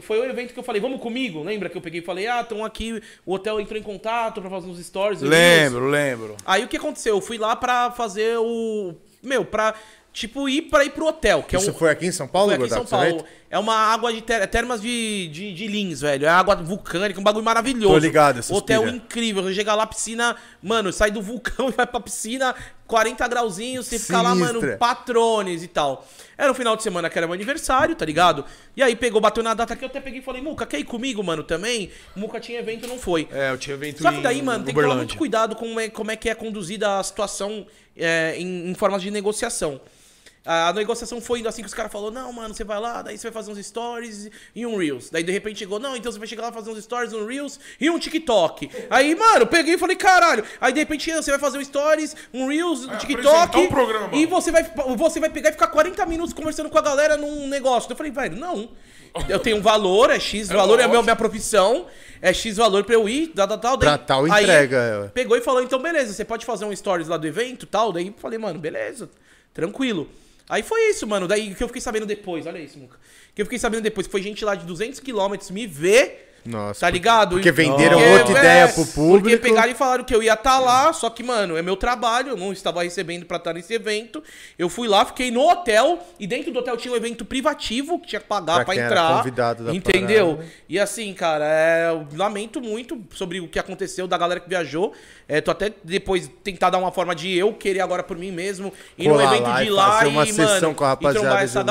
Foi o evento que eu falei, vamos comigo? Lembra que eu peguei e falei, ah, estão aqui, o hotel entrou em contato pra fazer uns stories. Lembro, lembro. Aí o que aconteceu? Eu fui lá pra fazer o. Meu, pra. Tipo, ir pra ir pro hotel. Que Isso é um, foi aqui em São Paulo, foi aqui em São Paulo. É uma água de ter- termas de, de, de Lins, velho. É água vulcânica, um bagulho maravilhoso. Tô ligado, Hotel pilha. incrível. Você chega lá, piscina, mano, sai do vulcão e vai pra piscina, 40 grauzinhos, você fica lá, mano, Sinistra. patrones e tal. Era um final de semana que era meu aniversário, tá ligado? E aí pegou, bateu na data que eu até peguei e falei, Muca, quer ir comigo, mano, também? Muca tinha evento, não foi. É, eu tinha evento Só que daí, mano, tem que tomar muito cuidado com como é, como é que é conduzida a situação é, em, em formas de negociação. A negociação foi indo assim que os caras falaram, não, mano, você vai lá, daí você vai fazer uns stories e um Reels. Daí de repente chegou, não, então você vai chegar lá fazer uns stories, um Reels e um TikTok. Aí, mano, eu peguei e falei, caralho. Aí de repente você vai fazer um stories, um Reels, um Aí TikTok. um programa. E você vai, você vai pegar e ficar 40 minutos conversando com a galera num negócio. Eu falei, velho, não. Eu tenho um valor, é X valor, é a minha, minha profissão, é X valor pra eu ir, tal, tal, tal. Pra daí- tal aí entrega, é. Pegou e falou, então beleza, você pode fazer um stories lá do evento tal. Daí eu falei, mano, beleza, tranquilo. Aí foi isso, mano. Daí que eu fiquei sabendo depois, olha isso, Muca. Que eu fiquei sabendo depois, foi gente lá de 200 quilômetros me ver, Nossa. tá ligado? porque E- venderam Porque, outra ideia pro Porque público. pegaram e falaram que eu ia estar lá, só que, mano, é meu trabalho, eu não estava recebendo pra estar nesse evento. Eu fui lá, fiquei no hotel, e dentro do hotel tinha um evento privativo que tinha que pagar Pra pra, entrar. convidado da entendeu? parada. E assim, cara, é, eu lamento muito sobre o que aconteceu da galera que viajou. É, tô até depois tentar dar uma forma de eu querer agora por mim mesmo ir no Colar evento lá de e ir lá fazer e, uma mano, sessão com a e rapaziada trombar de essa lá.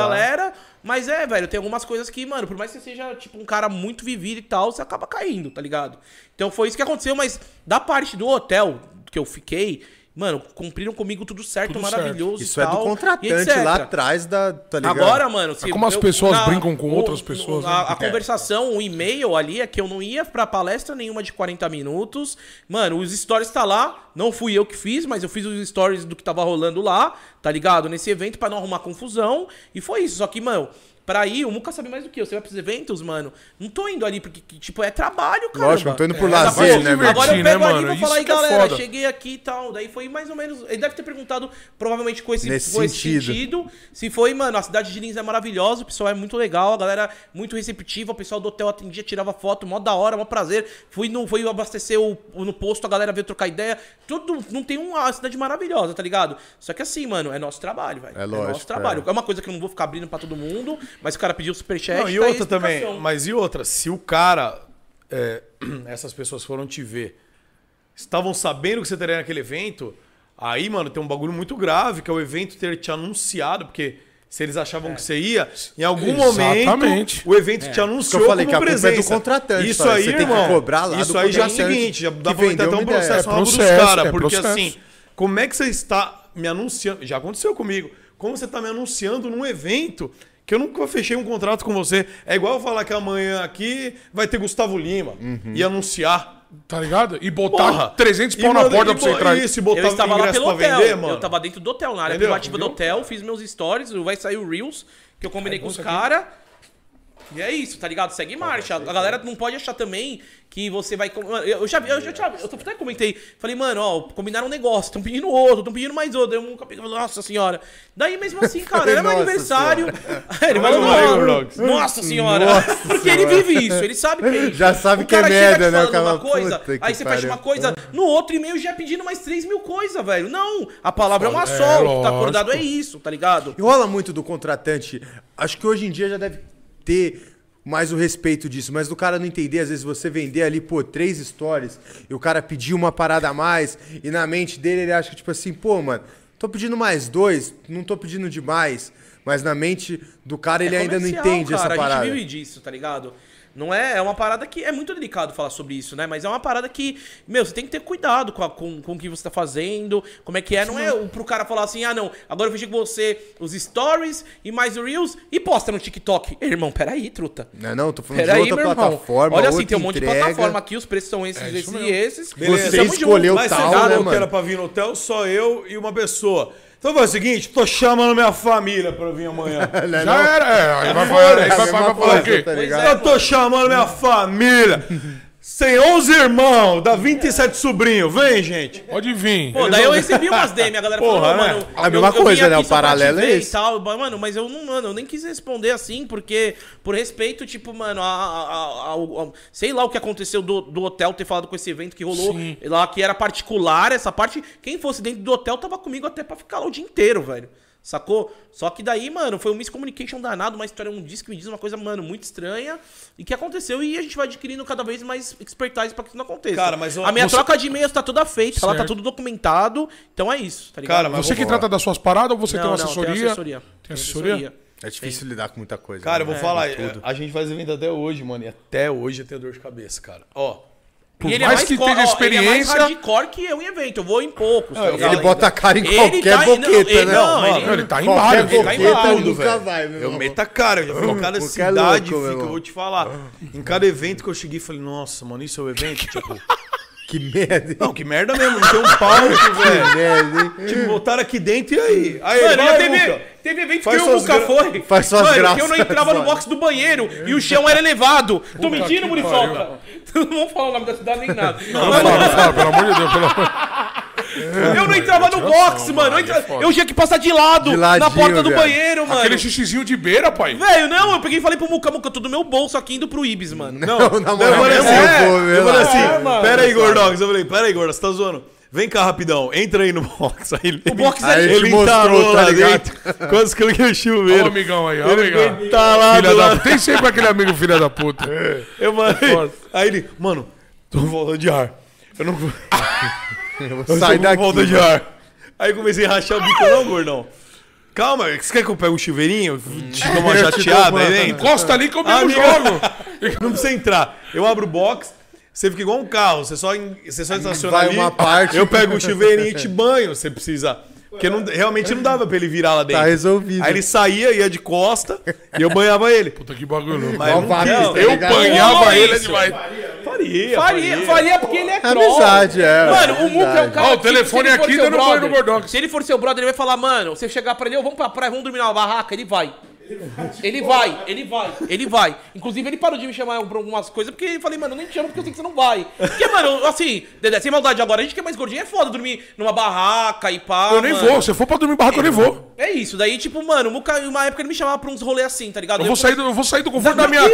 Mas é, velho, tem algumas coisas que, mano, por mais que você seja, tipo, um cara muito vivido e tal, você acaba caindo, tá ligado? Então foi isso que aconteceu, mas da parte do hotel que eu fiquei, mano, cumpriram comigo tudo certo, Tudo maravilhoso. Isso e é do tal, contratante lá atrás da. Tá ligado? Agora, mano, se É como as pessoas brincam com o- outras pessoas, A, né? a conversação, o e-mail ali é que eu não ia pra palestra nenhuma de 40 minutos. Mano, os stories tá lá. Não fui eu que fiz, mas eu fiz os stories do que tava rolando lá, tá ligado? Nesse evento pra não arrumar confusão. E foi isso. Só que, mano. Pra ir, o Muca sabe mais do que eu. Você vai pros eventos, mano. Não tô indo ali porque, que, tipo, é trabalho, cara. Lógico, não tô indo por É, lazer, né, mano? Agora eu pego né, ali e mano? vou falar, aí é galera, foda. cheguei aqui e tal. Daí foi mais ou menos. Ele deve ter perguntado, provavelmente com esse, Nesse com esse sentido. sentido. Se foi, mano, a cidade de Lins é maravilhosa, o pessoal é muito legal, a galera muito receptiva, o pessoal do hotel atendia, tirava foto, mó da hora, mó prazer. Fui, no, fui abastecer o, o- no posto, a galera veio trocar ideia. Tudo, não tem uma cidade maravilhosa, tá ligado? Só que assim, mano, é nosso trabalho, velho. É lógico, nosso trabalho. É. uma coisa que eu não vou ficar abrindo pra todo mundo, mas o cara pediu o superchat. Não, e tá aí a outra também. Mas e outra? Se o cara. é, essas pessoas foram te ver, estavam sabendo que você teria naquele evento, aí, mano, tem um bagulho muito grave, que é o evento ter te anunciado, porque Se eles achavam que você ia, em algum Exatamente. momento o evento te anunciou eu falei como que a culpa é do presença. contratante, Isso aí, você tem que irmão, cobrar lá Isso do aí já é o seguinte, já dá pra até um processo É na mão dos processo, caras, é porque processo. assim, como é que você está me anunciando? Já aconteceu comigo. Como você está me anunciando num evento que eu nunca fechei um contrato com você? É igual eu falar que amanhã aqui vai ter Gustavo Lima Uhum. e anunciar. Tá ligado? E botar Porra, 300 e pau na porta pra você entrar. Isso, e botar Eu estava lá ingresso pelo pra hotel. vender, mano. Eu tava dentro do hotel, na área Entendeu? privativa do hotel, fiz meus stories, vai sair o Reels, que eu combinei com os caras. E é isso, tá ligado? Segue marcha. A galera não pode achar também que você vai. Eu já vi, eu já, eu até comentei. Falei, mano, ó, combinaram um negócio, estão pedindo outro, estão pedindo mais outro. Eu nunca peguei, nossa senhora. Daí mesmo assim, cara, era meu Nossa aniversário. Ele falou, Vai, "Não, Rox. nossa senhora. Porque ele vive isso, ele sabe que é isso. Já sabe que é merda, né? O cara uma coisa, "Puta que aí você fecha pariu." uma coisa, no outro e-mail já pedindo mais 3 mil coisas, velho. Não, a palavra é uma É, só, o que tá acordado é isso, tá ligado? E rola muito do contratante. Acho que hoje em dia já deve ter mais o respeito disso, mas do cara não entender, às vezes você vender ali, pô, três stories, e o cara pedir uma parada a mais, e na mente dele ele acha que, tipo assim, pô, mano, tô pedindo mais dois, não tô pedindo demais. Mas na mente do cara ele É ainda não entende cara, essa parada. A gente vive disso, tá ligado? Não é, é uma parada que é muito delicado falar sobre isso, né? Mas é uma parada que, meu, você tem que ter cuidado com, a- com, com o que você tá fazendo, como é que é. Não é o- pro cara falar assim, ah, não, agora eu fechei com você os stories e mais o Reels e posta no TikTok. Ei, irmão, peraí, truta. Não, é não, tô falando Peraí, de outra meu irmão. plataforma. Olha assim, tem um monte entrega. de plataforma aqui, os preços são esses, É esses e esses. Você Tamo escolheu junto. Mas tal, você né, que mano? era pra vir no hotel, só eu e uma pessoa. Então faz o seguinte, tô chamando minha família pra vir amanhã. Não é Já não? era, é. Aí vai, É vai, a vai, vai, vai falar é. Eu tô chamando minha família. Tem 11 irmãos, dá 27 sobrinhos. Vem, gente. Pode vir. Pô, daí eu recebi umas DM, a galera Porra, falou, né? mano. A mesma vim coisa, aqui né? O só pra te paralelo é ver esse. Tal. Mano, mas eu não, mano, eu nem quis responder assim, porque, por respeito, tipo, mano, a, a- a- a- a- sei lá o que aconteceu do, do hotel ter falado com esse evento que rolou lá, que era particular, essa parte. Quem fosse dentro do hotel tava comigo até pra ficar lá o dia inteiro, velho. Sacou? Só que daí, mano, foi um miscommunication danado, uma história, um disco que me diz uma coisa, mano, muito estranha. E que aconteceu e a gente vai adquirindo cada vez mais expertise pra que isso não aconteça. Cara, mas a minha você- troca de e-mails tá toda feita, ela tá tudo documentado. Então é isso, tá ligado? Cara, mas Você que trata das suas paradas ou você tem uma assessoria? Tem assessoria. Tem assessoria? É difícil lidar com muita coisa. Cara, eu né? vou falar, a gente faz evento até hoje, mano, e até hoje eu tenho dor de cabeça, cara. Ó, Por E ele mais é mais que tenha ó, experiência- Ele é mais hardcore que eu em evento. Eu vou em poucos. tá ele bota a cara em Ele qualquer tá- boqueta, não, ele- né? Não, Mano, ele, Ele tá em vários. ele tá em boqueta vários, nunca vai, meu eu irmão. meto a cara, eu já fui em cada Porque é cidade, louco, fica, eu vou te falar. Em cada evento que eu cheguei, falei, nossa, mano, isso é o evento? Tipo, Que merda. hein? não, que merda mesmo, não tem um palco, velho. merda, hein? Tipo, botaram aqui dentro e aí? Aí, Mano, vai, teve, Luca. teve evento Faz que eu nunca gra- foi. faz suas Mano, graças, que eu não entrava no box do banheiro e o chão era elevado. Tô mentindo, que Muriçoca? Não vamos falar o nome da cidade nem nada. Não, fala, não fala, pelo amor de Deus. Pelo amor... Eu não entrava no box, mano. Eu, entra- eu tinha que passar de lado De na ladinho, porta do viado. banheiro, mano. Aquele xixizinho de beira, pai. Velho, não, eu peguei e falei pro Muca, Muca, tô do meu bolso aqui indo pro Ibis, mano. Não, na eu moral, falei assim, eu vou, eu meu falei lá. assim, É, mano. pera aí, Gordox. Eu falei, pera aí, Gordox, você tá zoando. Vem cá rapidão, entra aí no box. Aí ele, O box Aí é ele ele te mostrou, entalou tá lá ligado? dentro. Quase que eu o Olha o chuveiro. amigão aí, olha o Ele amigão. foi entalado Filha lá. da... Tem sempre aquele amigo filha da puta. Eu mandei. Aí ele, mano, tô falta de ar. Eu não. Eu Sai tô com daqui. falta de ar. Aí comecei a rachar o bico, não, gordão. Calma, você quer que eu pegue um chuveirinho? Te dou uma dou aí dentro? Encosta ali que eu mesmo Amigo. jogo. Não precisa entrar. Eu abro o box, você fica igual um carro. Você só, você só estaciona Vai ali. uma parte. Eu pego o chuveirinho e te banho, você precisa. Porque não, realmente não dava pra ele virar lá dentro. Tá resolvido. Aí ele saía, ia de costa e eu banhava ele. Puta que bagulho. Mas não Vapi, quis, tá Eu ligado? banhava ele isso. demais. Faria, Faria, faria porque ele é troll. Amizade, é. Mano, o Muca é o Amizade. cara Ó, o telefone aqui dando banho no brother, Gordox. Se ele for seu brother, ele vai falar, mano, você chegar pra ele, ô, vamos pra praia, vamos dormir numa barraca, ele vai. Ele vai, ele vai, ele vai. Inclusive, ele parou de me chamar pra algumas coisas, porque eu falei, mano, eu nem te chamo porque eu sei que você não vai. Porque, mano, assim, Dedé, sem maldade agora, a gente que é mais gordinho é foda dormir numa barraca e pá. Eu nem mano. vou. Se for pra dormir em barraco, eu nem vou. É isso, daí, tipo, mano, uma época ele me chamava pra uns rolês assim, tá ligado? Eu vou sair do, eu vou sair do conforto da minha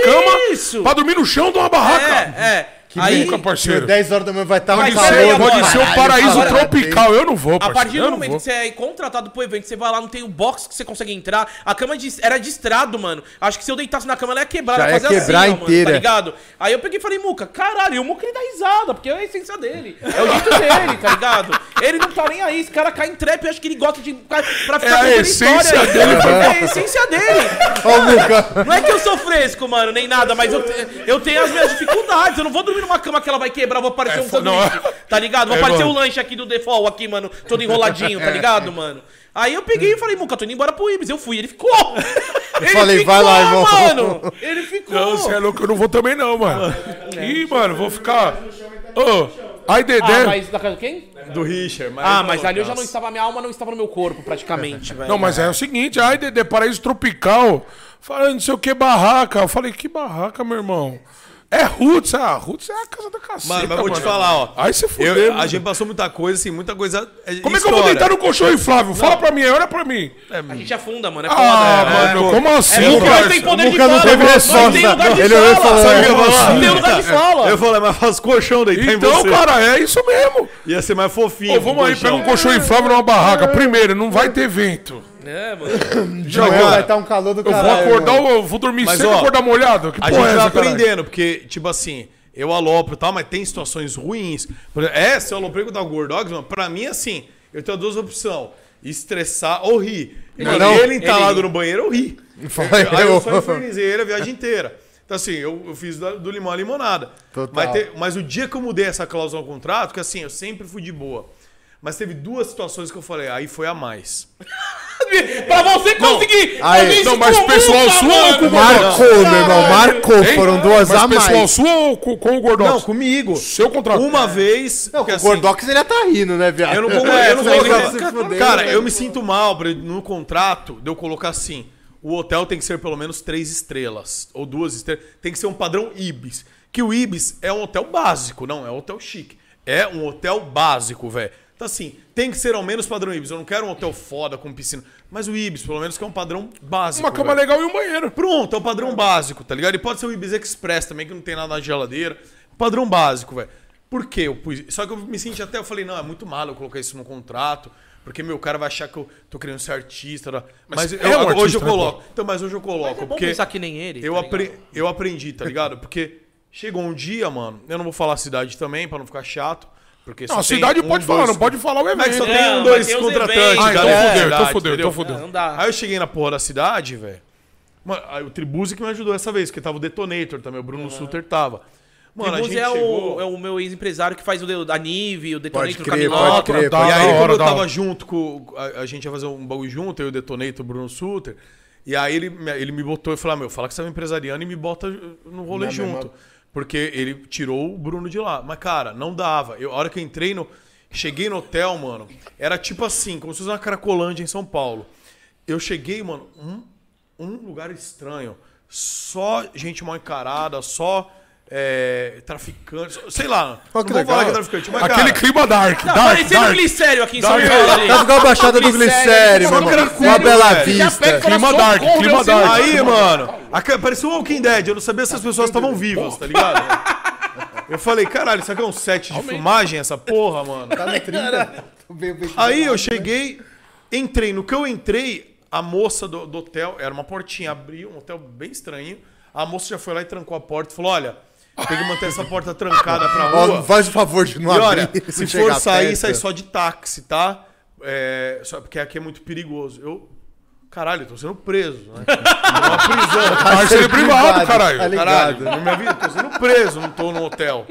isso! cama pra dormir no chão de uma barraca. É, é. Que Aí- Nunca, parceiro. 10 horas da manhã vai estar um pera ser, aí calor. pode ser o paraíso Agora- tropical. Eu não vou, A parceiro. partir eu do momento vou. que você é contratado pro evento, você vai lá, não tem o box que você consegue entrar. A cama de- era de estrado, mano. Acho que se eu deitasse na cama, ela ia quebrar. Já ela ia fazer quebrar assim, ó, mano, inteira. tá ligado? Aí eu peguei e falei, Muca, caralho, e o Muca ele dá risada, porque é a essência dele. É o jeito dele, tá ligado? Ele não tá nem aí. Esse cara cai em trap, eu acho que ele gosta de. Pra ficar É a essência história. dele. É a essência dele. Ó, Muca. Não é que eu sou fresco, mano, nem nada, mas eu, eu tenho as minhas dificuldades. Eu não vou dormir numa cama que ela vai quebrar, vou aparecer É, um fo- não, sanduíche, tá ligado? Vou É, aparecer o mano. lanche aqui do default aqui, mano, todo enroladinho, tá ligado, mano? Aí eu peguei e falei, Muca, tô indo embora pro Ibis. Eu fui, ele ficou. Ele falei, ficou, vai lá, irmão. mano. Ele ficou. Não, você é louco, eu não vou também não, mano. Ih, mano, vou ficar... Ô, aí, Ah, Dedé... mas da casa de quem? Do Richard. Mas Ah, mas ali eu já não estava, minha alma não estava no meu corpo, praticamente, velho. Não, mas é o seguinte, ai, Dedé, paraíso tropical, falando não sei o que, barraca. Eu falei, que barraca, meu irmão? É Roots, ah, Roots é a casa da caceta, Mano, mas vou te falar, ó. Aí você Eu- fudeu, a mano. gente passou muita coisa, assim, muita coisa. É, Como é que eu vou deitar no colchão aí, Flávio? Fala pra mim, aí, olha pra mim. A gente afunda, mano, é foda. Ah, é, mano, como assim, É, nós parça? tem poder de não fala, teve resposta. tem lugar de Ele olhou e fala. falou, Sabe o que "É, eu vou falar? mano." Tem lugar de fala. Eu falei, mas faz colchão deitar em Então, você. cara, é isso mesmo. Ia ser mais fofinho. Ô, vamos aí, pega um colchão inflável numa barraca. Primeiro, não vai ter vento. É, mano. Já vai estar um calor do Eu vou caralho. acordar, irmão. eu vou dormir Mas, cedo e ó, acordar molhado. Que A porra gente é vai essa, caralho? aprendendo, porque, tipo assim, eu alopro e tal, mas tem situações ruins. Por exemplo, é, se eu aloprei com o tal Gordogs, mano, pra mim, assim, eu tenho duas opções. Estressar ou rir. E quando não, ele entalado ele- no banheiro, eu ri. Fala Aí eu eu. só infernizei ele a viagem inteira. Então, assim, eu, eu fiz da- do limão à limonada. Total. Mas, te- mas o dia que eu mudei essa cláusula no contrato, que assim, eu sempre fui de boa. Mas teve duas situações que eu falei, aí foi a mais. pra você conseguir Aí, fazer isso não, mas pessoal sua ou com o Marcou, meu irmão, marcou. Hein? Foram duas Mas a pessoal mais. sua ou com, com o Gordox? Não, comigo. Seu contrato. Uma vez. Não, com o assim, Gordox ele ia tá rindo, né, viado? Eu não vou, É, eu não vou fuder, Cara, né? eu me sinto mal no contrato de eu colocar assim: o hotel tem que ser pelo menos três estrelas. Ou duas estrelas. Tem que ser um padrão Ibis. Que o Ibis é um hotel básico, não é um hotel chique. É um hotel básico, velho. Então, assim, tem que ser ao menos padrão Ibis. Eu não quero um hotel foda com piscina. Mas o Ibis, pelo menos, que é um padrão básico. Uma cama velho. legal e um banheiro. Pronto, é o padrão básico, tá ligado? E pode ser o Ibis Express também, que não tem nada na geladeira. Padrão básico, velho. Por quê? Eu pus... Só que eu me senti até, eu falei, não, é muito malo eu colocar isso no contrato, porque meu cara vai achar que eu tô querendo ser artista. tá? Mas, é eu- um artista, hoje eu né, colo- Então, mas hoje eu coloco, É bom porque pensar que nem ele. eu, tá apre... eu aprendi, tá ligado? Porque chegou um dia, mano, eu não vou falar a cidade também, pra não ficar chato. Porque Não, só a tem cidade um, pode dois- falar, não pode falar o Mas evento. só tem É, um, mas dois tem contratantes. Ah, então cada fudeu, então fudeu, então fudeu. Não dá. Aí eu cheguei na porra da cidade, velho. Mano, aí o Tribuse que me ajudou essa vez, porque tava o Detonator também, o Bruno Suter tava. Mano, a Tribuz gente é, chegou... o, é o meu ex-empresário que faz o da Nive, o Detonator crer. Da E aí, hora, como eu tava hora. junto com. A, a gente ia fazer um bagulho junto, eu e o Detonator, o Bruno Suter. E aí ele, me- ele me botou e falou: ah, meu, fala que você é um empresariano e me bota no rolê junto. mesma- Porque ele tirou o Bruno de lá. Mas, cara, não dava. Eu, a hora que eu entrei no. Cheguei no hotel, mano, era tipo assim, como se fosse uma cracolândia em São Paulo. Eu cheguei, mano, um, um lugar estranho. Só gente mal encarada, só é, traficante. Sei lá. Ó, não vou legal. falar que é traficante, mas, Aquele cara, clima dark. Tá dark, parecendo um dark. glicério aqui em São. Paulo. ali. Tá igual a Baixada do Glicério, irmão. tranquilo, Uma Bela Vista. Clima dark, clima assim, dark. Aí, mano, parecia um Walking Dead. Eu não sabia se as pessoas estavam vivas, tá ligado? Eu falei, caralho, isso aqui é um set de filmagem, essa porra, mano? Tá no 30? Bem- bem- Aí eu cheguei, entrei. No que eu entrei, a moça do, do hotel, era uma portinha, abriu, um hotel bem estranho. A moça já foi lá e trancou a porta e falou: olha, tem que manter essa porta trancada pra Ó, rua. faz o favor de não E olha, abrir. se não for sair, perto. sai só de táxi, tá? É, só porque aqui é muito perigoso. Eu. Caralho, eu tô sendo preso, né? Numa prisão. Cárcere privado, caralho. Tá. Caralho, não me avisa, tô sendo preso, não tô no hotel.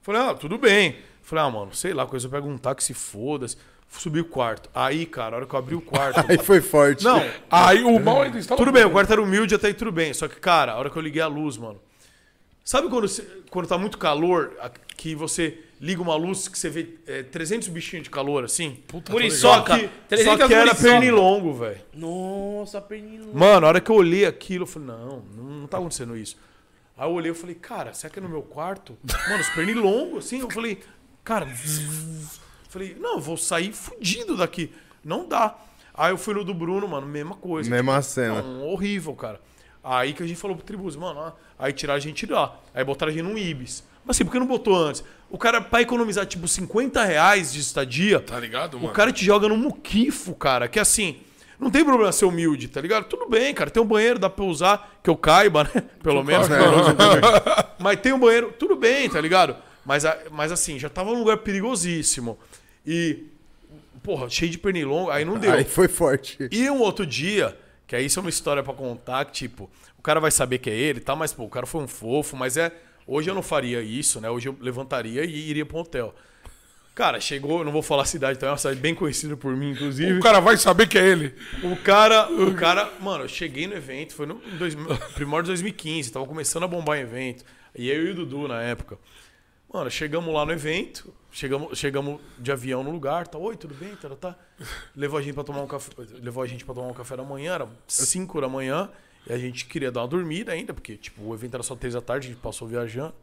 Falei, ah, tudo bem. Falei, ah, mano, sei lá, coisa eu pego um táxi, foda-se. Subi o quarto. Aí, cara, a hora que eu abri o quarto. Aí foi forte. não, Aí o mal ainda está tudo bem, o quarto era humilde, até aí tudo bem. Só que, cara, a hora que eu liguei a luz, mano. Sabe quando, você- quando tá muito calor, que você liga uma luz que você vê é, 300 bichinhos de calor assim? Puta, Muriçoca. Só que, 300 só que era pernilongo, velho. Nossa, pernilongo. Mano, a hora que eu olhei aquilo, eu falei, não, não, não tá acontecendo isso. Aí eu olhei e falei, cara, será que é no meu quarto? Mano, os pernilongos, assim, eu falei, cara, falei, não, eu vou sair fudido daqui. Não dá. Aí eu fui no do Bruno, mano, mesma coisa. Mesma cena. Não, horrível, cara. Aí que a gente falou pro Tribus, mano, ó, aí tiraram a gente de lá. Aí botaram a gente num Ibis. Mas assim, por que não botou antes? O cara, pra economizar, tipo, 50 reais de estadia, Tá ligado, mano? o cara te joga no muquifo, cara. Que assim, não tem problema ser humilde, tá ligado? Tudo bem, cara. Tem um banheiro, dá pra usar, que eu caiba, né? Pelo menos. Mas tem um banheiro, tudo bem, tá ligado? Mas, mas assim, já tava num lugar perigosíssimo. E, porra, cheio de pernilongo, aí não deu. Aí foi forte. E um outro dia, que aí isso é uma história pra contar, que tipo, o cara vai saber que é ele e tal, mas pô, o cara foi um fofo, mas é. Hoje eu não faria isso, né? Hoje eu levantaria e iria pro hotel. Cara, chegou, não vou falar a cidade, então é uma cidade bem conhecida por mim, inclusive. O cara vai saber que é ele. O cara, o cara, mano, eu cheguei no evento, foi no dois, primórdio de 2015, tava começando a bombar em evento. E eu e o Dudu na época. Mano, chegamos lá no evento, chegamos, chegamos de avião no lugar, tá, oi, tudo bem, tá, tá. Levou a gente para tomar um café, levou a gente para tomar um café da manhã, era 5 da manhã, e a gente queria dar uma dormida ainda, porque tipo, o evento era só 3 da tarde, a gente passou viajando.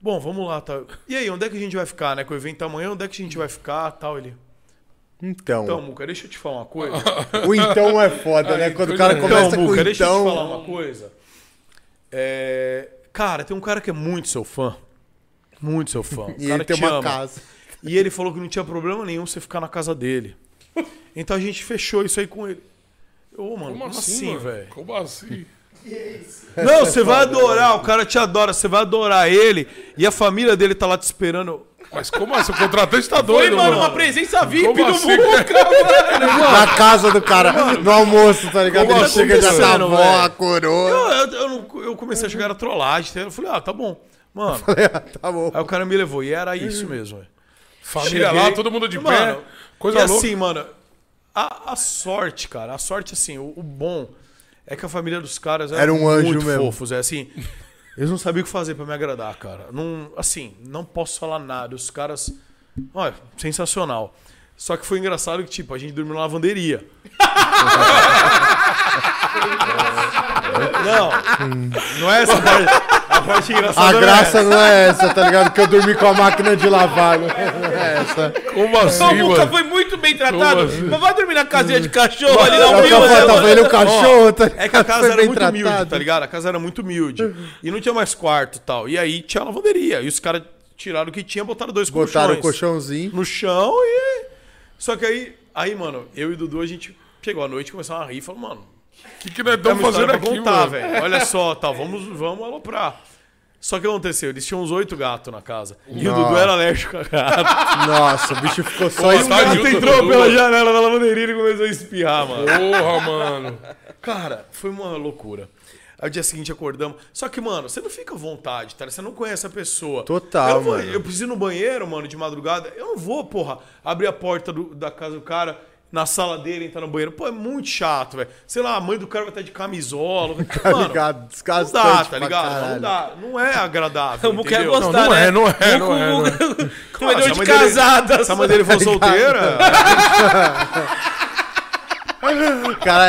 Bom, vamos lá, tá. E aí, onde é que a gente vai ficar, né? Com o evento amanhã, onde é que a gente vai ficar, tal, ele. Então, Então, Muca, deixa eu te falar uma coisa. o então é foda, né? Quando o cara começa Então, com Muca, deixa eu te falar então... uma coisa. É, Cara, tem um cara que é muito seu fã. Muito seu fã. O E cara ele tem te uma ama. casa. E ele falou que não tinha problema nenhum você ficar na casa dele. Então a gente fechou isso aí com ele. Ô, mano, Como assim, assim, mano? velho? Como assim? Não, você vai adorar, o cara te adora, você vai adorar ele e a família dele tá lá te esperando. Mas como assim? O contratante tá Foi, doido, mano, mano. uma presença VIP Como no assim? Muca, mano. Na casa do cara, no almoço, tá ligado? Como Ele chega tá a acontecendo, avó, velho? a coroa. Eu, eu, eu não- eu comecei a chegar a trollagem, entendeu? eu falei, ah, tá bom. Mano, tá bom. aí o cara me levou e era isso mesmo, velho. Família Cheguei- lá, todo mundo de pé. Mano, Coisa e louca. assim, mano, a, a sorte, cara, a sorte, assim, o, o bom é que a família dos caras Era um anjo muito mesmo. fofos. É assim, eles não sabiam o que fazer pra me agradar, cara. Não, assim, não posso falar nada. Os caras, olha, sensacional. Só que foi engraçado que, tipo, a gente dormiu na lavanderia. não, não é essa parte. A parte engraçada A não é graça essa. não é essa, tá ligado? Que eu dormi com a máquina de lavar. Não é essa. Como assim, O Muca mano? foi muito bem tratado. Assim? Mas vai dormir na casinha de cachorro ali na É Vila, falo, né, tava mano? ele o cachorro, tá É que a casa era muito tratado. humilde, tá ligado? A casa era muito humilde. E não tinha mais quarto e tal. E aí tinha lavanderia. E os caras tiraram o que tinha, botaram dois Botaram o colchões colchãozinho. no chão e. Só que aí, aí, mano, eu e o Dudu, a gente chegou à noite e começou a rir e falou, mano, O que, que nós tem estamos fazendo aqui, contar, mano? velho. Olha só, tá, vamos, vamos aloprar. Só que o que aconteceu? Eles tinham uns oito gatos na casa. E o Dudu era alérgico a gato. Nossa, o bicho ficou só isso. o tá gato entrou Dudu. pela janela da lavanderia e começou a espirrar, mano. Porra, mano. Cara, foi uma loucura. Aí o dia seguinte acordamos. Só que, mano, você não fica à vontade, tá? Você não conhece a pessoa. Total, eu não vou- mano. Eu preciso ir no banheiro, mano, de madrugada. Eu não vou, porra, abrir a porta do- da casa do cara, na sala dele, entrar no banheiro. Pô, é muito chato, velho. Sei lá, a mãe do cara vai estar de camisola. Tá Mano, ligado? não Desgastante dá, tá ligado? Não dá. Não é agradável. O Muca é entendeu? gostar, Não, não né? é, não é, não é, não é. Se Comedor a de mãe dele- casadas. Se a mãe dele for solteira, Cara,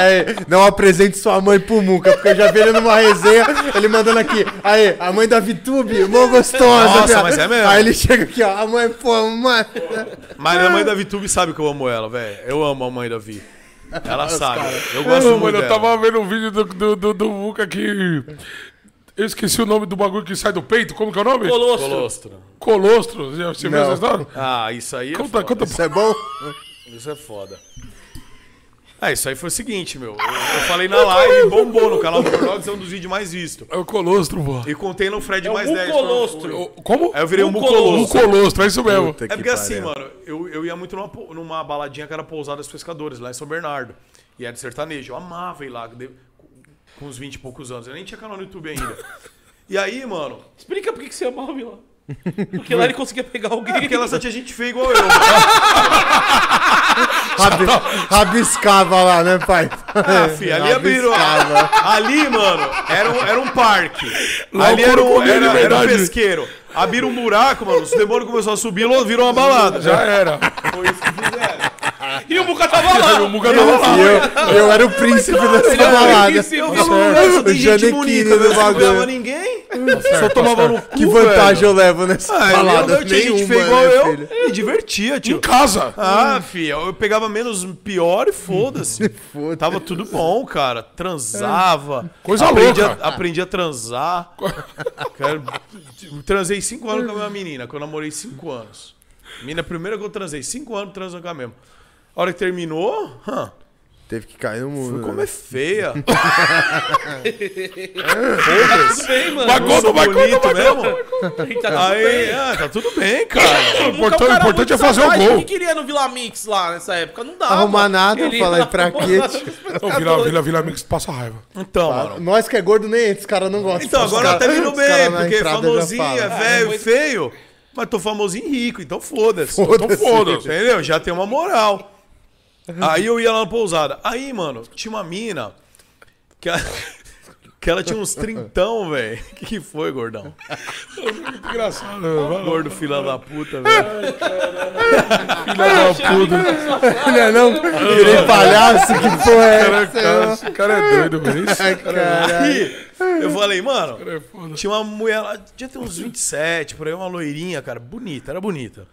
não apresente sua mãe pro Muca, porque eu já vi ele numa resenha, ele mandando aqui, aí, a mãe da Vitube, mó gostosa. Nossa, viado. mas é mesmo. Aí ele chega aqui, ó, a mãe, pô, mãe. Mas a mãe da Vitube sabe que eu amo ela, velho. Eu amo a mãe da Vi. Ela sabe. Eu gosto Ô, muito mano, eu dela. tava vendo um vídeo do, do, do, do Muca que. Eu esqueci o nome do bagulho que sai do peito. Como que é o nome? Colostro. Colostro. Colostro. Já- Você viu Não. essa história? Ah, isso aí é Conta, foda. conta. Isso é bom? Isso é foda. Ah, isso aí foi o seguinte, meu. Eu, eu falei na live, bombou no canal do Gordox, é um dos vídeos mais vistos. É o colostro, pô. E contei no Fred É mais 10. Mucolostro. O- Como? Aí eu virei um O mucolostro. colostro, é isso mesmo. Puta É que porque assim, mano, eu, eu ia muito numa, numa baladinha que era Pousada dos Pescadores, lá em São Bernardo. E era de sertanejo. Eu amava ir lá, com uns 20 e poucos anos. Eu nem tinha canal no YouTube ainda. E aí, mano, Explica por que você amava lá. Porque lá ele conseguia pegar alguém. é porque ela só tinha gente feia igual eu. mano. Rabi, rabiscava lá, né, pai? Ah, fi, ali abriram. Rabiscava. Ali, mano, era um, era um parque. Lá ali era um, era, era um pesqueiro. Abriram um buraco, mano. Os demônios começaram a subir e viram uma balada. Já era. Foi isso que fizeram. E o Muca tava lá. O Muga tava lá. E eu, eu era o príncipe dessa balada. O eu tem gente Janequine do eu não pegava bagulho. ninguém. Só tomava no cu, Que vantagem velho. eu levo nessa Ah, balada? eu, eu tinha gente feia igual né, eu, filho? me divertia, tio. Em casa. Ah, filha, eu pegava menos pior e foda-se. Foda-se. Tava tudo bom, cara. Transava. Coisa aprendi louca. A, aprendi a transar. Cara, transei cinco anos com a minha menina, que eu namorei cinco anos. Menina, primeira que eu transei, cinco anos transando com a mesma. A hora que terminou, hã, Teve que cair no mundo. fui né? comer feia. Tudo bem, mano. Vai mesmo. Tá tudo Aí, bem. ah, tá tudo bem, cara. O importante, o importante é fazer o gol. O que queria no Vila Mix lá nessa época? Não dava. Arrumar nada, eu Ele falei, ia pra quê? Não, Vila, Vila, Vila Mix passa raiva. Então, mano. Nós que é gordo nem esses caras não gostam. Então, agora cara- tá vindo bem, porque famosinho, é velho, feio. Mas tô famosinho e rico, então foda-se. Então foda-se. Entendeu? Já tem uma moral. Aí eu ia lá na pousada. Aí, mano, tinha uma mina que, a- que ela tinha uns trintão, velho. O que, que foi, gordão? Engraçado. Gordo filha da puta, velho. Não é não? Virei palhaço, que porra é essa? Cara, esse cara é doido, velho. Cara é caralho. Aí, eu falei, mano, é tinha uma mulher lá, devia ter uns 27, por aí, uma loirinha, cara, bonita, era bonita.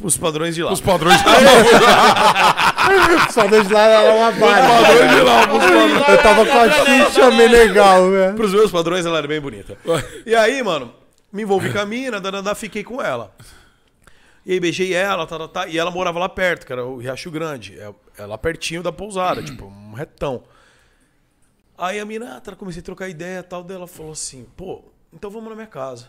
Pros padrões de lá. Os padrões de lá. Só dois lá era uma barra. padrões de lá. Os padrões. Eu tava com a Xixa Menegal, velho. Pros meus padrões, ela era bem bonita. E aí, mano, me envolvi com a mina, danadá, fiquei com ela. E aí beijei ela, tá, tá, tá, e ela morava lá perto, que era o Riacho Grande. É, é lá pertinho da pousada, tipo, um retão. Aí a mina, ah, tá, comecei a trocar ideia e tal, dela falou assim, pô, então vamos na minha casa.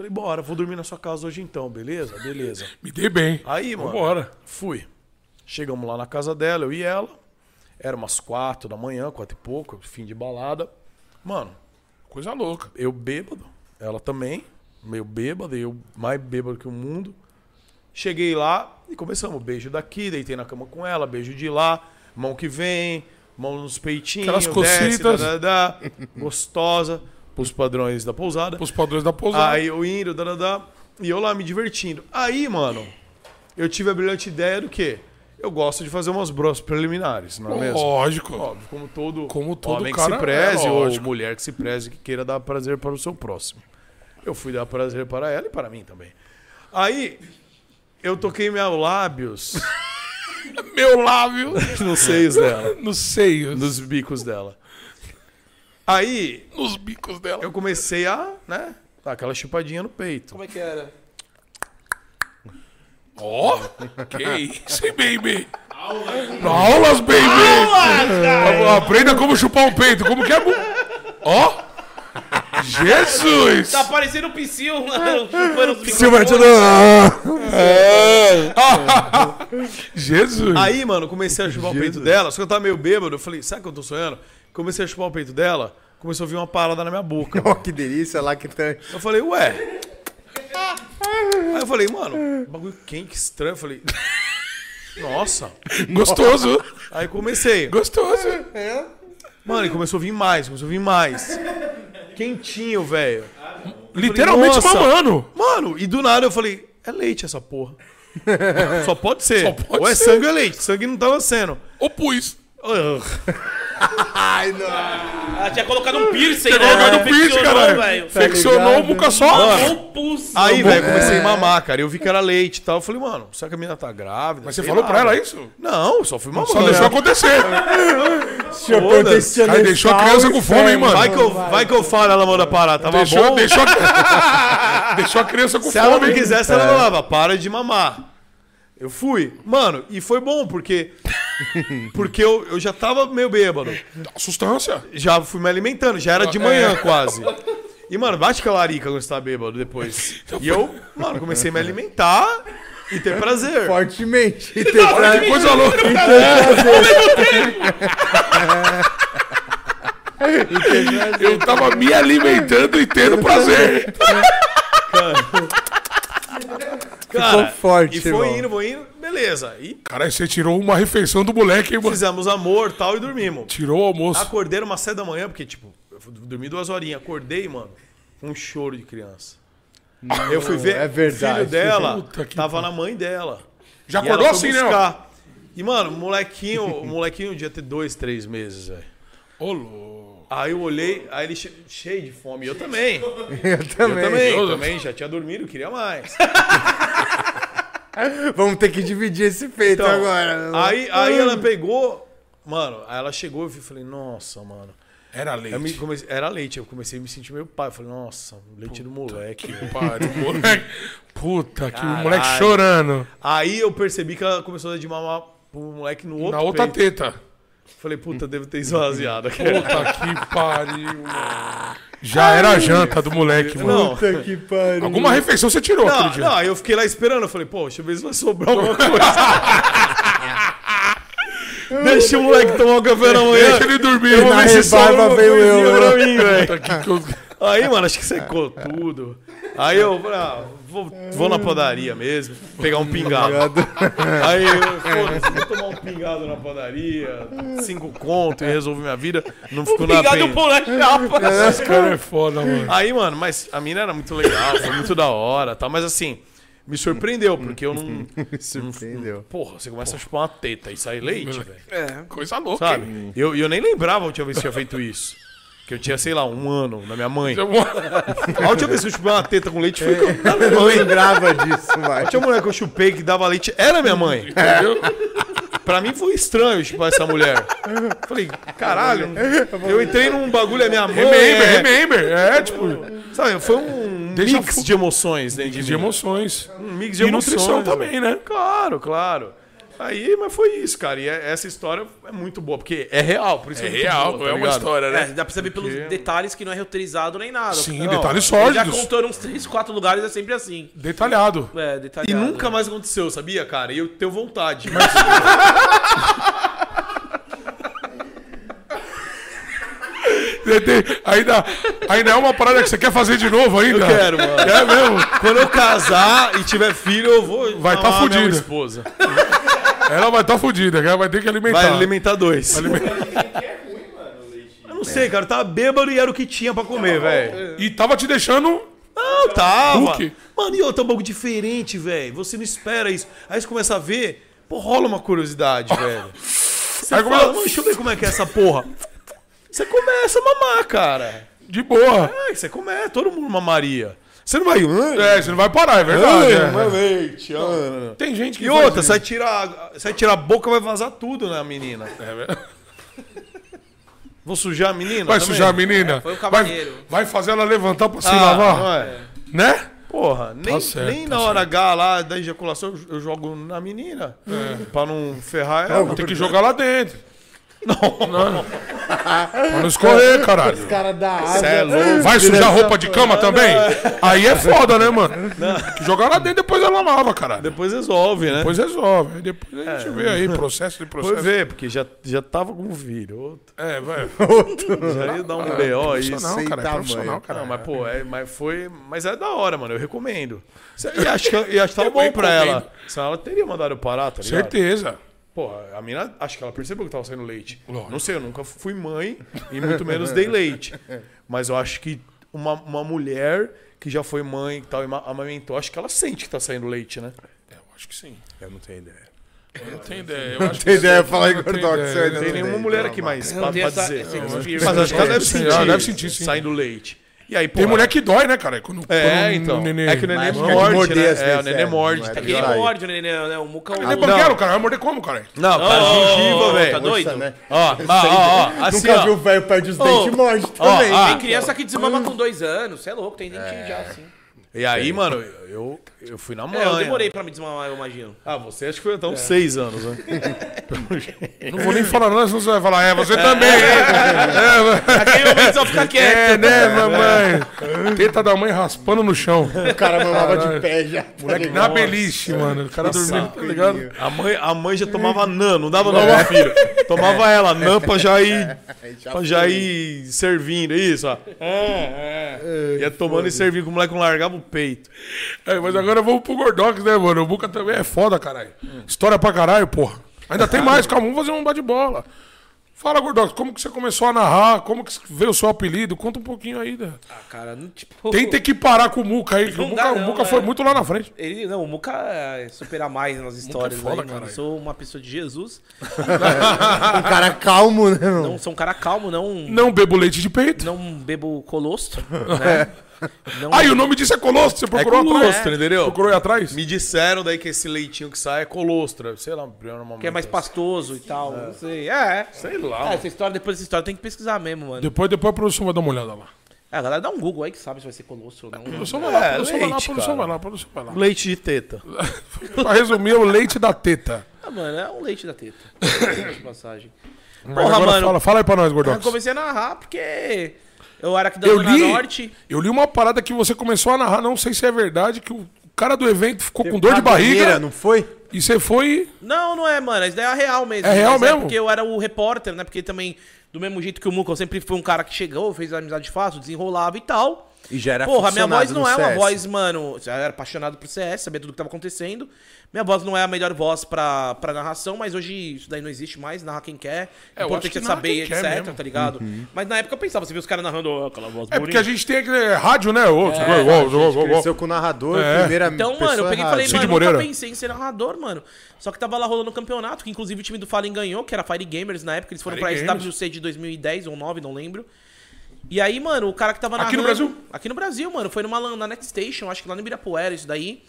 Falei, bora, vou dormir na sua casa hoje então, beleza? Beleza. Me dei bem. Aí, mano, Vambora. fui. Chegamos lá na casa dela, eu e ela. Era umas quatro da manhã, quatro e pouco, fim de balada. Mano, Coisa louca. eu bêbado, ela também, meio bêbado, eu mais bêbado que o mundo. Cheguei lá e começamos. Beijo daqui, deitei na cama com ela, beijo de lá, mão que vem, mão nos peitinhos, Aquelas desce, cocitas. dá, dá, dá, gostosa, pros padrões da pousada. Os padrões da pousada. Aí eu indo, dá, e eu lá me divertindo. Aí, mano, eu tive a brilhante ideia do quê? Eu gosto de fazer umas bros preliminares, não é mesmo? Lógico. Óbvio, como todo, Como todo homem que se preze é ou mulher que se preze que queira dar prazer para o seu próximo. Eu fui dar prazer para ela e para mim também. Aí eu toquei meus lábios Meu lábio nos seios dela, nos seios. nos bicos dela. Aí Nos bicos dela. eu comecei a, né, dar aquela chupadinha no peito. Como é que era? Ó, que isso, hein, baby? Aulas, baby! Aprenda como chupar um peito. Como que é? bu- Ó! Jesus! Tá parecendo o Psyu, mano, chupando os te microfones. Jesus! Aí, mano, comecei a chupar o peito dela, só que eu tava meio bêbado, eu falei, sabe o que eu tô sonhando? Comecei a chupar o peito dela, começou a vir uma parada na minha boca. Ó, que delícia, lactante. Eu falei, ué. Aí eu falei, mano, bagulho quente, estranho. Eu falei, nossa. Gostoso! Aí comecei. Gostoso! Mano, e começou a vir mais, começou a vir mais. Quentinho, velho. Literalmente mamando! Mano, e do nada eu falei, é leite essa porra. Só pode ser. Só pode ou é ser. sangue ou é leite. Sangue não tava sendo. Ou pus! Ugh. Ela tinha colocado um piercing, Tinha né? colocado Ela piercing, infeccionou, caralho. velho. Flexionou o muca só. Ou. Aí, velho, comecei a mamar, cara. Eu vi que era leite e tal. Eu falei, mano, será que a menina tá grávida? Mas você falou pra ela isso? Não, só fui mamando. Só deixou acontecer. Foda-se. Cara, deixou a criança com fome, hein, mano? Vai que, eu, vai que eu falo, ela manda parar. Tava Deixou, bom. deixou, a... deixou a criança com Se ela fome. não hein? quisesse, ela falava, para de mamar. Eu fui. Mano, e foi bom, porque. Porque eu, eu já tava meio bêbado. Sustância. Já fui me alimentando, já era de É. manhã quase. E, mano, bate aquela larica quando você tá bêbado depois. E eu, mano, comecei a me alimentar e ter prazer. Fortemente. E ter Que pra... coisa louca. Eu tava me alimentando e tendo prazer. Cara, Ficou forte, E foi irmão. indo, foi indo, beleza. E Caralho, você tirou uma refeição do moleque, hein, mano? fizemos amor tal e dormimos. Tirou o almoço. Acordei umas 7 da manhã, porque, tipo, eu fui duas horinhas. Acordei, mano, com um choro de criança. eu fui ver, é verdade. o filho dela Puta que tava na mãe dela. Já E ela acordou foi assim, né? ó? buscar. E, mano, o molequinho, o molequinho devia ter dois, três meses, velho. Ô, louco. Aí eu olhei, aí ele che- cheio de fome. Eu também. Eu também. Eu também, Eu- também. Já tinha dormido, queria mais. Vamos ter que dividir esse feito Então, agora. Aí, aí ela pegou. Mano, aí ela chegou e eu falei, nossa, mano. Era leite. Eu me comecei- era leite, eu comecei a me sentir meio pai. Eu falei, nossa, leite do moleque. velho. Pariu, moleque. Puta, que o Caralho. moleque chorando. Aí eu percebi que ela começou a dar de mamar pro moleque no outro Na outra peito. teta. Falei, puta, devo ter esvaziado. Puta que pariu, mano. Já era a janta do moleque, mano. Puta que pariu. Alguma refeição você tirou não, aquele dia. não, aí eu fiquei lá esperando. Eu falei, pô, deixa eu ver se vai sobrar alguma coisa. Deixa o moleque tomar o café da manhã. Deixa ele dormir. Eu vou Na ver se sobra veio eu, coisinha né? pra mim, velho. Aí, mano, acho que secou tudo. Aí eu falei, ah, vou, vou na padaria mesmo, pegar um pingado. Aí eu, foda-se, vou tomar um pingado na padaria, cinco conto e resolver minha vida. Não ficou na Obrigado pena. por na chapa. Esse cara é foda, mano. Aí, mano, mas a mina era muito legal, foi muito da hora, tá? Mas assim, me surpreendeu, porque eu não. Me surpreendeu. Porra, você começa a chupar uma teta e sai leite, velho. É. Coisa louca. hein? Sabe? Eu, eu nem lembrava a última vez que eu tinha feito isso. Que eu tinha, sei lá, um ano na minha mãe. A última vez que eu chupei uma teta com leite foi com a minha Eu mãe. lembrava disso, vai. Tinha uma mulher que eu chupei que dava leite, era minha mãe. Entendeu? Pra mim foi estranho chupar essa mulher. Falei, caralho, eu entrei num bagulho, é minha mãe. Remember, é- remember. É, tipo, Sabe, foi um Deixa mix fu- de emoções dentro de de mim. emoções. Um mix de E emoções. nutrição velho. também, né? Claro, claro. Aí, mas foi isso, cara. E é- essa história é muito boa, porque é real, por isso É é, real, boa, tá é uma história, É, né? dá pra saber pelos detalhes que não é roteirizado nem nada. Sim, Não, detalhes ele Já sólidos. contou uns 3, 4 lugares, é sempre assim. Detalhado. É, E detalhado. nunca mais aconteceu, sabia, cara? E eu tenho vontade. Ainda, ainda é uma parada que você quer fazer de novo ainda? Eu quero, mano. É mesmo? Quando eu casar e tiver filho, eu vou. Vai tá amar minha fudido. esposa. Ela vai estar fudida, ela vai ter que alimentar. Vai alimentar dois. Alimentar. Eu não sei, cara. Eu tava bêbado e era o que tinha pra comer, velho. E tava te deixando. Não, tava. Hulk. Mano, e outro é um bagulho diferente, velho. Você não espera isso. Aí você começa a ver, pô, rola uma curiosidade, velho. Você Aí fala, começa- deixa eu ver como é que é essa porra. Você começa a mamar, cara. De boa. É, você começa, todo mundo mamaria. Você não vai. É, você não vai parar, é verdade. é. Ai, leite. ah. Tem gente que E outra, você vai tirar, você vai tirar a boca, vai vazar tudo na menina. É verdade. Vou sujar a menina? Vai também? sujar a menina? foi o vai, cavalheiro. vai fazer ela levantar pra se Ah, lavar? não é? Né? Porra, nem, certo, nem tá na hora H lá da ejaculação eu- jogo na menina. Pra não ferrar ela. Tem que jogar lá dentro. Não. não. pra não escorrer, caralho. Cara da Cê é louco. Vai sujar roupa de cama também? Aí é foda, né, mano? Que jogar lá dentro depois ela lava, caralho. Depois resolve, né? Depois resolve. Aí depois a gente vê aí, processo de Foi processo. ver, porque já, já tava com o filho. Outro. É, vai. Já ia dar um B.O. aí. Profissional, sem cara. É tamanho. profissional, cara. Não, mas pô, é, mas foi. Mas é da hora, mano. Eu recomendo. E acho que, e acho que tava Eu bom pra recomendo. ela. Senão ela teria mandado eu parar, tá ligado? Certeza. Porra, a mina, acho que ela percebeu que tava saindo leite. Lógico. Não sei, eu nunca fui mãe e muito menos dei leite. Mas eu acho que uma, uma mulher que já foi mãe e tal, e ma- amamentou, acho que ela sente que tá saindo leite, né? É, eu acho que sim. Eu não tenho ideia. Eu não tenho ideia. Eu ideia, não tenho Gordox. ideia. você ainda Não tem não nenhuma mulher aqui mais pra, pra dizer. Mas acho que ela deve sentir, ela deve sentir, sim. saindo leite. E aí, pô, Tem mulher que dói, né, cara? Quando, É, quando então. o neném... É que o neném Mas é de morde, morder, né? É, vezes, o neném é, morde. é tá É que de ele ligado? Aí. morde, né? né, O Muca Ele é Não. banqueiro, cara. Vai morder como, cara? Não, cara, gengiva, tá velho. doido? Né? Ó, ó, ó, ó, assim, Nunca ó. viu o velho perde os Ô, dentes e morde ó, também. ah, Tem criança que desmama com dois anos. Você é louco, tem dentinho já, assim. E aí, mano, eu, eu fui na mãe. É, eu demorei pra me desmamar, eu imagino. Ah, você acho que foi até uns seis anos, né? Não vou nem falar não, senão você vai falar, é, você também, é. Naquele momento só fica É, quieto. é né, mamãe? Teta da mãe raspando no chão. O cara mamava de Caralho. pé já. tá Moleque na beliche, mano. O cara dormindo, tá ligado? A mãe, a mãe já tomava nan, não dava não pro filho. Tomava ela, nan pra já ir, pra já ir servindo, isso, ó. É, é. Ia tomando e servindo, o moleque não largava o peito. É, mas agora vamos pro Gordox, né, mano? O Buca também é foda, caralho. História pra caralho, porra. Ainda tem mais, calma, vamos fazer um bate-bola. Fala, Gordox, como que você começou a narrar? Como que veio o seu apelido? Conta um pouquinho aí. Né? Ah, cara, não, tipo. Tem que parar com o Muca aí, que o Não Muca, dá o não, Muca é. foi muito lá na frente. Ele, não, o Muca é supera mais nas histórias. foda, aí, mano. Eu sou uma pessoa de Jesus. Um cara calmo, né? Não sou um cara calmo, não. Não bebo leite de peito. Não bebo colostro, né? Não, Aí o nome disso é colostro, você procurou atrás. colostro, entendeu? Procurou aí atrás? Me disseram daí que esse leitinho que sai é colostra. Sei lá, normalmente. que é mais pastoso e tal. Não sei. É. Sei lá. É, essa história, depois dessa história, tem que pesquisar mesmo, mano. Depois, depois a produção vai dar uma olhada lá. É, a galera dá um Google aí que sabe se vai ser colostro ou não. produção vai lá, É, produção vai lá, produção vai lá, produção vai lá. Leite de teta. pra resumir, é o leite da teta. Ah, mano, é um leite da teta. de passagem. Mas Porra, agora mano. Fala, fala aí pra nós, Eu Gordox. comecei a narrar porque eu era aqui da Eu Zona li, Norte. eu li uma parada que você começou a narrar, não sei se é verdade, que o cara do evento ficou com dor de barriga não foi? e você foi... Não, não é, mano. Isso daí é real mesmo. É real Mas mesmo? porque eu era o repórter, né? Porque também, do mesmo jeito que o Muca, eu sempre fui um cara que chegou, fez amizade fácil, desenrolava e tal. E já era Porra, minha voz não é uma voz, mano. Eu era apaixonado por CS, sabia tudo que tava acontecendo. Minha voz não é a melhor voz pra, pra narração, mas hoje isso daí não existe mais, narra quem quer. É, importante é saber, etc, mesmo. tá ligado? Mas na época eu pensava, você viu os caras narrando ó, aquela voz É porque a gente tem aquele rádio, né? Ô, É, ô. Cresceu com o narrador, É. primeira Então, pessoa mano, eu peguei e falei, Cid mano, Moreira. nunca pensei em ser narrador, mano. Só que tava lá rolando o campeonato, que inclusive o time do Fallen ganhou, que era Fire Gamers na época, eles foram Fire pra Gamers. SWC de 2010 ou 9, não lembro. E aí, mano, o cara que tava Aqui no Brasil? Aqui no Brasil, mano. Foi numa na Next Station, acho que lá no Ibirapuera, isso daí.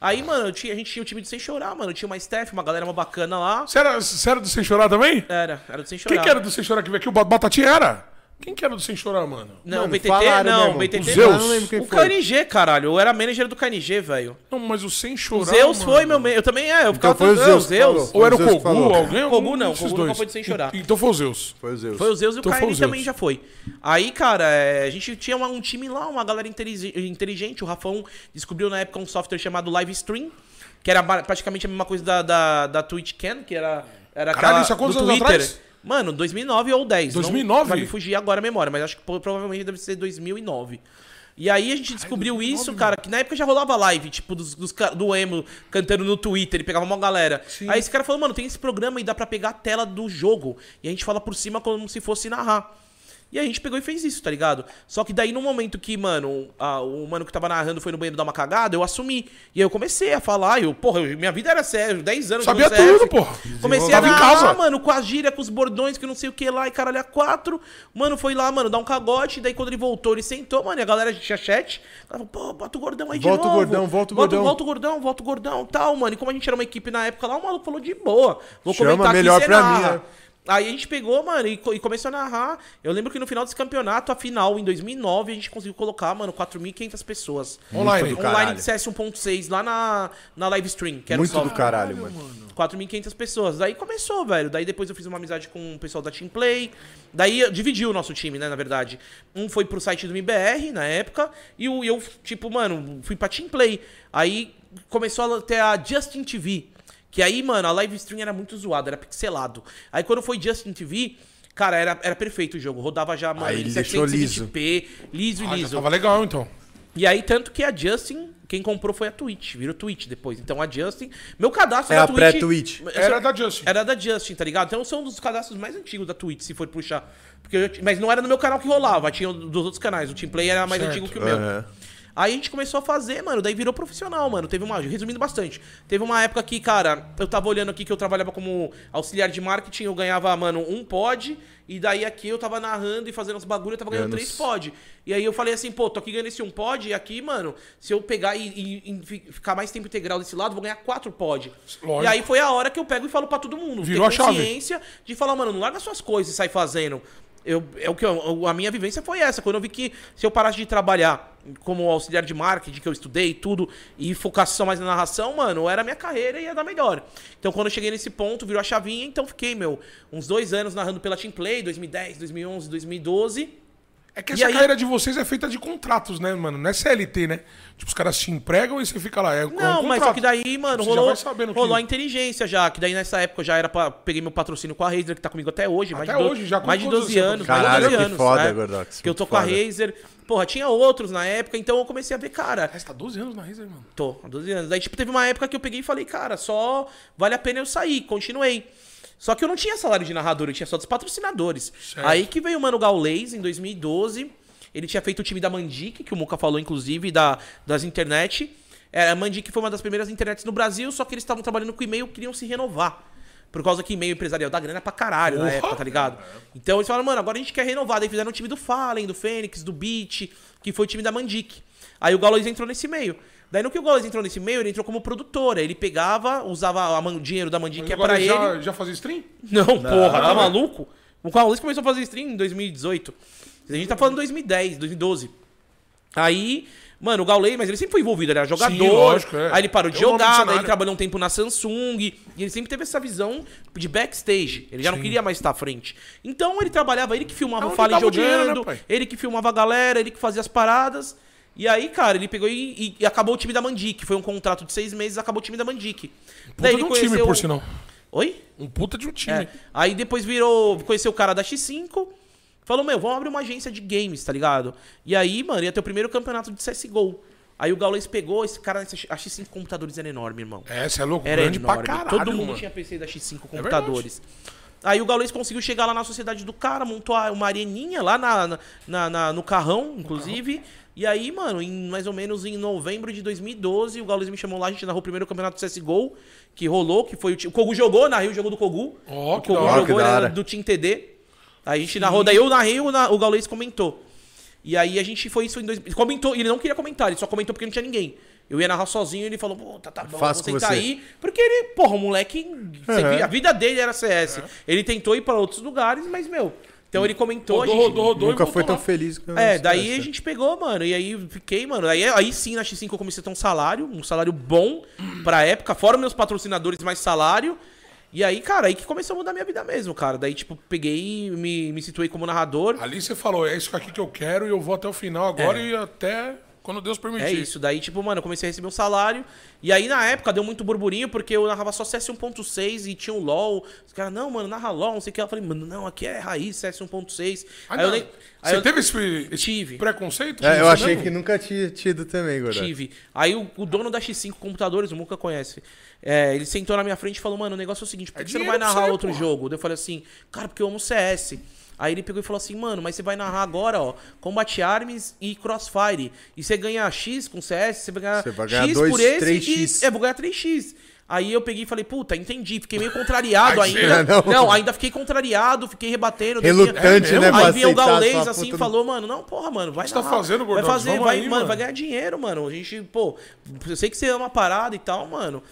Aí, mano, tinha- a gente tinha o time de Sem Chorar, mano. Tinha uma staff, uma galera uma bacana lá. Você era, você era do Sem Chorar também? Era, era do Sem Chorar. Quem que era do Sem Chorar que veio aqui? O Ba- Batatinha era? Quem que era do Sem Chorar, mano? Não, Mano, BTT, falaram não, mesmo. BTT. Zeus. não lembro quem O foi. KNG, caralho. Eu era manager do KNG, velho. Não, mas o Sem Chorar, O Zeus mano. foi meu... me- Eu também, é, eu ficava... foi o Zeus falou. Ou era o Zeus Kogu, alguém? Kogu não, Kogu nunca foi do Sem Chorar. Então foi o Zeus. Foi o Zeus. Foi o Zeus e o Então o Zeus. também já foi. Aí, cara, é, a gente tinha uma- um time lá, uma galera inteligente. O Rafão descobriu na época um software chamado Live Stream, que era praticamente a mesma coisa da, da, da Twitch Can, que era, era Caralho, aquela isso há quantos do anos Twitter. atrás? Mano, 2009 ou 10. 2009? Não, vai me fugir agora a memória, mas acho que provavelmente deve ser 2009. E aí a gente descobriu isso, cara, que na época já rolava live, tipo, dos, dos do emo cantando no Twitter, ele pegava uma galera. Aí esse cara falou, mano, tem esse programa e dá pra pegar a tela do jogo. E a gente fala por cima como se fosse narrar. E a gente pegou e fez isso, tá ligado? Só que daí no momento que, mano, a- o mano que tava narrando foi no banheiro dar uma cagada, eu assumi. E aí eu comecei a falar, eu, porra, eu- minha vida era sério, 10 anos Sabia tudo, porra. Comecei a narrar, mano, com as gírias, com os bordões, que não sei o que lá, e caralho, a quatro. Mano, foi lá, mano, dar um cagote. Daí quando ele voltou, ele sentou, mano, e a galera tinha chat. Falou, pô, bota o gordão aí de Volta o novo. gordão, volta o gordão. Volta o gordão, volta o gordão, tal, mano. E como a gente era uma equipe na época lá, o maluco falou de boa. Vou Chama comentar melhor aqui, pra mim, né? Aí a gente pegou, mano, e, e começou a narrar. Eu lembro que no final desse campeonato, a final, em 2009, a gente conseguiu colocar, mano, 4.500 pessoas. Online. do Online de CS 1.6 lá na, na live stream. Que era Muito do software. caralho, mano. 4.500 pessoas. Daí começou, velho. Daí depois eu fiz uma amizade com o pessoal da Team Play. Daí eu dividi o nosso time, né, na verdade. Um foi pro site do MBR, na época, e e eu, tipo, mano, fui pra Team Play. Aí começou a ter a Justin TV. Que aí, mano, a live stream era muito zoada, era pixelado. Aí quando foi Justin TV, cara, era, era perfeito o jogo. Rodava já, mano, Aí em ele deixou 720p, liso e Ah, liso. tava legal, então. E aí, tanto que a Justin, quem comprou foi a Twitch, virou Twitch depois. Então a Justin. Meu cadastro É da a Twitch. pré-Twitch. Era da Justin. Era da Justin, tá ligado? Então são um dos cadastros mais antigos da Twitch, se for puxar. Porque eu- mas não era no meu canal que rolava, tinha dos outros canais. O Team Play era mais Certo. antigo que o meu. Aham. Aí a gente começou a fazer, mano, daí virou profissional, mano. Teve uma, resumindo bastante, teve uma época que, cara, eu tava olhando aqui que eu trabalhava como auxiliar de marketing, eu ganhava, mano, um pod, e daí aqui eu tava narrando e fazendo os bagulho, eu tava ganhando Ganhando três pod. E aí eu falei assim, pô, tô aqui ganhando esse um pod, e aqui, mano, se eu pegar e, e- e fi- ficar mais tempo integral desse lado, vou ganhar quatro pod. Lógico. E aí foi a hora que eu pego e falo pra todo mundo. Virou a chave. consciência de falar, mano, não larga suas coisas e sai fazendo. Eu, é o que eu- a minha vivência foi essa. Quando eu vi que se eu parasse de trabalhar como auxiliar de marketing, que eu estudei tudo, e focasse só mais na narração, mano, era a minha carreira e ia dar melhor. Então quando eu cheguei nesse ponto, virou a chavinha, então fiquei, meu, uns dois anos narrando pela Team Play, 2010, 2011, 2012. É que essa aí- carreira de vocês é feita de contratos, né, mano? Não é CLT, né? Tipo, os caras te empregam e você fica lá. É, é um Não, mas só que daí, mano, Você já rolou, vai sabendo que- rolou a inteligência já. Que daí nessa época eu já era pra. Peguei meu patrocínio com a Razer, que tá comigo até hoje. mais Até do- hoje, já com Mais de quantos 12 anos você mais de Caralho, 12 que anos, foda, né? Gordox, Que eu tô muito com a foda. Razer. Porra, tinha outros na época, então eu comecei a ver, cara. Mas tá 12 anos na Razer, mano. Tô, há 12 anos. Daí, tipo, teve uma época que eu peguei e falei, cara, só vale a pena eu sair. Continuei. Só que eu não tinha salário de narrador, eu tinha só dos patrocinadores. Certo. Aí que veio o Mano Gaulês em 2012. Ele tinha feito o time da Mandic, que o Muca falou, inclusive, da, das internet. É, a Mandic foi uma das primeiras internets no Brasil, só que eles estavam trabalhando com e-mail e queriam se renovar. Por causa que e-mail empresarial dá grana pra caralho na Porra! época, tá ligado? Então eles falaram, mano, agora a gente quer renovar. Daí fizeram o time do Fallen, do Fênix, do Beat, que foi o time da Mandic. Aí o Gaules entrou nesse meio. Daí no que o Gaules entrou nesse meio, ele entrou como produtora. Ele pegava, usava a man- o dinheiro da Mandic que é Agora pra ele. já, já fazia stream? Não, porra, tá maluco? O Gaules começou a fazer stream em 2018. A gente tá falando 2010, 2012. Aí, mano, o Gaules, mas ele sempre foi envolvido, ele era jogador. Sim, lógico, é. Aí ele parou de nome do jogar, daí ele trabalhou um tempo na Samsung. E ele sempre teve essa visão de backstage. Ele já não queria mais estar à frente. Então ele trabalhava, ele que filmava É o onde Fallen tava o dinheiro, né, jogando, ele que filmava a galera, ele que fazia as paradas. E aí, cara, ele pegou e, e- acabou o time da Mandic. Foi um contrato de seis meses, acabou o time da Mandic. Puta de um time, por sinal. Oi? Um puta de um time. É. Aí depois virou. Conheceu o cara da X5. Falou, meu, vamos abrir uma agência de games, tá ligado? E aí, mano, ia ter o primeiro campeonato de CSGO. Aí o Gaules pegou, esse cara, a X5 computadores era enorme, irmão. É, você é louco, Era grande enorme. pra caralho, Todo mundo mano. tinha PC da X5 É computadores. Aí o Gaules conseguiu chegar lá na sociedade do cara, montou uma areninha lá na, na- na- no carrão, inclusive. E aí, mano, em mais ou menos em novembro de 2012, o Gaules me chamou lá, a gente narrou o primeiro campeonato do CSGO, que rolou, que foi o, o Kogu jogou, na Rio jogou do Kogu. Ó, o que Kogu jogou, era do Team TD. Aí a gente narrou, daí eu narrei, o, o Gaules comentou. E aí a gente foi isso em dois. Ele comentou, e ele não queria comentar, ele só comentou porque não tinha ninguém. Eu ia narrar sozinho e ele falou, pô, tá, tá bom, Faço vou com sentar você. aí. Porque ele, porra, o moleque. você via- A vida dele era CS. Ele tentou ir pra outros lugares, mas, meu. Então ele comentou. a Rodou, gente- rodou, rodou Nunca foi tão lá. feliz com é, daí cara. a gente pegou, mano, e aí fiquei, mano. Aí, aí sim, na X5 eu comecei a ter um salário, um salário bom pra época, fora meus patrocinadores, mais salário. E aí, cara, aí que começou a mudar minha vida mesmo, cara. Daí, tipo, peguei e me, me situei como narrador. Ali você falou, é isso aqui que eu quero e eu vou até o final agora É. e até quando Deus permitir. É isso, daí, tipo, mano, eu comecei a receber um salário. E aí, na época, deu muito burburinho, porque eu narrava só CS 1.6 e tinha o LOL. Os caras, não, mano, narra LOL, não sei o que. Eu falei, mano, não, aqui é raiz, CS 1.6. Ah, aí eu nem. Aí Você eu teve esse, esse Tive. preconceito? É, eu achei mesmo? que nunca tinha tido também, Gordon. tive. Aí o, o dono da X5 Computadores, o Muca conhece. é, ele sentou na minha frente e falou, mano, o negócio é o seguinte, por que, É você não vai narrar você, outro porra. jogo? Eu falei assim, cara, porque eu amo CS. Aí ele pegou e falou assim, mano, mas você vai narrar agora, ó, Combat Arms e Crossfire. E você ganha X com CS, você vai ganhar, Você vai ganhar X dois, por esse 3x. e... É, vou ganhar 3x. Aí eu peguei e falei, puta, entendi. Fiquei meio contrariado ainda. Não. Não. ainda fiquei contrariado, fiquei rebatendo. Relutante, vinha- né, pra Aí vinha o Gaulês assim e falou, mano, não, porra, mano, vai que você tá fazendo, Vai fazer, Vamos vai, aí, mano, mano. vai ganhar dinheiro, mano. A gente, pô, eu sei que você ama a parada e tal, mano.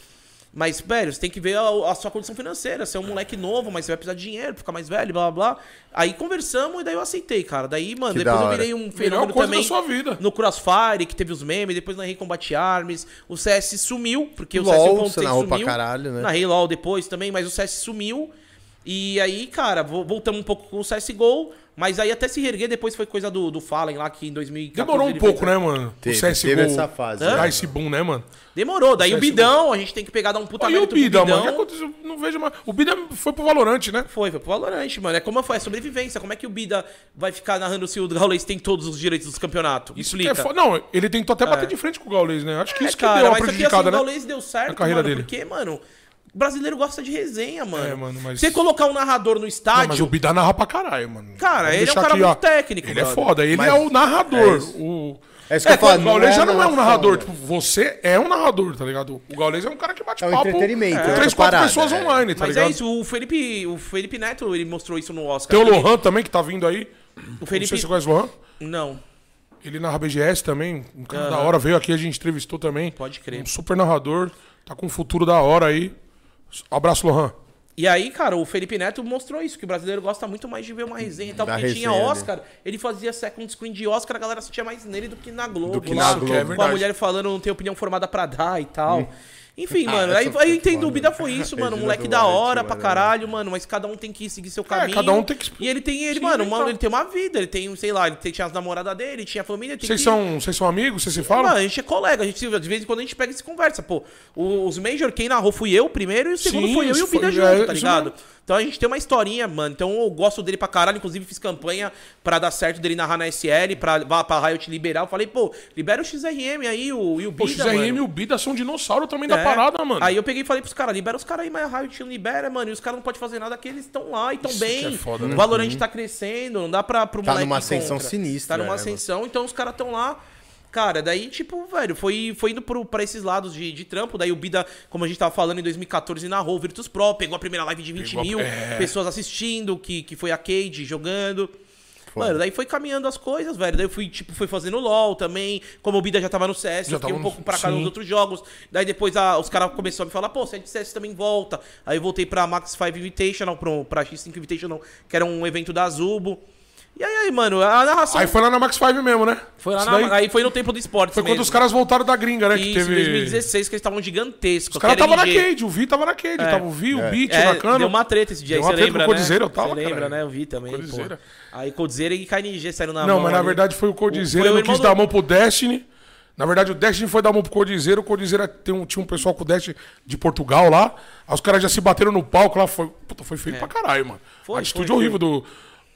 Mas, velho, você tem que ver a, a sua condição financeira. Você é um moleque novo, mas você vai precisar de dinheiro pra ficar mais velho, blá blá blá. Aí conversamos e daí eu aceitei, cara. Daí, mano, Que depois da eu virei um fenômeno coisa também da sua vida. no Crossfire, que teve os memes, depois narrei Combat Arms. O CS sumiu, porque o LOL, CS 1.6 você narrou pra sumiu. caralho, né? Narrei LOL depois também, mas o CS sumiu. E aí, cara, vo- voltamos um pouco com o CSGO, mas aí até se reerguer depois foi coisa do, do Fallen lá, que em 2014... Demorou um pouco, fez- né, mano? Teve- o CSGO. teve essa fase, né? esse boom, né, mano? Demorou. Daí o CSGO. Bidão, a gente tem que pegar, dar um puta Pô, e o Bida, mano? O que Bidão. aconteceu? Não vejo mais. O Bida foi pro Valorante, né? Foi, foi pro Valorant, mano. É como foi a sobrevivência. Como é que o Bida vai ficar narrando se o Gaules tem todos os direitos dos campeonatos? Isso que Explica. é foda. Não, ele tentou até bater de frente com o Gaules, né? Acho que É, isso que cara, deu uma mas aqui, assim, prejudicada, o né? Gaules deu certo, Na carreira mano, dele. porque, mano, o brasileiro gosta de resenha, mano. É, mano, mas- Você colocar um narrador no Não, estádio... mas o Bida narra pra caralho, mano. Cara, Vamos ele é um cara aqui, muito ó. técnico, Ele é foda, ele Mas- é o narrador. é o... É isso que eu É, falo. o Gaules já não é um narrador. né? Tipo, você é um narrador, tá ligado? O Gaules é um cara que bate É um papo entretenimento, com é três, quatro parada, pessoas é. online, tá Mas ligado? é isso, o Felipe, o Felipe Neto, ele mostrou isso no Oscar. Tem o Ele- Lohan também, que tá vindo aí. O Não sei Felipe... se você conhece o Lohan. Não, Ele narra BGS também. Um cara Aham. da hora. Veio aqui, a gente entrevistou também. Pode crer. Um super narrador. Tá com um futuro da hora aí. Abraço, Lohan. E aí, cara, o Felipe Neto mostrou isso, que o brasileiro gosta muito mais de ver uma resenha e tal, Da porque tinha resenha, né? Oscar, ele fazia second screen de Oscar, a galera assistia mais nele do que na Globo. Do que lá, na Globo. É Com a verdade. mulher falando, não tem opinião formada pra dar e tal. Enfim, Ah, mano, aí, aí o Bida foi isso, mano, um moleque da hora pra caralho, mano, mas cada um tem que seguir seu caminho. cada um tem que E ele tem, ele, se mano, inventar. mano, ele tem uma vida, ele tem, sei lá, ele tem, tinha as namoradas dele, tinha a família, tem Vocês que... são, vocês são amigos? Vocês se falam? Mano, a gente é colega, a gente, de vez em quando a gente pega e se conversa, pô. Os Major, quem narrou fui eu primeiro e o segundo Sim, foi eu e o Bida junto, é, tá ligado? Então a gente tem uma historinha, mano. Então eu gosto dele pra caralho. Inclusive fiz campanha pra dar certo dele narrar na SL, pra, pra Riot liberar. Eu falei, pô, libera o XRM aí, o, e o Pô, o Bida, XRM e o Bida são dinossauro também da É, parada, mano. Aí eu peguei e falei pros caras, libera os caras aí, mas a Riot não libera, mano. E os caras não podem fazer nada que eles estão lá e tão Isso que bem. é foda, né? O Valorant tá crescendo, não dá pra, pro Tá moleque numa ascensão contra. sinistra, Tá numa é, ascensão, então os caras tão lá. Cara, daí, tipo, velho, foi, foi indo pro, pra esses lados de, de trampo. Daí o Bida, como a gente tava falando, em 2014 narrou o Virtus Pro, pegou a primeira live de 20 Pegou a- mil é. pessoas assistindo, que, que foi a Cade jogando. Mano, daí foi caminhando as coisas, velho. Daí eu fui, tipo, fui fazendo LOL também. Como o Bida já tava no CS, Já eu fiquei um pouco pra cá nos outros jogos. Daí depois a- os caras começaram a me falar, pô, você é de CS também volta. Aí eu voltei pra Max 5 Invitational, pro, pra X5 Invitational, que era um evento da Zubo. E aí, aí, mano, a narração Aí foi lá na Max 5 mesmo, né? foi lá na, daí aí foi no tempo do esporte. Foi quando os caras voltaram da gringa, né? Que Isso, teve... em 2016, que eles estavam gigantescos. Os caras que estavam na. Cade, o Vi tava na Cade. Tava o Vi, o Beat, É, o Nakano. deu uma treta esse dia Deu aí, uma você treta lembra, né? Codizeira, eu tava, Você lembra, né? Eu vi também, Codizeira. pô. Aí Codizeira e KNG saíram na Não, mão mas na verdade foi o Codizeira, Foi o não quis do- dar a mão pro Destiny. Na verdade, o Destiny foi dar a mão pro Codizeira. O Codizeira tem um, tinha um pessoal com o Destiny de Portugal lá. Aí os caras já se bateram no palco lá. Foi, puta, foi feio pra caralho, mano. É. Foi, a atitude foi, horrível do,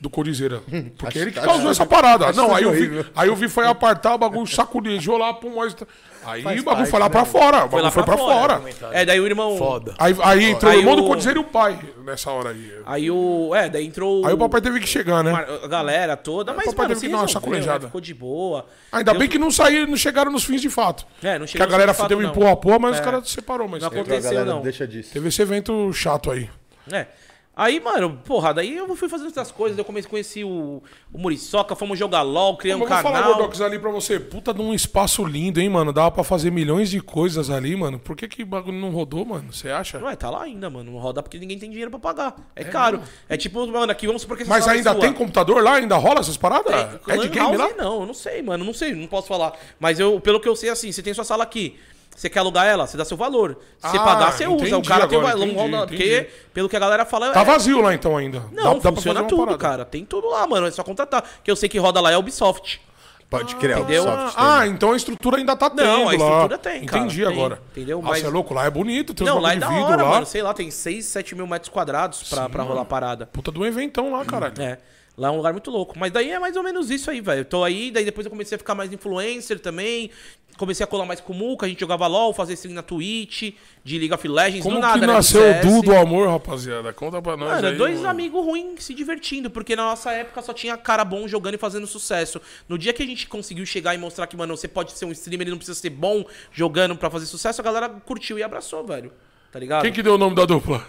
do Codizeira. Porque ele que acho- causou acho- essa parada. acho Não, aí eu, vi, aí eu vi foi apartar, o bagulho sacudejou lá, pum, mas... Aí Faz o bagulho foi lá né? pra fora. O bagulho foi pra fora. É, daí o irmão... Foda. Aí, aí entrou Aí o irmão o- do Codizeira e o pai nessa hora aí. Aí o... É, daí entrou... Aí o papai teve que chegar, né? A galera toda, mas, papai mano, teve que dar uma né? sacolejada. Ficou de boa. Ainda Deu- bem que não saíram, não chegaram nos fins de fato. É, não Que chegou a galera nos fins de deu um empurra a porra, mas É. os caras separou. Mas Não aconteceu, galera não. deixa disso. teve esse evento chato aí. É. Aí, mano, porra, daí eu fui fazendo essas coisas, eu comecei a conhecer o, o Muriçoca, fomos jogar LOL, criar um Mas eu vou falar, canal. Gordox, ali pra você. Puta de um espaço lindo, hein, mano? Dava pra fazer milhões de coisas ali, mano. Por que que bagulho não rodou, mano? Você acha? Ué, tá lá ainda, mano. Não roda porque ninguém tem dinheiro pra pagar. É, caro. É tipo, mano, aqui vamos supor que essa Mas é ainda tem computador lá? Ainda rola essas paradas? Tem, é de game lá? Não, eu não sei, mano. Não sei, não posso falar. Mas eu, pelo que eu sei, assim, você tem sua sala aqui. Você quer alugar ela, você dá seu valor. Se você Ah, pagar, você usa. O cara tem agora, valor. entendi, Porque, pelo que a galera fala. Tá é- vazio lá então ainda. Não, Dá- dá pra funciona uma tudo, cara. Tem tudo lá, mano. É só contratar. Que eu sei que roda lá é a Ubisoft. Pode criar o entendeu? Ubisoft Ah, também. então a estrutura ainda tá tendo Não, a lá. estrutura tem, cara. Entendi Tem, agora. entendeu? Mas... Mas- Você é louco, lá é bonito, tem Não, lá é da hora, lá. mano. Sei lá, tem 6, 7 mil metros quadrados pra, pra rolar a parada. Puta do eventão lá, caralho. É. Lá é um lugar muito louco. Mas daí é mais ou menos isso aí, velho. Eu tô aí, daí depois eu comecei a ficar mais influencer também. Comecei a colar mais com o Muca, a gente jogava LOL, fazia stream na Twitch, de League of Legends, Como do nada, que né, nasceu o. Du do Amor, rapaziada? Conta pra nós Mano, aí. dois mano. amigos ruins se divertindo, porque na nossa época só tinha cara bom jogando e fazendo sucesso. No dia que a gente conseguiu chegar e mostrar que, mano, você pode ser um streamer e não precisa ser bom jogando pra fazer sucesso, a galera curtiu e abraçou, velho. Tá ligado? Quem que deu o nome da dupla?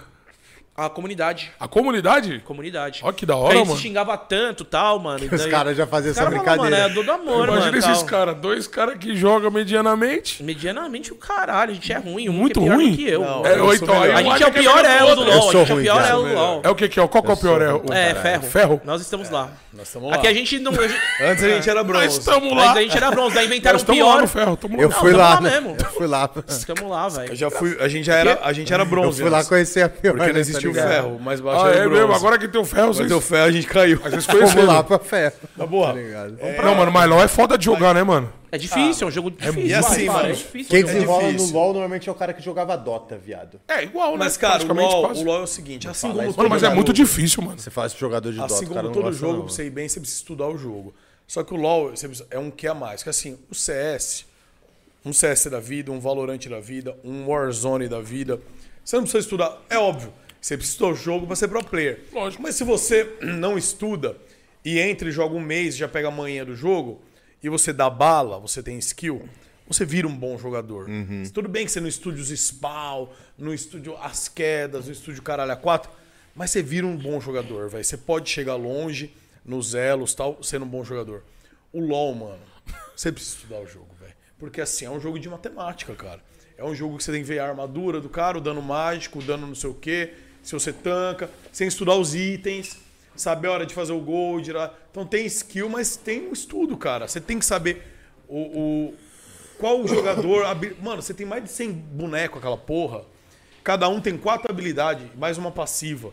A comunidade. A comunidade? Comunidade. Ó, que da Porque hora, gente mano. se xingava tanto tal, mano. e Os daí- caras já faziam essa brincadeira. Mano, é do amor, Imagina mano. esses caras, dois caras que jogam medianamente. Medianamente o caralho, a gente é ruim. Um Muito que é pior ruim? do que eu. Não, É, eu então, aí melhor. A gente é o pior elo do o LoL. A gente é o pior elo do LoL. É o que que é? Qual que é o pior? É, o- É, ferro. Ferro? Nós estamos lá. Nós estamos lá. Aqui a gente não. Antes a gente era Nós bronze. estamos mas lá. a gente era bronze, daí inventaram Nós estamos lá pior. ferro. Eu fui lá, né? mesmo. Eu fui lá. Estamos lá, velho. Eu já fui, a gente já era, a gente era Eu bronze. fui lá antes. conhecer a pior. Porque não né, existia o ferro, mais baixo Ah, era é o bronze. mesmo? Agora que tem o ferro, Mas vocês... o ferro a gente caiu. Às vezes Fomos conheceram. lá pra ferro. Tá boa. Tá ligado? Não, mano, mas LOL é foda de jogar, né, mano? É difícil, é um jogo difícil. e assim, mano, é difícil. Quem é desenrola no LoL normalmente é o cara que jogava Dota, viado. É igual, né? Mas, cara, o LoL, quase. o LoL é o seguinte, assim como Mano, mas é muito jogo- difícil, mano. Você faz jogador de Dota, Assim o cara como não todo jogo, não. pra você ir bem, você precisa estudar o jogo. Só que o LoL, você precisa- é um que a mais. Que assim, o CS, um CS da vida, um Valorant da vida, um Warzone da vida, você não precisa estudar. É óbvio, você precisa estudar o jogo pra ser pro player. Lógico. Mas se você não estuda e entra e joga um mês e já pega a manhã do jogo, e você dá bala, você tem skill, você vira um bom jogador. Tudo bem que você não estude os spawn, não estude as quedas, não estude o caralho a quatro, mas você vira um bom jogador, velho. Você pode chegar longe nos elos tal, sendo um bom jogador. O LoL, mano, você precisa estudar o jogo, velho. Porque assim, é um jogo de matemática, cara. É um jogo que você tem que ver a armadura do cara, o dano mágico, o dano não sei o quê, se você tanca, sem estudar os itens, saber a hora de fazer o gol, de. Então tem skill, mas tem um estudo, cara. Você tem que saber o, o- qual o jogador. Mano, você tem mais de 100 bonecos aquela porra. Cada um tem quatro habilidades, mais uma passiva.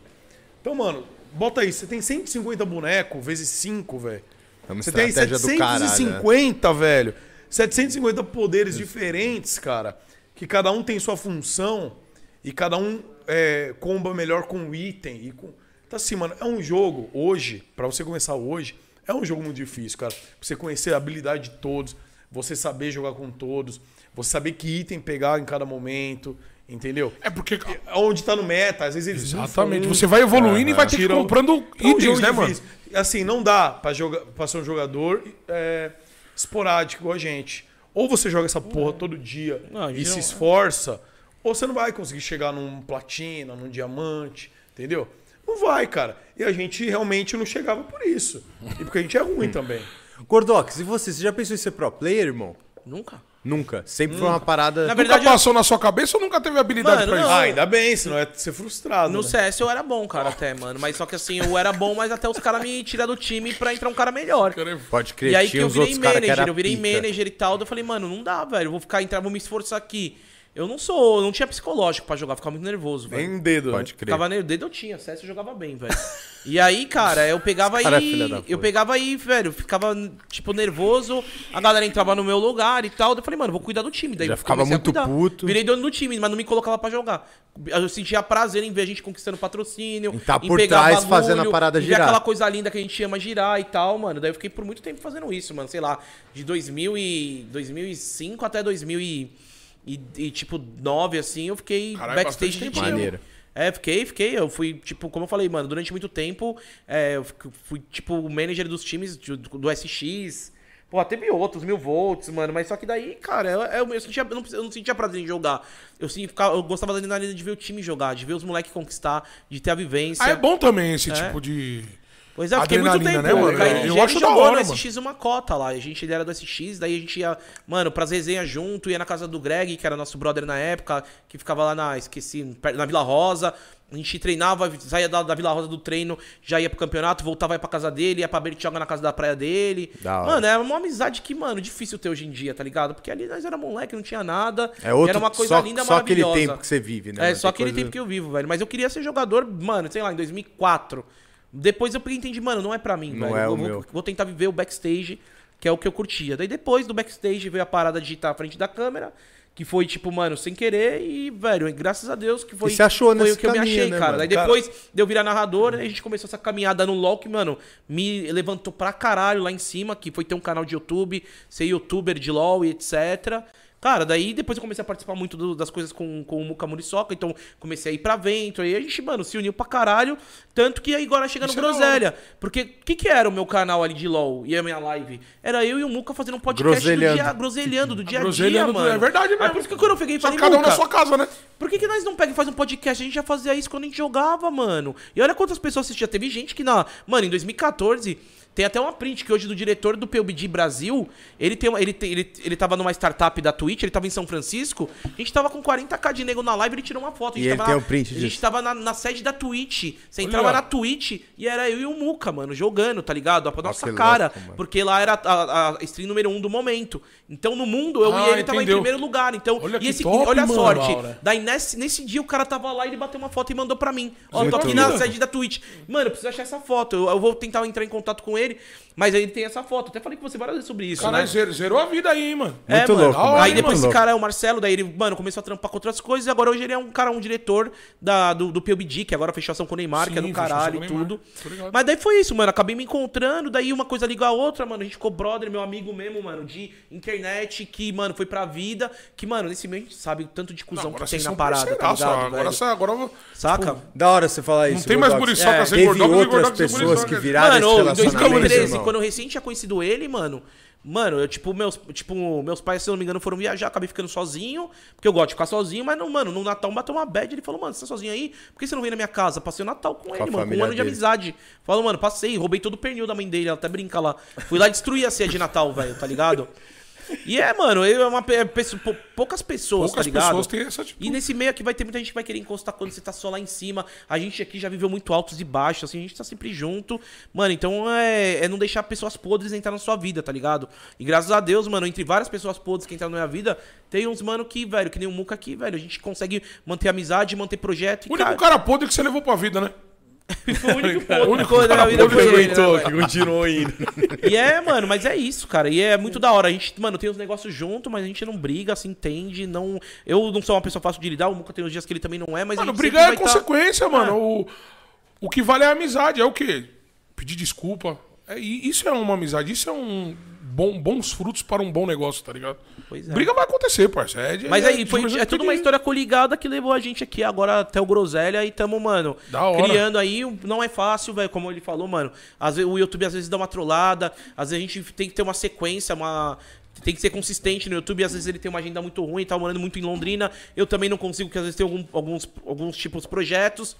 Então, mano, bota aí, você tem 150 bonecos vezes 5, velho. É uma Você tem estratégia do caralho, né? 750, velho. 750 poderes diferentes, cara. Que cada um tem sua função e cada um é, comba melhor com o item. E com... Então, assim, mano, é um jogo hoje, pra você começar hoje, é um jogo muito difícil, cara. Você conhecer a habilidade de todos, você saber jogar com todos, você saber que item pegar em cada momento, entendeu? É porque. Onde tá no meta, às vezes eles Exatamente. um, Você vai evoluindo e vai ter que comprando é um itens, jogo né, mano? Assim, não dá pra, jogar, pra ser um jogador é, esporádico igual a gente. Ou você joga essa porra todo dia Não, e se esforça, ou você não vai conseguir chegar num platina, num diamante, entendeu? Não vai, cara. E a gente realmente não chegava por isso. E porque a gente é ruim também. Gordox, e você? Você já pensou em ser pro player, irmão? Nunca. Nunca. Sempre foi uma parada. Na Nunca verdade, eu- passou na sua cabeça ou nunca teve habilidade Mano, pra não. isso? Ah, ainda bem, senão é ser frustrado. No né? CS eu era bom, cara, até, mano. Mas só que assim, eu era bom, mas até os caras me tirar do time pra entrar um cara melhor. Pode crer, E aí que tinha eu uns virei outros que manager, era eu virei pica. manager e tal. daí Eu falei, mano, não dá, velho. Eu vou ficar, entrar, vou me esforçar aqui. Eu não sou, eu não tinha psicológico pra jogar, ficava muito nervoso, velho. Nem um dedo. Pode né? crer. Ficava nervoso, dedo eu tinha, CS eu jogava bem, velho. E aí, cara, eu pegava cara aí. filha da eu pegava aí, velho, ficava, tipo, nervoso, a galera entrava no meu lugar e tal. daí Eu falei, mano, vou cuidar do time. Daí Já eu ficava muito cuidar. puto. Virei dono do time, mas não me colocava pra jogar. Eu sentia prazer em ver a gente conquistando patrocínio. Em tá em por pegar trás fazendo a parada ver girar. aquela coisa linda que a gente ama girar e tal, mano. Daí eu fiquei por muito tempo fazendo isso, mano. Sei lá, de 2000 e 2005 até 2000 e, e, e, tipo 9 assim, eu fiquei Caralho, backstage de. Maneiro. É, fiquei, fiquei. Eu fui, tipo, como eu falei, mano, durante muito tempo, é, eu fui, tipo, o manager dos times do, do SX. Pô, teve outros, mil volts, mano. Mas só que daí, cara, eu, eu, eu sentia, eu, não, eu não sentia prazer em jogar. Eu, sim, ficava, eu gostava da adrenalina de ver o time jogar, de ver os moleques conquistar, de ter a vivência. Ah, é bom também esse É. tipo de. Pois é, eu fiquei muito tempo. né, mano? KNG, Eu ele acho da hora, no. SX uma cota lá. A gente era do SX, daí a gente ia, mano, pras resenhas junto, ia na casa do Greg, que era nosso brother na época, que ficava lá na, esqueci, na Vila Rosa. A gente treinava, saía da, da Vila Rosa do treino, já ia pro campeonato, voltava ia pra casa dele, ia pra Bertioga na casa da praia dele. Da. Mano, é uma amizade que, mano, difícil ter hoje em dia, tá ligado? Porque ali nós era moleque, não tinha nada. É outro, era uma coisa só, linda, só aquele maravilhosa. tempo que você vive, né? É, só aquele coisa- tempo que eu vivo, velho. Mas eu queria ser jogador, mano, sei lá, em 2004. Depois eu entendi, mano, não é pra mim, Não velho. é eu o vou, meu. vou tentar viver o backstage, que é o que eu curtia. Daí depois do backstage veio a parada de estar à frente da câmera, que foi tipo, mano, sem querer e, velho, graças a Deus que foi, E achou foi o que eu me caminho, achei, né, cara. mano? Daí depois de eu virar narrador, a gente começou essa caminhada no LoL que, mano, me levantou pra caralho lá em cima, que foi ter um canal de YouTube, ser youtuber de LoL e etc. Cara, daí depois eu comecei a participar muito do- das coisas com, com o Muka Muriçoca, então comecei a ir pra vento, aí a gente, mano, se uniu pra caralho, tanto que aí agora chega no Isso é Groselha. Porque o que que era o meu canal ali de LoL e a minha live? Era eu e o Muka fazendo um podcast Groselhando. do dia, groselhando, do dia a dia, Groselhando, mano. é verdade mesmo. Aí por isso que quando eu peguei e Só falei, cada um na sua casa, né? por que, que nós não pega e faz um podcast? A gente já fazia isso quando a gente jogava, mano. E olha quantas pessoas assistia. Teve gente que na. Mano, em 2014. Tem até uma print que hoje do diretor do PUBG Brasil, ele tem uma- ele, ele, ele tava numa startup da Twitch, ele tava em São Francisco, a gente tava com 40k de nego na live, ele tirou uma foto. A gente E ele tava tem na, o print A gente disso. tava na, na sede da Twitch. Você Olha. entrava na Twitch e era eu e o Muca, mano, jogando, tá ligado? A nossa que cara. louco, porque lá era a, a stream número um do momento. Então no mundo, eu Ah, e ele tava em entendeu. primeiro lugar. Então, Olha e esse, top, olha a mano, sorte. Laura. Daí nesse, nesse dia o cara tava lá e ele bateu uma foto e mandou pra mim. Ó, Muito tô aqui na sede da Twitch. Mano, eu preciso achar essa foto. Eu, eu vou tentar entrar em contato com ele, mas aí ele tem essa foto. Até falei com você várias vezes sobre isso, Caralho, né? zerou, zerou a vida aí, hein, mano. É, Muito mano. louco, mano. Aí depois esse cara é o Marcelo, daí ele, mano, começou a trampar com outras coisas e agora hoje ele é um cara, um diretor da, do, do PUBG, que agora fechou ação com o Neymar, que é Sim, do caralho e tudo. Mas daí foi isso, mano. Acabei me encontrando, daí uma coisa liga a outra, mano. A gente ficou brother, meu amigo mesmo, mano, de internet, que, mano, foi pra vida. Que, mano, nesse meio a gente sabe o tanto de cuzão que tem na parada, tá ligado? Agora, velho? agora eu vou- Saca? Da hora você falar isso. Não tem mais Gordox. muriçoca É, sem Teve gordox, outras pessoas que viraram esse relacionamento, 2013, irmão. quando eu recém tinha conhecido ele, mano. Mano, eu, tipo, meus, tipo, meus pais, se eu não me engano, foram viajar, acabei ficando sozinho, porque eu gosto de ficar sozinho, mas não, mano, no Natal bateu uma bad, ele falou, mano, você tá sozinho aí? Por que você não vem na minha casa? Passei o Natal com, ele, a mano, com um ano de dele. amizade. Falou, mano, passei, roubei todo o pernil da mãe dele, ela até brinca lá. Fui lá destruir a ceia de Natal, velho, tá ligado? E é, mano, eu é uma pe- pessoa- pou- poucas pessoas, Poucas tá ligado? pessoas têm essa atitude. E nesse meio aqui vai ter muita gente que vai querer encostar quando você tá só lá em cima. A gente aqui já viveu muito altos e baixos, assim, a gente tá sempre junto. Mano, então é, é não deixar pessoas podres entrar na sua vida, tá ligado? E graças a Deus, mano, entre várias pessoas podres que entraram na minha vida, tem uns, mano, que, velho, que nem o Muca aqui, velho, a gente consegue manter amizade, manter projeto. O único cara podre que você levou pra vida, né? Foi o único O único podre da cara minha vida podre foi que ele, Aguentou, que continuou indo. E é, mano, mas é isso, cara. E é muito da hora. A gente, mano, tem os negócios junto, mas a gente não briga, se entende. Não... Eu não sou uma pessoa fácil de lidar, o Muca tem uns dias que ele também não é, mas a Mano, gente brigar é tá- consequência, mano. O, o que vale é a amizade. É o quê? Pedir desculpa. É, isso é uma amizade. Isso é um bom- bons frutos para um bom negócio, tá ligado? Pois é. Briga vai acontecer, parceiro. É Mas é aí, foi, é tudo uma história coligada que levou a gente aqui agora até o Groselha e tamo, mano, criando aí. Não é fácil, velho, como ele falou, mano. Às vezes, o YouTube às vezes dá uma trollada, às vezes a gente tem que ter uma sequência, uma. Tem que ser consistente no YouTube, às vezes ele tem uma agenda muito ruim, tá morando muito em Londrina. Eu também não consigo, porque às vezes tem algum- alguns, alguns tipos de projetos.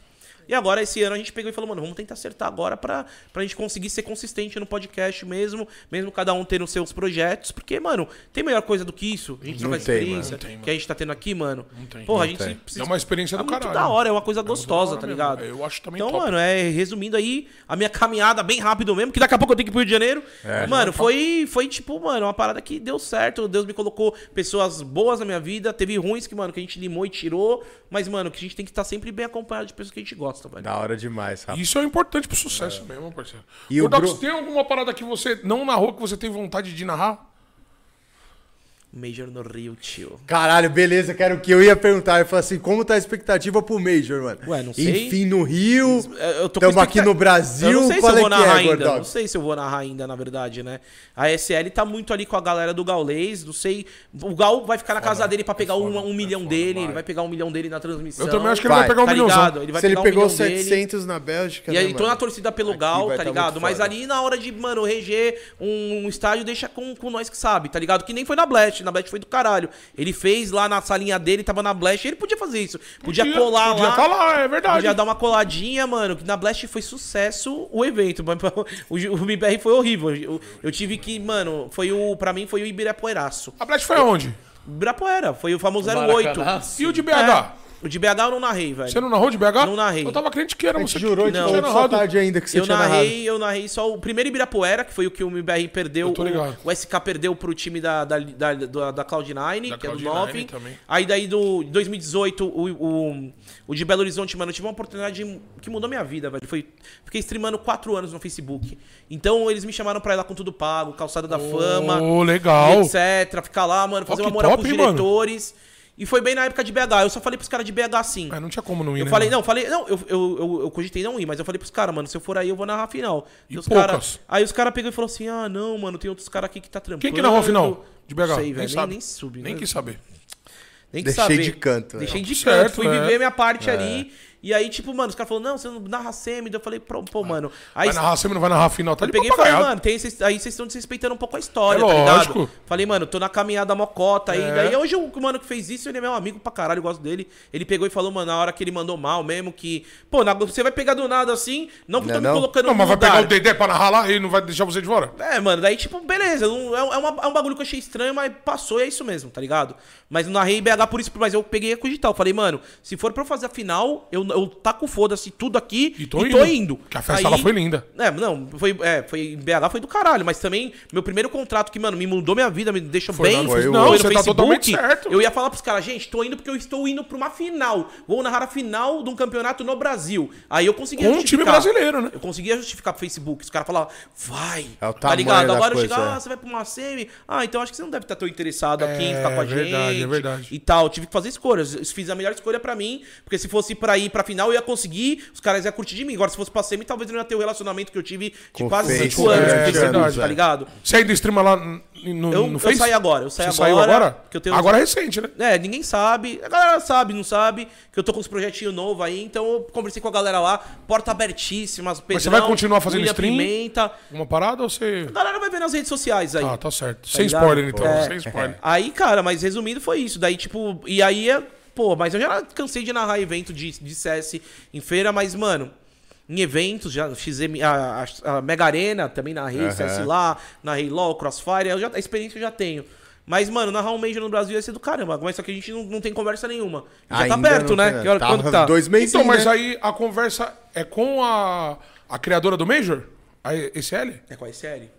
E agora, esse ano, a gente pegou e falou, mano, vamos tentar acertar agora pra, pra gente conseguir ser consistente no podcast mesmo, mesmo cada um tendo seus projetos. Porque, mano, tem melhor coisa do que isso? A gente Não trocar tem, experiência mano, não tem, que a gente tá tendo aqui, mano. tem. Porra, a Não gente tem. precisa. É uma experiência do É muito caralho. da hora, é uma coisa da gostosa, tá mesmo. ligado? Eu acho também Então, top. mano, é resumindo aí a minha caminhada bem rápido mesmo, que daqui a pouco eu tenho que ir pro Rio de Janeiro. mano, foi, foi tipo, mano, uma parada que deu certo. Deus me colocou pessoas boas na minha vida. Teve ruins que, mano, que a gente limou e tirou. Mas, mano, que a gente tem que estar sempre bem acompanhado de pessoas que a gente gosta, velho. Da hora demais, rapaz. Isso é importante pro sucesso mesmo, parceiro. E o Gru- tem alguma parada que você não narrou que você tem vontade de narrar? Major no Rio, tio. Caralho, beleza, que era o que eu ia perguntar. Eu falei assim, como tá a expectativa pro Major, mano? Ué, não sei. Enfim, no Rio, É, Eu tô com estamos aqui no Brasil, Eu não sei se eu é vou que narrar é, ainda. Não sei se eu vou narrar ainda, na verdade, né? A SL tá muito ali com a galera do Gaulês. Não sei. O Gal vai ficar na casa dele pra pegar um, um milhão dele. Ele vai pegar um milhão dele na transmissão. Eu também acho que ele vai, Vai, pegar um tá ligado? Ele vai Se ele pegar um pegou milhão dele. 700 na Bélgica, E né, aí, tô mano? na torcida pelo Aqui Gal, tá tá ligado? Mas ali na hora de, mano, reger um, um estádio, deixa com, com nós que sabe, tá ligado? Que nem foi na Blast. Na Blast foi do caralho. Ele fez lá na salinha dele, tava na Blast. Ele podia fazer isso. Podia, Podia- colar podia lá. tá lá, é verdade. Podia dar uma coladinha, mano. Que na Blast foi sucesso o evento. O, o MBR foi horrível. Eu, eu tive que, mano, foi o. Pra mim foi o Ibirapueraço. A Blast foi aonde? Ibirapuera, foi o famoso 08. E o de BH? É. O de BH eu não narrei, velho. Você não narrou de BH? Não narrei. Eu tava crente que era A você jurou que Não, tinha narrado. tarde ainda que você eu tinha narrei, narrado. eu narrei só o primeiro Ibirapuera, que foi o que o MBR perdeu. Eu tô ligado. O, o SK perdeu pro time da, da, da, da, da Cloud9, Da que é do Cloud9 9. também. Aí daí do 2018, o, o, o de Belo Horizonte, mano, eu tive uma oportunidade que mudou minha vida, velho. Foi, fiquei streamando quatro anos no Facebook. Então eles me chamaram pra ir lá com tudo pago, calçada da fama. Ô, legal. etc. Ficar lá, mano, fazer Ó, uma moral top, com os hein, mano? E foi bem na época de BH. Eu só falei pros caras de BH assim. Mas não tinha como não ir, Eu né, falei, mano? não, falei, não, eu, eu, eu, eu cogitei não ir, mas eu falei pros caras, mano, se eu for aí, eu vou narrar a final. E os poucas? cara, aí os caras pegou e falou assim: ah, não, mano, tem outros caras aqui que tá trampando. Quem que narrou a final de BH? Não sei, Nem velho, nem, nem sub, Nem né? quis saber. Nem quis Deixei saber. de canto, Deixei é. de Certo, canto, fui é. viver minha parte ali. E aí, tipo, mano, os caras falaram, não, você não narra semi. Daí Eu falei, pô, pô, mano. Aí Vai narrar, você não vai narrar final, tá eu peguei e falei, mano, tem esses- aí vocês estão desrespeitando um pouco a história, É tá ligado? lógico. Falei, mano, tô na caminhada mocota aí. É. Daí hoje o mano que fez isso, ele é meu amigo pra caralho, eu gosto dele. Ele pegou e falou, mano, na hora que ele mandou mal mesmo, que, pô, na- você vai pegar do nada assim, não porque Não eu tô me não? colocando Não, mas vai lugar. pegar o Dedé pra narrar lá e não vai deixar você de fora? É, mano, daí, tipo, beleza. não- É, um- é uma- é um bagulho que eu achei estranho, mas passou e é isso mesmo, tá ligado? Mas não narrei BH por isso, mas eu peguei a cogitar. Eu falei, mano, se for pra eu fazer a final, eu, eu taco foda-se tudo aqui E tô e tô indo. Que a festa lá foi linda. É, não, foi, é, foi BH foi do caralho, mas também meu primeiro contrato que, mano, me mudou minha vida, me deixou Foi bem. na- foi Não, você tá Facebook. totalmente certo. Eu ia falar pros caras, gente, tô indo porque eu estou indo pra uma final. Vou narrar a final de um campeonato no Brasil. Aí eu consegui Com um time brasileiro, né? Eu conseguia justificar pro Facebook. Os caras falavam, vai. É o tá ligado? Agora eu coisa, chego, é. ah, você vai pra uma semi. Ah, então acho que você não deve estar tão interessado aqui em É, ficar com a verdade, gente. é verdade. E tal. Eu tive que fazer escolhas. Eu fiz a melhor escolha pra mim, porque se fosse pra ir pra final, eu ia conseguir, os caras iam curtir de mim. Agora, se fosse pra semi, talvez eu não ia ter o relacionamento que eu tive de Com quase Face, 5 anos é, Facebook, verdade, tá é. ligado? Você ainda streama lá no, Eu, no eu saí agora, eu saí Você agora. saiu agora? Que eu tenho Agora é recente, né? É, ninguém sabe. A galera sabe, não sabe. Que eu tô com uns projetinhos novos aí. Então eu conversei com a galera lá. Porta abertíssima. Mas você vai continuar fazendo William stream? Pimenta. Uma parada ou você... A galera vai ver nas redes sociais aí. Ah, tá certo. Sem ligado? spoiler, então. É. Sem spoiler. Aí, cara, mas resumindo foi isso. Daí, tipo, e aí, é- pô, mas eu já cansei de narrar evento de, de CS em feira, mas, mano, em eventos, já fiz a, a, a Mega Arena, também narrei CS lá, narrei LOL, Crossfire, eu já, a experiência eu já tenho. Mas, mano, narrar um Major no Brasil ia ser do caramba. Mas só que a gente não, não tem conversa nenhuma. Já tá Ainda perto, não né? tem, Que hora, tá quando tá? Dois meses, Então, mas né? aí a conversa é com a, a criadora do Major? A ECL? É com a SL?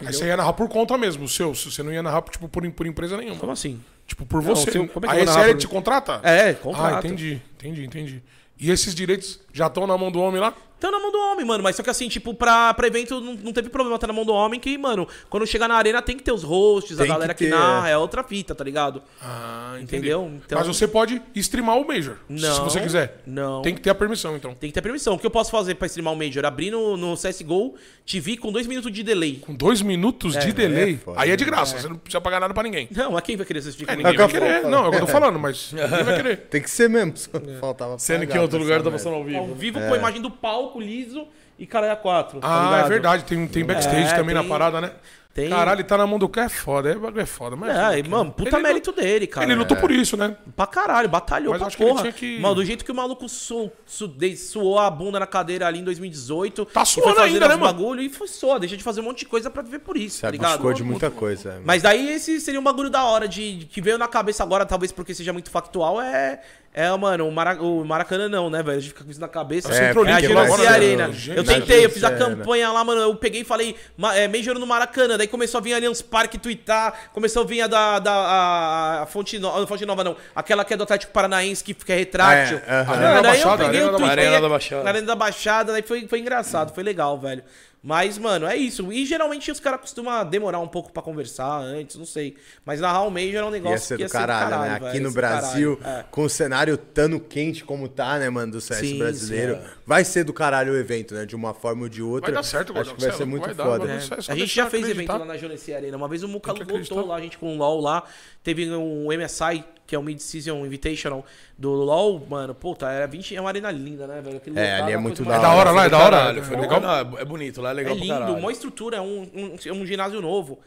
Aí você ia narrar por conta mesmo, o seu. Você não ia narrar tipo, por, por empresa nenhuma. Como assim? Tipo, por Não, você. eu- como é que a por te contrata? É, contrata. Ah, entendi, entendi, entendi. E esses direitos já estão na mão do homem lá? Tá na mão do homem, mano. Mas só que assim, tipo, pra, pra evento não, não teve problema, tá na mão do homem que, mano, quando chegar na arena tem que ter os hosts, Tem a galera que que, ter, narra, é. é outra fita, tá ligado? Ah, entendi. Entendeu? Então- Mas você pode streamar o Major, se Não, você quiser. não. Tem que ter a permissão, então. Tem que ter permissão. O que eu posso fazer pra streamar o Major? Abrir no, no CSGO TV com dois minutos de delay. Com dois minutos de delay, é foda, aí é de graça, você não precisa pagar nada pra ninguém. Não, a quem vai querer assistir com É, ninguém? ninguém vai Acabou, querer. Não, é o que eu tô falando, mas ninguém vai querer. Tem que ser mesmo. só Faltava Sendo que pagar em outro pra lugar essa tá merda. passando ao vivo. Ao vivo com a imagem do palco liso e caralho a quatro. tá Ah, é ligado? verdade, tem, tem backstage É, também na tem- parada, né? tem- Caralho, ele tá na mão do cara, é foda, é bagulho é foda. Mas É, e, mano, puta Ele mérito dele, cara. Ele lutou por isso, né? Pra caralho, batalhou Mas pra acho que ele porra. tinha que- Mano, do jeito que o maluco su, su, de- suou a bunda na cadeira ali em 2018. Tá e suando ainda, né, mano? bagulho e foi só, deixa de fazer um monte de coisa pra viver por isso, Se tá ligado? abuscou de muita coisa. é. Mas daí esse seria um bagulho da hora de- que veio na cabeça agora, talvez porque seja muito factual, é. É, mano, o, Mara, o Maracanã não, né, velho? A gente fica com isso na cabeça. É, Centro É a Olímpico ser- Arena. Eu tentei, eu fiz a campanha lá, mano. Eu peguei e falei, é, Major no Maracanã. Daí começou a vir Allianz Parque twittar. Começou a vir a da, da a, a Fonte, Nova, Fonte Nova, não. Aquela que é do Atlético Paranaense, que, é retrátil. É, Arena da daí eu Baixada, peguei Arena o tweet. Arena da Baixada. Na Arena da Baixada, daí foi, foi engraçado, foi legal, velho. Mas, mano, é isso. E geralmente os caras costumam demorar um pouco pra conversar antes, não sei. Mas narrar o Major é um negócio Ia ser que do caralho, né? velho, Aqui ia no ser do Brasil, caralho. É. com o cenário tão quente como tá, né, mano, do CS Sim, brasileiro, sim, é. vai ser do caralho o evento, né? De uma forma ou de outra. Vai dar certo, Acho que vai ser muito vai dar, foda. É, a gente já fez acreditar. evento lá na Genesis Arena. Uma vez o Muca voltou lá, a gente com o LoL lá. Teve um MSI, que é o Mid-Season Invitational do LoL. Mano, puta, era 20, é uma arena linda, né, velho? Aquele É, ali é muito da mais- É da hora lá, é da hora. Caralho, foi É legal. Não, é bonito, lá é É legal pra lindo, uma estrutura, é um, um, é um ginásio novo.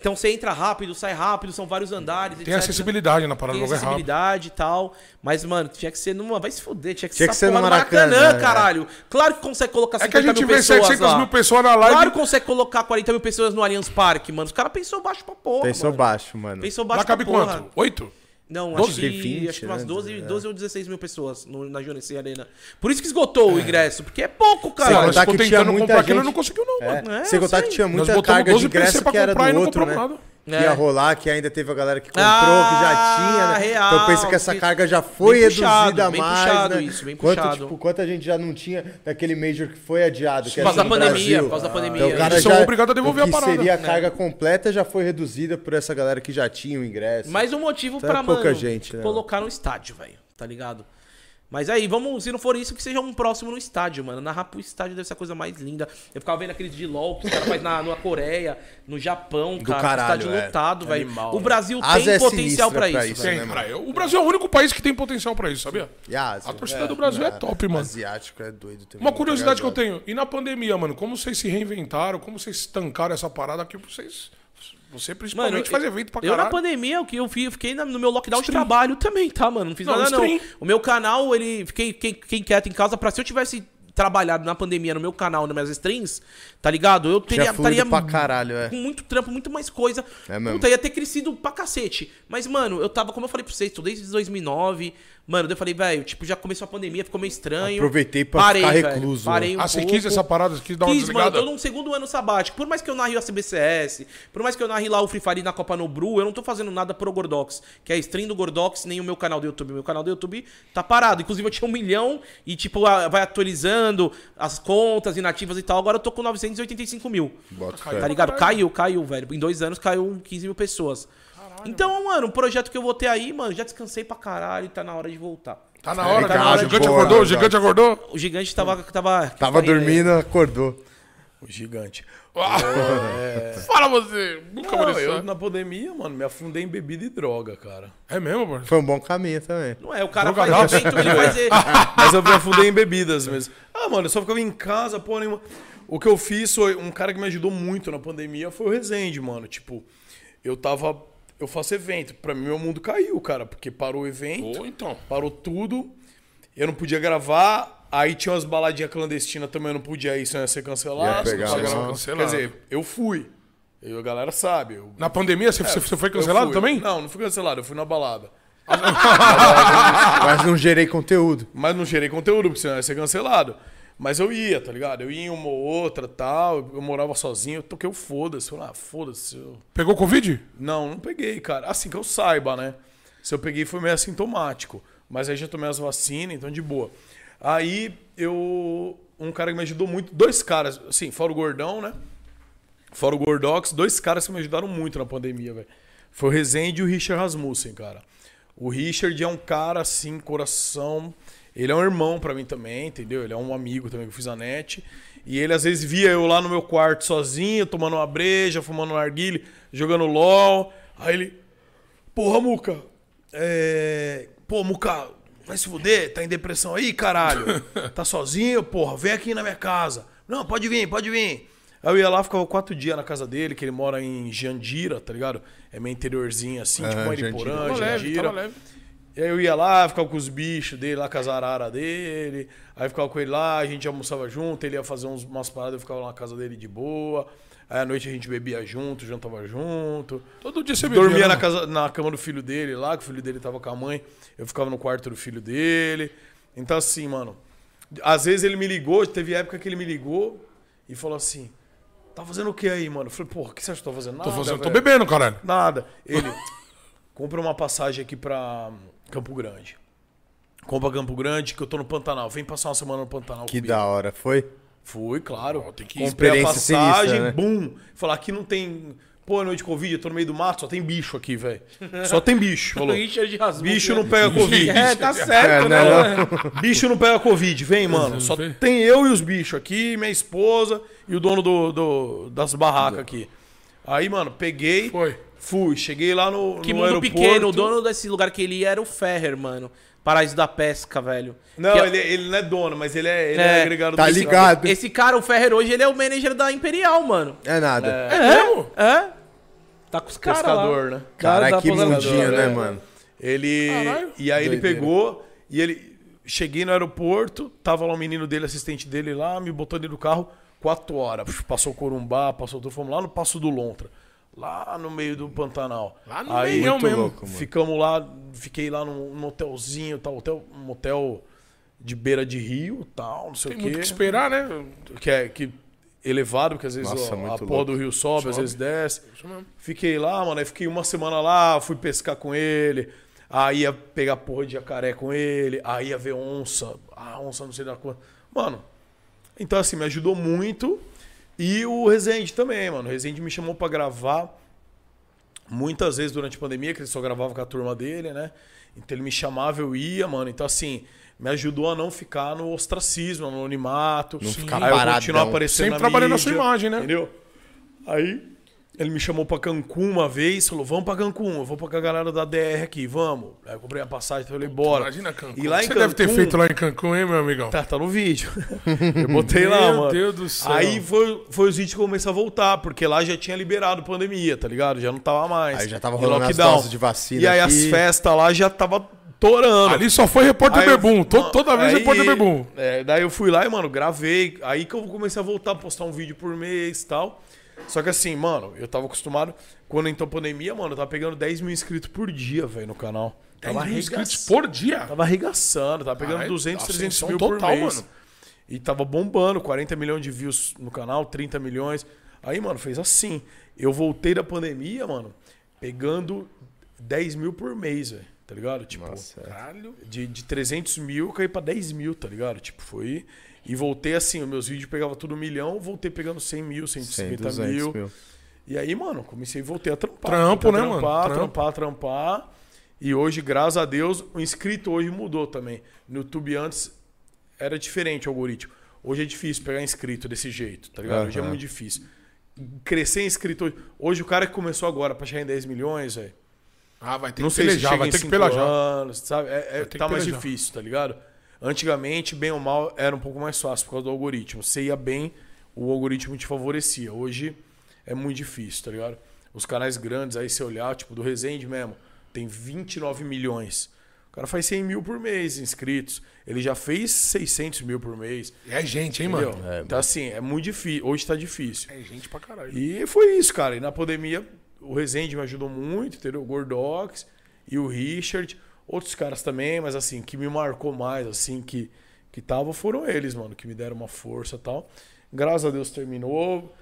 Então você entra rápido, sai rápido, são vários andares. Tem etc. acessibilidade na parada, Tem o lugar é acessibilidade e tal. Mas, mano, tinha que ser numa. Vai se fuder, tinha que Tinha ser que essa ser no porra Maracanã, né? caralho. Claro que consegue colocar É que a 50 gente mil vê pessoas 700 lá. mil pessoas na live. Claro que consegue colocar 40 mil pessoas no Allianz Parque, mano. Os caras pensou baixo pra porra. Pensou mano. baixo, mano. Pensou baixo Lá cabe pra porra. quanto? Oito? Não, 12? acho que, 20, acho que umas né? 12, É. 12 ou 16 mil pessoas no, na Genesis Arena. Por isso que esgotou o ingresso, porque é pouco, cara. Nós contar que ficou tinha muita comprar aquilo gente- não conseguiu, não, É, mano. É, Sem contar que tinha Nós muita botamos carga 12 de ingresso que era do comprar e não outro, né? nada. Que É. ia rolar, que ainda teve a galera que comprou, Ah, que já tinha, né? real, então pensa que essa que- carga já foi bem puxado, reduzida bem mais, puxado né? isso, bem quanto, puxado. tipo, quanto a gente já não tinha daquele Major que foi adiado, que Por causa da pandemia, por causa da pandemia. Então, o cara Eles são já, obrigados a devolver o que a parada. seria a É. carga completa já foi reduzida por essa galera que já tinha o ingresso. Mais um motivo Então é pra, pouca mano, gente, né? colocar no estádio, velho. Tá ligado? Mas aí, vamos, se não for isso, que seja um próximo no estádio, mano. Narrar pro estádio deve ser a coisa mais linda. Eu ficava vendo aqueles de LOL que os caras fazem na, na Coreia, no Japão, cara. caralho, estádio é. lotado, velho. Animal, O Brasil tem é potencial sinistra pra pra isso, isso, velho. né, Tem, mano? cara. O Brasil é o único país que tem potencial pra isso, sabia? E a Ásia? A torcida do Brasil é top, mano. Asiático é doido também. Uma curiosidade que eu tenho. E na pandemia, mano, como vocês se reinventaram? Como vocês estancaram essa parada aqui? Vocês. Você principalmente Mano, faz evento pra Eu caralho. na pandemia, o que eu fi- eu fiquei no meu lockdown de Stream. trabalho também, tá, mano? Não fiz Não, nada, não. stream. O meu canal, ele. Fiquei, fiquei, fiquei quieto em casa pra se eu tivesse trabalhado na pandemia no meu canal, nas minhas streams, tá ligado? Eu teria, estaria pra caralho, é. com muito trampo, muito mais coisa. É mesmo. Puta, ia ter crescido pra cacete. Mas, mano, eu tava, como eu falei pra vocês, tô desde 2009. Mano, eu falei, velho, tipo, já começou a pandemia, ficou meio estranho. Aproveitei pra Parei, ficar velho. recluso, Parei um Ah, você pouco. quis essa parada, você quis dar uma Quis, mano, desligada? eu tô num segundo ano sabático. Por mais que eu narre a CBCS, por mais que eu narre lá o Free Fire na Copa Nobru, eu não tô fazendo nada pro Gordox, que é a stream do Gordox, nem o meu canal do YouTube. Meu canal do YouTube tá parado. Inclusive eu tinha um milhão e, tipo, vai atualizando as contas inativas e tal. Agora eu tô com 985 mil. Bota. Tá ligado? caralho. Caiu, caiu, velho. Em dois anos caiu 15 mil pessoas. Então, mano, um projeto que eu vou ter aí, mano, já descansei pra caralho e tá na hora de voltar. Tá na hora, Tá cara. na O gigante boa, acordou? O gigante acordou? O gigante tava. Tava, Tava dormindo, acordou. O gigante. Fala você. Nunca Não, eu na pandemia, mano, me afundei em bebida e droga, cara. É mesmo, mano? Foi um bom caminho também. Não é, o cara faz evento, ele faz. ele- Mas eu me afundei em bebidas mesmo. Ah, mano, eu só ficava em casa, porra nenhuma. O que eu fiz foi. Um cara que me ajudou muito na pandemia foi o Rezende, mano. Tipo, eu tava. Eu faço evento. Pra mim, meu mundo caiu, cara, porque parou o evento, então. parou tudo. Eu não podia gravar. Aí tinha umas baladinhas clandestinas também, eu não podia ir, senão ia ser cancelado. Ia pegar Não sei o que. mal. Quer Cancelado. dizer, eu fui. Eu, a galera sabe. Eu, Na pandemia, você, você- você foi cancelado também? Não, não fui cancelado, eu fui na balada. Mas não gerei conteúdo. Mas não gerei conteúdo, porque senão ia ser cancelado. Mas eu ia, tá ligado? Eu ia em uma ou outra tal. Eu morava sozinho, eu toquei o foda-se. Falei, ah, foda-se. Eu... Pegou Covid? Não, não peguei, cara. Assim que eu saiba, né? Se eu peguei foi meio assintomático. Mas aí já tomei as vacinas, então de boa. Aí eu um cara que me ajudou muito, dois caras, assim, fora o Gordão, né? Fora o Gordox, dois caras que me ajudaram muito na pandemia, velho. Foi o Rezende e o Richard Rasmussen, cara. O Richard é um cara, assim, coração. Ele é um irmão pra mim também, entendeu? Ele é um amigo também que eu fiz a net. E ele às vezes via eu lá no meu quarto sozinho, tomando uma breja, fumando um narguile, jogando LOL. Aí ele. Porra, Muca. É. Pô, Muca, vai se fuder? Tá em depressão aí, caralho? Tá sozinho, porra? Vem aqui na minha casa. Não, pode vir, pode vir. Aí eu ia lá, ficava quatro dias na casa dele, que ele mora em Jandira, tá ligado? É meio interiorzinho assim, tipo Aham, Mariporã, Tava leve, Jandira. tava leve. E aí eu ia lá, ficava com os bichos dele lá, com as araras dele. Aí ficava com ele lá, a gente almoçava junto, ele ia fazer uns, umas paradas, eu ficava lá na casa dele de boa. Aí à noite a gente bebia junto, jantava junto. Todo dia você bebia, Dormia né, na, casa, na cama do filho dele lá, que o filho dele tava com a mãe. Eu ficava no quarto do filho dele. Então assim, mano. Às vezes ele me ligou, teve época que ele me ligou e falou assim: Tá fazendo o que aí, mano? Eu falei, porra, o que você acha que eu tô fazendo? Tô, Nada, fazendo, tô velho." bebendo, caralho. Nada. Ele compra uma passagem aqui pra Campo Grande. Compra Campo Grande, que eu tô no Pantanal. Vem passar uma semana no Pantanal Que comigo. da hora. Foi? Fui, claro. tem que ir. Comprei a passagem, sinistra, né? bum. Falar, aqui não tem... Pô, é noite de Covid, eu tô no meio do mato, só tem bicho aqui, velho. Só tem bicho. O Falou. Bicho não pega Covid. É, tá certo, É, né? né, Bicho não pega Covid, vem, mano. Só tem eu e os bichos aqui, minha esposa e o dono do, do- das barracas aqui. Aí, mano, peguei, Foi. fui, cheguei lá no, Que no mundo aeroporto. pequeno. O dono desse lugar que ele ia era o Ferrer, mano. Paraíso da Pesca, velho. Não, Que é- ele, ele não é dono, mas ele é, ele É, é, agregado Tá do ligado? Esse cara, o Ferrer, hoje, ele é o manager da Imperial, mano. É nada. É mesmo? É. Tá com os caras lá. pescador, né? Cara, Cara, que tá aposentado, mundinho, né, é. mano? Ele. Caralho. E aí ele Doideira. pegou e ele. Cheguei no aeroporto, tava lá o menino dele, assistente dele lá, me botou dentro do carro, quatro horas. Passou o Corumbá, passou tudo, fomos lá no Passo do Lontra. Lá no meio do Pantanal. Lá no aí, muito mesmo. louco. Ficamos lá, fiquei lá num, num hotelzinho, tal, hotel, um hotel de beira de rio, tal, não sei Tem o muito quê. que esperar, né? que é que elevado, porque às vezes Nossa, ó, a muito porra louco. do rio sobe, às Sobe. vezes desce. Isso mesmo. Fiquei lá, mano, aí fiquei uma semana lá, fui pescar com ele, aí ia pegar porra de jacaré com ele, aí ia ver onça, a onça não sei da quanto. Mano, então assim, me ajudou muito. E o Rezende também, mano. O Rezende me chamou pra gravar muitas vezes durante a pandemia, que ele só gravava com a turma dele, né? Então ele me chamava, eu ia, mano. Então, assim, me ajudou a não ficar no ostracismo, no anonimato. Não ficar Aí eu paradão. continuar aparecendo Sempre na trabalhando na mídia, sua imagem, né? Entendeu? Aí ele me chamou pra Cancún uma vez, falou, vamos pra Cancún, eu vou pra galera da DR aqui, vamos. Aí eu comprei a passagem, falei, bora. Imagina Cancún. E lá em Você deve ter feito lá em Cancún, hein, meu amigão? Tá, tá no vídeo. eu botei lá, Meu mano. Deus do céu. Aí foi, foi os vídeos que começaram a voltar, porque lá já tinha liberado pandemia, tá ligado? Já não tava mais. Aí já tava rolando as doses de vacina E aí aqui. as festas lá já tava torando. Ali só foi repórter Aí Bebum. To- Mano, toda vez aí- repórter Bebum. É, daí eu fui lá e, mano, gravei. Aí que eu comecei a voltar a postar um vídeo por mês e tal. Só que assim, mano, eu tava acostumado. Quando entrou a pandemia, mano, eu tava pegando 10 mil inscritos por dia, velho, no canal. 10 Tava mil inscritos por dia. Tava arregaçando, tava pegando Caralho, 200, 300 ascensão mil total, por mês. mano. E tava bombando, 40 milhões de views no canal, 30 milhões. Aí, mano, fez assim. Eu voltei da pandemia, mano, pegando 10 mil por mês, velho. Tá ligado? Tipo, Caralho. de, de 300 mil caí pra 10 mil, tá ligado? Tipo, foi. E voltei assim, os meus vídeos pegavam tudo um milhão, voltei pegando 100 mil, 100, 150 200 mil. mil. E aí, mano, comecei a voltei a trampar. Trampo, a né, mano? trampar, Trampo. Trampar, trampar, E hoje, graças a Deus, o inscrito hoje mudou também. No YouTube antes era diferente o algoritmo. Hoje é difícil pegar inscrito desse jeito, tá ligado? Hoje é muito difícil. Crescer em inscrito hoje. Hoje o cara que começou agora pra chegar em 10 milhões, velho. Ah, vai ter Não que sei se pelejar, vai ter que cinco pelejar. anos, sabe? É, é- tá que mais pelejar. difícil, tá ligado? Antigamente, bem ou mal, era um pouco mais fácil por causa do algoritmo. Você ia bem, o algoritmo te favorecia. Hoje é muito difícil, tá ligado? Os canais grandes, aí você olhar, tipo, do Resende mesmo, tem 29 milhões. O cara faz 100 mil por mês inscritos. Ele já fez 600 mil por mês. E é gente, hein, Entendeu? mano? então, assim, é muito difícil. Hoje tá difícil. É gente pra caralho. E foi isso, cara. E na pandemia, o Rezende me ajudou muito, entendeu? O Gordox e o Richard. Outros caras também, mas assim, que me marcou mais, assim, que, que tava, foram eles, mano, que me deram uma força e tal. Graças a Deus terminou.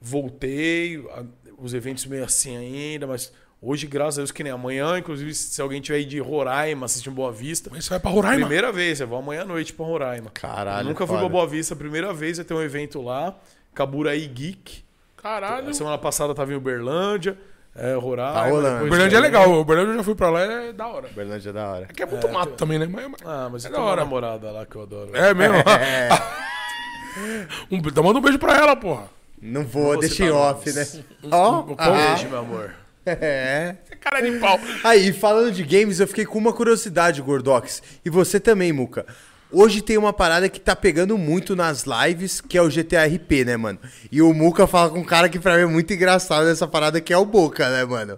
Voltei. a- os eventos meio assim ainda, mas Hoje, graças a Deus, que nem amanhã, inclusive, se alguém tiver aí de Roraima assistindo Boa Vista. Mas você vai pra Roraima? Primeira vez, eu vou amanhã à noite pra Roraima. Caralho, Eu nunca fui pra Boa Vista, primeira vez vai ter um evento lá. Caburaí Geek. Caralho. A semana passada tava em Uberlândia, é, Roraima. Tá rolando. Uberlândia é legal. Uberlândia eu já fui pra lá, é da hora. Berlândia é da hora. Aqui é muito mato também, né? Mas, Ah, mas É da hora. namorada lá que eu adoro. é mesmo? um, então manda um beijo pra ela, porra. Não vou, vou deixa em citar off, né? Ó, Beijo, ah, meu amor. é. Cara de pau. Aí, falando de games, eu fiquei com uma curiosidade, Gordox. E você também, Muca. Hoje tem uma parada que tá pegando muito nas lives, que é o GTA RP, né, mano? E o Muca fala com um cara que pra mim é muito engraçado nessa parada, que é o Boca, né, mano?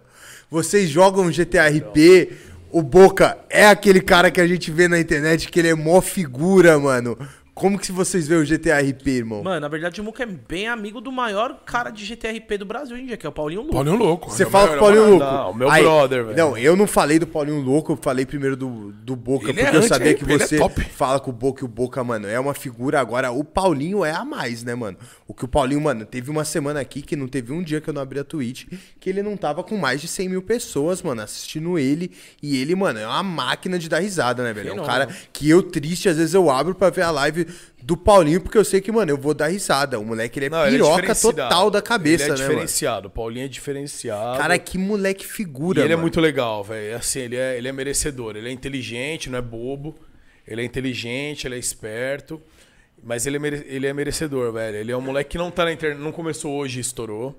Vocês jogam GTA RP, o Boca é aquele cara que a gente vê na internet, que ele é mó figura, mano. Como que vocês veem o GTA RP, irmão? Mano, na verdade o Muca é bem amigo do maior cara de GTRP do Brasil dia, que é o Paulinho Louco. Paulinho louco. Você É fala melhor- com o Paulinho Louco. Não, meu brother, velho. Não, eu não falei do Paulinho Louco, eu falei primeiro do, do Boca, Ele é porque eu sabia que é você top. fala com o Boca e o Boca, mano, é uma figura. Agora, o Paulinho é a mais, né, mano? O que o Paulinho, mano, teve uma semana aqui que não teve um dia que eu não abri a Twitch, que ele não tava com mais de 100 mil pessoas, mano, assistindo ele. E ele, mano, é uma máquina de dar risada, né, velho? É um cara que eu, triste, às vezes eu abro pra ver a live do Paulinho, porque eu sei que, mano, eu vou dar risada. O moleque, ele é Não, ele é piroca total da cabeça, ele é né, diferenciado. O Paulinho é diferenciado. Cara, que moleque E figura, ele é mano. muito legal, velho. Assim, ele é, ele é merecedor. Ele é inteligente, não é bobo. Ele é inteligente, ele é esperto. Mas ele é, mere- ele é merecedor, velho. Ele é um moleque que não tá na internet. Não começou hoje e estourou.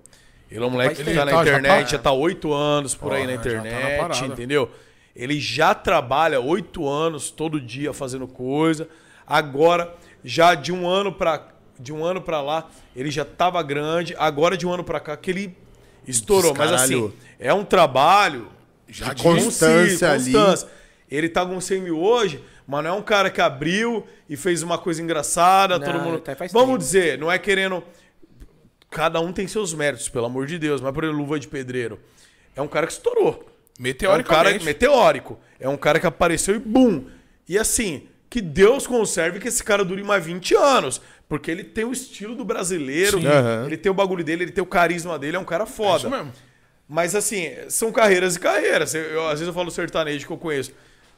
Ele é um moleque que tá na Tá, já internet, tá- já tá oito anos por aí na já tá na internet, entendeu? Ele já trabalha oito anos todo dia fazendo coisa. Agora, já de um ano pra, de um ano pra lá, ele já tava grande. Agora, de um ano pra cá, que ele estourou. Mas assim, é um trabalho Já de constância constância ali. Ele tá com 100 mil hoje, mas não é um cara que abriu e fez uma coisa engraçada. Não, todo mundo. tá faz Vamos tempo. dizer, não é querendo. Cada um tem seus méritos, pelo amor de Deus. Mas, por exemplo, Luva de Pedreiro. É um cara que estourou. É um cara Meteoricamente. meteórico. É um cara que apareceu e bum. E assim, que Deus conserve que esse cara dure mais 20 anos. Porque ele tem o estilo do brasileiro, Sim. Aham. ele tem o bagulho dele, ele tem o carisma dele, é um cara É foda. isso mesmo. Mas assim, são carreiras e carreiras. Eu, eu- às vezes eu falo sertanejo que eu conheço.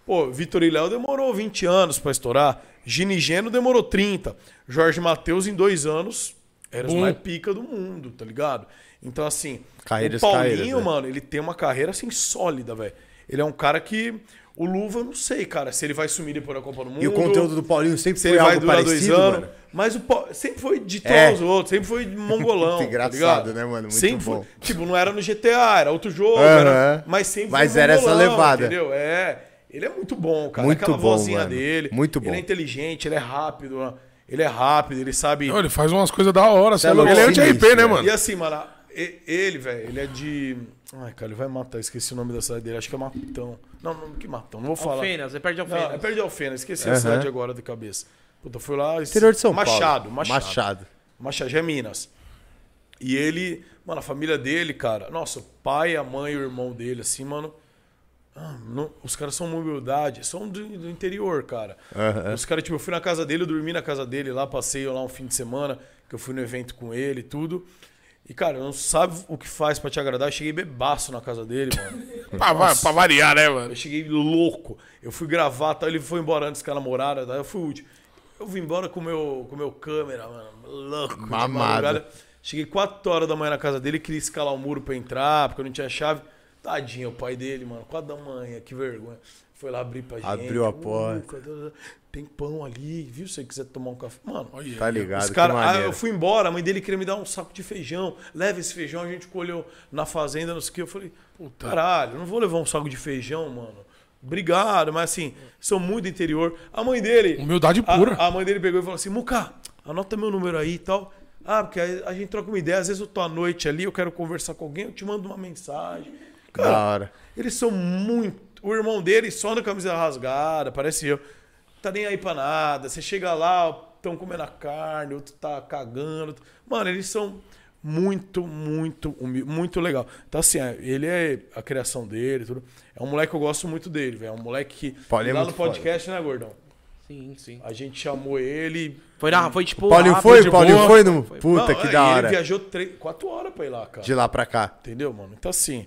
Pô, Vitor e Léo demorou 20 anos pra estourar. Gini Geno demorou 30. Jorge Matheus, em dois anos, era os Bum. mais pica do mundo, tá ligado? Então, assim, Carreiras, o Paulinho, carreiras, né? mano, ele tem uma carreira assim sólida, velho. Ele é um cara que. O Luva, eu não sei, cara, se ele vai sumir depois da Copa do Mundo. E o conteúdo do Paulinho sempre Se foi ele vai algo durar parecido, dois anos. mano. Mas o Pau- sempre foi de É. todos os outros, sempre foi de mongolão. Tá engraçado, ligado? né, mano? Muito sempre bom. Foi, tipo, não era no GTA, era outro jogo. Aham. Era, mas sempre Mas foi era essa levada. Entendeu? É. Ele é muito bom, cara. Muito Aquela bom, vozinha mano. dele. Muito bom. Ele é inteligente, ele é rápido. Ele é rápido, ele sabe. Não, ele faz umas coisas da hora. Cê é louco, ele é anti-RP, sinistro, né, mano? E assim, mano, ele, velho, ele é de. Ai, cara, ele vai matar. Esqueci o nome da cidade dele. Acho que é Matão. Não, não, que Matão. Não vou falar. Alfenas, você perde Não, Alfenas. é perto de Alfena. Esqueci a Aham. cidade agora de cabeça. Puta, fui lá. Interior de São Machado, Paulo. Machado. Machado. Machado, já é Minas. E ele, mano, a família dele, cara, nossa, o pai, a mãe e o irmão dele, assim, mano. Ah, não- os caras são uma humildade, são do, do interior, cara. Os caras, tipo, eu fui na casa dele, eu dormi na casa dele lá, passei lá um fim de semana, que eu fui no evento com ele e tudo. E, cara, não sabe o que faz pra te agradar. Eu cheguei bebaço na casa dele, mano. Pra, pra variar, né, mano? Eu cheguei louco. Eu fui gravar, tal, ele foi embora antes que a namorada, daí eu fui. Eu vim embora com o meu, com o meu câmera, mano, louco. Mamado. Cheguei 4 horas da manhã na casa dele, queria escalar o muro pra entrar, porque eu não tinha chave. Tadinho, o pai dele, mano, 4 da manhã, que vergonha. Foi lá abrir pra gente. Abriu a "Ô, porta. Tem pão ali, viu? Se você quiser tomar um café. Mano, Tá ligado, os cara, ah, maneiro. eu fui embora, a mãe dele queria me dar um saco de feijão. Leva esse feijão, a gente colheu na fazenda, não sei o que. Eu falei, caralho, eu não vou levar um saco de feijão, mano. Obrigado, mas assim, são muito interior. A mãe dele. Humildade a- pura. A, mãe dele pegou e falou assim: Muca, anota meu número aí e tal. Ah, porque a, a gente troca uma ideia. Às vezes eu tô à noite ali, eu quero conversar com alguém, eu te mando uma mensagem. Cara, Da hora. eles são muito. O irmão dele só anda camisa rasgada, parece eu. Tá nem aí pra nada. Você chega lá, estão comendo a carne, outro tá cagando. Mano, eles são muito, muito, muito legal. Então, assim, é, ele é a criação dele, tudo. É um moleque que eu gosto muito dele, velho. É um moleque que. Paulinho é lá no muito foda. podcast, né, gordão? Sim, sim. A gente chamou ele. Foi, na, foi tipo. Paulinho foi? Paulinho boa. foi no. Puta, Não, que é, da hora. Ele viajou três, quatro horas pra ir lá, cara. De lá pra cá. Entendeu, mano? Então, assim.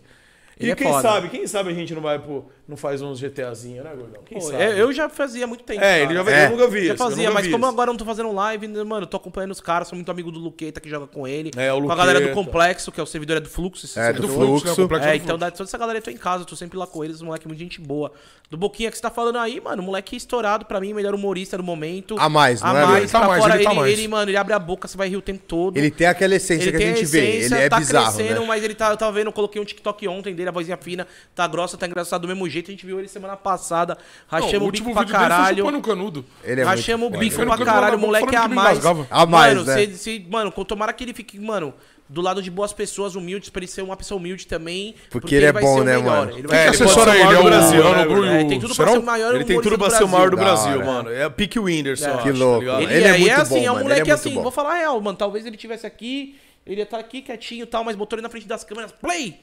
Ele E é quem foda. sabe, quem sabe a gente não vai pro. Não faz uns GTAzinho, né, Gordão? Quem Pô, sabe? eu, eu já fazia muito tempo. É, cara. ele já É. eu nunca vi. Já fazia, nunca mas vi como esse. agora eu não tô fazendo live, né, mano, eu tô acompanhando os caras, sou muito amigo do Luqueta que joga com ele. É, o Com a galera do Luqueta. Complexo, que é o servidor é do Fluxo. esse É, servidor do Do fluxo, né? Fluxo. O complexo É, do então da, toda essa galera eu tô em casa, eu tô sempre lá com eles, moleque muito gente boa. Do Boquinha que você tá falando aí, mano, moleque estourado pra mim, melhor humorista do momento. A mais, não a é, mais, Ele tá mais, fora, ele tá ele, mais. ele, mano, ele abre a boca, você vai rir o tempo todo. Ele tem aquela essência que a gente vê. Ele essência, é tá bizarro, crescendo, né? mas ele tá, eu tava vendo, eu coloquei um TikTok ontem dele, a vozinha fina, tá grossa, tá engraçado do mesmo jeito. A gente viu ele semana passada, rachamos o bico último pra vídeo dele foi caralho. chupando canudo. Ele é Rachamos o bico pra Ele caralho, moleque que é a mais. A mais, mano, né? se, se- mano, tomara que ele fique, mano, do lado de boas pessoas, humildes, pra ele ser uma pessoa humilde também. Porque ele é vai bom, ser o né, melhor. mano? Ele vai É, ser ele Assessora ser o ele, maior é do o Brasil, né, Anogru velho? e É, tem tudo pra ser o maior Ele tem tudo pra do ser o maior do Brasil, mano. É pique Whindersson, É. Que louco. tá ligado? Ele, Ele é é, e muito é assim, bom, é um ele moleque é assim, vou falar real, mano. Talvez ele tivesse aqui, ele ia estar aqui quietinho e tal, mas botou ele na frente das câmeras, play!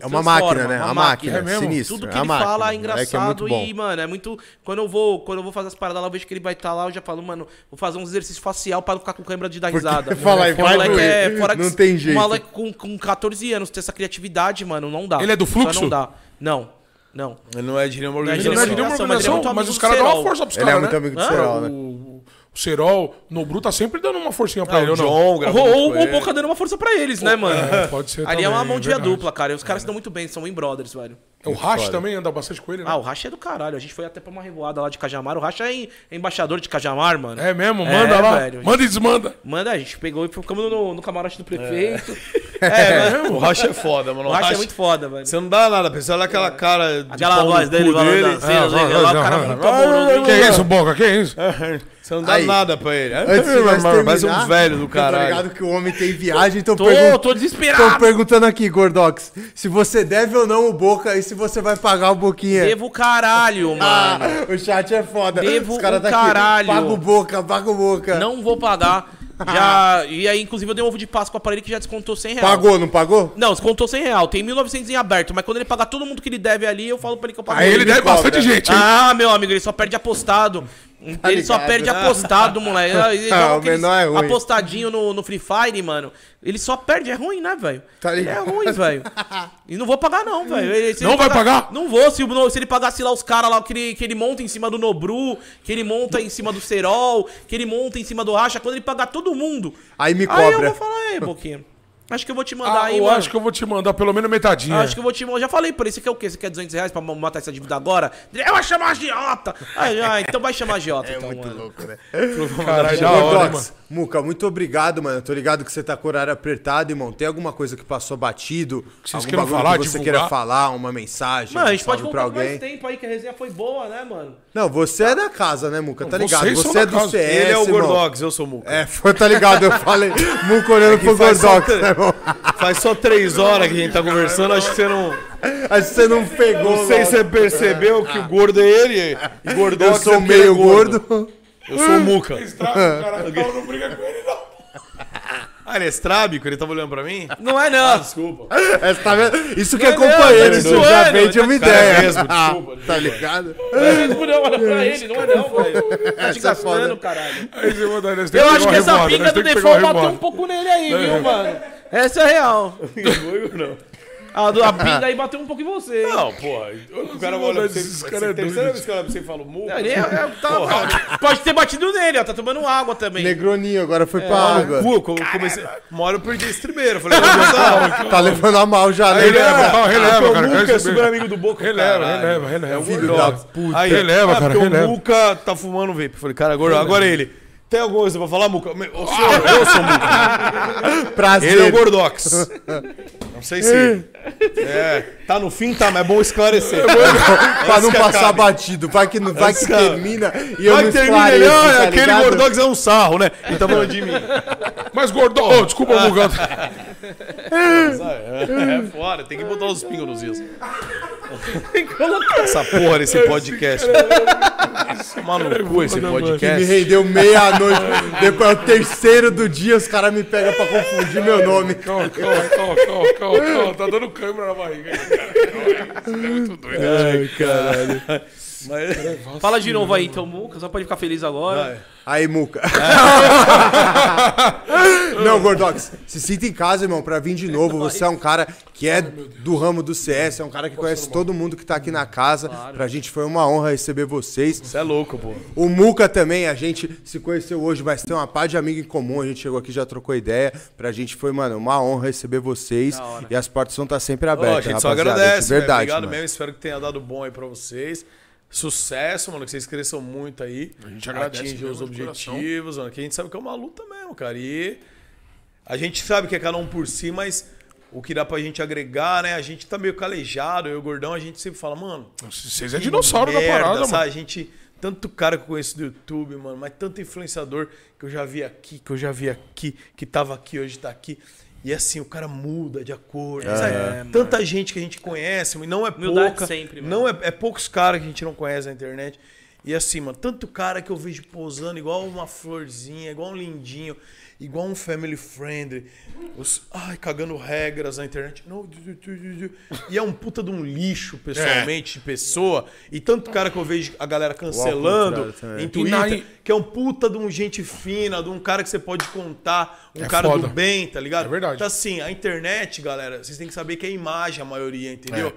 É uma máquina, né? uma A máquina, É mesmo? sinistro. Tudo é que a ele máquina. fala é O moleque engraçado muito bom. e, mano, é muito. Quando eu vou, quando eu vou fazer as paradas lá, eu vejo que ele vai estar lá, eu já falo, mano, vou fazer um exercício facial pra não ficar com câmera de dar risada. fala aí, vai moleque é fora Não que- tem um jeito. moleque com, com 14 anos ter essa criatividade, mano, não dá. Ele é do Só Fluxo? Não dá. Não, não. Ele não é de nenhuma é de Ele não é de organização. nenhuma Organização, mas é organização, mas os caras dão uma força pros Ele é caras, muito né? amigo do? Serol, né? O, o Serol, Nobru tá sempre dando uma forcinha pra Ah, ele, o ou não? Ou, o. Boca dando uma força pra eles, né, mano? É, pode ser Ali é uma também, mão de via dupla, cara. E os caras se dão muito bem, são em brothers, velho. O Rash também anda bastante com ele, né? Ah, o Racha é do caralho. A gente foi até pra uma revoada lá de Cajamar. O Racha é em- é embaixador de Cajamar, mano. É mesmo? É, Manda lá. velho. Manda e desmanda. Manda, a gente pegou e ficamos no, no camarote do prefeito. É, mano. O Racha é foda, mano. O Racha é muito foda, velho. Você não dá nada, pessoal. Olha aquela cara de Aquela voz dele, dele. assim, assim, lá, o cara muito Que isso, Boca? Que isso? Você não dá Aí. nada pra ele. Antes de nós terminar, Parece um velho do Eu tô caralho. ligado que o homem tem viagem, então Tô, pergun- tô Tô desesperado. perguntando aqui, Gordox, se você deve ou não o Boca e se você vai pagar o Boquinha. Devo o caralho, mano. Ah, o chat é foda. Devo Os caras o tá caralho. Paga o Boca, paga o Boca. Não vou pagar. Já. E aí, inclusive, eu dei um ovo de Páscoa pra ele que já descontou 100 reais. Pagou, não pagou? Não, descontou 100 reais. Tem 1.900 em aberto. Mas quando ele pagar todo mundo que ele deve ali, eu falo pra ele que eu pago. Aí ele deve cobra. bastante gente, hein? Ah, meu amigo, ele só perde apostado. Ele só ligado. perde apostado, moleque. Ele Ah, o menor é ruim. Apostadinho no, no Free Fire, mano. Ele só perde. É ruim, né, velho? Tá Ele é ruim, velho. E não vou pagar, não, velho. Não vai pagar? Não vou. Se, se ele pagasse lá os caras lá que ele, que ele monta em cima do Nobru, que ele monta em cima do Serol, que ele monta em cima do Racha, quando ele pagar todo mundo. Aí me Aí eu cobra. vou falar, ei, Boquinha. Acho que eu vou te mandar Ah, aí, eu mano. acho que eu vou te mandar pelo menos metadinha. Acho que eu vou te. Eu já falei pra ele, você quer o quê? Você quer 200 reais pra matar essa dívida agora? Ele vai chamar a agiota! Aí, ah, então vai chamar a agiota, então, mano. louco, né? Caralho, da hora, mano. Gordox, Muca, muito obrigado, mano. Tô ligado que você tá com o horário apertado, irmão. Tem alguma coisa que passou batido? vocês algum bagulho falar, que você divulgar? queira falar, uma mensagem? Mano, a gente pode voltar com mais tempo aí, que a resenha foi boa, né, mano? Não, você é da casa, né, Muca? Tá ligado? Você é do casa. CS, Ele é o. Gordox, eu sou o Muca. É, foi, tá ligado? Eu falei, Muca olhando pro faz só Gordox, né, irmão? Faz só três horas que a gente tá conversando, acho que você não. Acho que você não pegou. Não sei se você percebeu que o gordo é ele e Gordox Eu sou é meio gordo. Eu sou o Muca. Estraga, cara. Não, não briga com ele, não. Ah, ele é estrábico? Ele tava olhando pra mim? Não é, não. Desculpa. É, você tá vendo? Isso que é Não, não, companheiro, tá isso já vende uma cara ideia. mesmo, desculpa, tá ligado? Não, olha pra ele, não é não, velho. Tá te Essa é foda. gastando, caralho. Eu acho que uma essa nós do default uma bateu um pouco nele aí, viu, mano? Essa é real. não. A, a pinga aí bateu um pouco em você. hein? Não, porra. O cara Não, olha pra você. caras é terceira vez que olha pra você e fala o Muca. Ele é, é- tá- pode ter batido nele, ó. Tá tomando água também. Negroninho, agora foi pra Ah, água. Pô, eu comecei. Uma hora eu perdi esse tribeiro. Falei, vou adiantar. Tá levando a mal já, né? releva, calma, releva, porque cara, O Muca é super amigo do Boca. Releva, releva, releva. É o Filho da puta. Aí, Releva, ah, cara, porque releva. o Muca tá fumando vape. Falei, cara, agora ele. Tem alguma coisa pra falar, Muca? Ô, senhor, eu sou o Muca. Prazer. Ele é o Gordox. Não sei se. É, tá no fim, tá, mas é bom esclarecer. pra não passar acabe. batido. Vai que, não, vai que termina e eu Vai não que termina ele, ah, tá aquele ligado? Gordox é um sarro, né? Ele tá falando de mim. Mas gordão, oh, desculpa, Muga. É, é fora, tem que botar os pingos nos is. Essa porra desse podcast. Tomar no cu esse Me podcast. rendeu meia-noite. Depois é o terceiro do dia, os caras me pegam pra confundir meu nome. Calma, calma, calma, calma, calma, calma. Tá dando câimbra na barriga. Isso é muito doido. Ai, caralho. Mas, Fala de novo aí, então, Muca. Só pode ficar feliz agora. Aí, Muca. Não, Gordox, se sinta em casa, irmão, pra vir de novo. Você é um cara que é do ramo do CS, é um cara que conhece todo mundo que tá aqui na casa. Pra gente foi uma honra receber vocês. Você é louco, pô. O Muca também, a gente se conheceu hoje, mas tem uma pá de amigo em comum. A gente chegou aqui, já trocou ideia. Pra gente foi, mano, uma honra receber vocês. E as portas vão estar sempre Ó, abertas. a gente só rapaziada, agradece, de verdade. Obrigado mano. mesmo, espero que tenha dado bom aí pra vocês. Sucesso, mano, que vocês cresçam muito aí. A gente agradece os objetivos, mano, que a gente sabe que é uma luta mesmo, cara. E a gente sabe que é cada um por si, mas o que dá pra gente agregar, né? A gente tá meio calejado, eu e o Gordão, a gente sempre fala, mano, Vocês é dinossauro da merda, parada, sabe? mano. A gente. Tanto cara que eu conheço do YouTube, mano, mas tanto influenciador que eu já vi aqui, que eu já vi aqui, que tava aqui, hoje tá aqui. E assim, o cara muda de acordo. sabe? Tanta gente que a gente conhece, e não é Humildade pouca. sempre, mano. não é, é poucos caras que a gente não conhece na internet. E assim, mano, tanto cara que eu vejo posando igual uma florzinha, igual um lindinho, igual um family friendly. Os, ai, cagando regras na internet. Não. E é um puta de um lixo, pessoalmente, de pessoa. E tanto cara que eu vejo a galera cancelando em Twitter, que é um puta de um gente fina, de um cara que você pode contar, um É cara foda. do bem, tá ligado? É verdade. Então, assim, a internet, galera, vocês têm que saber que é imagem a maioria, entendeu?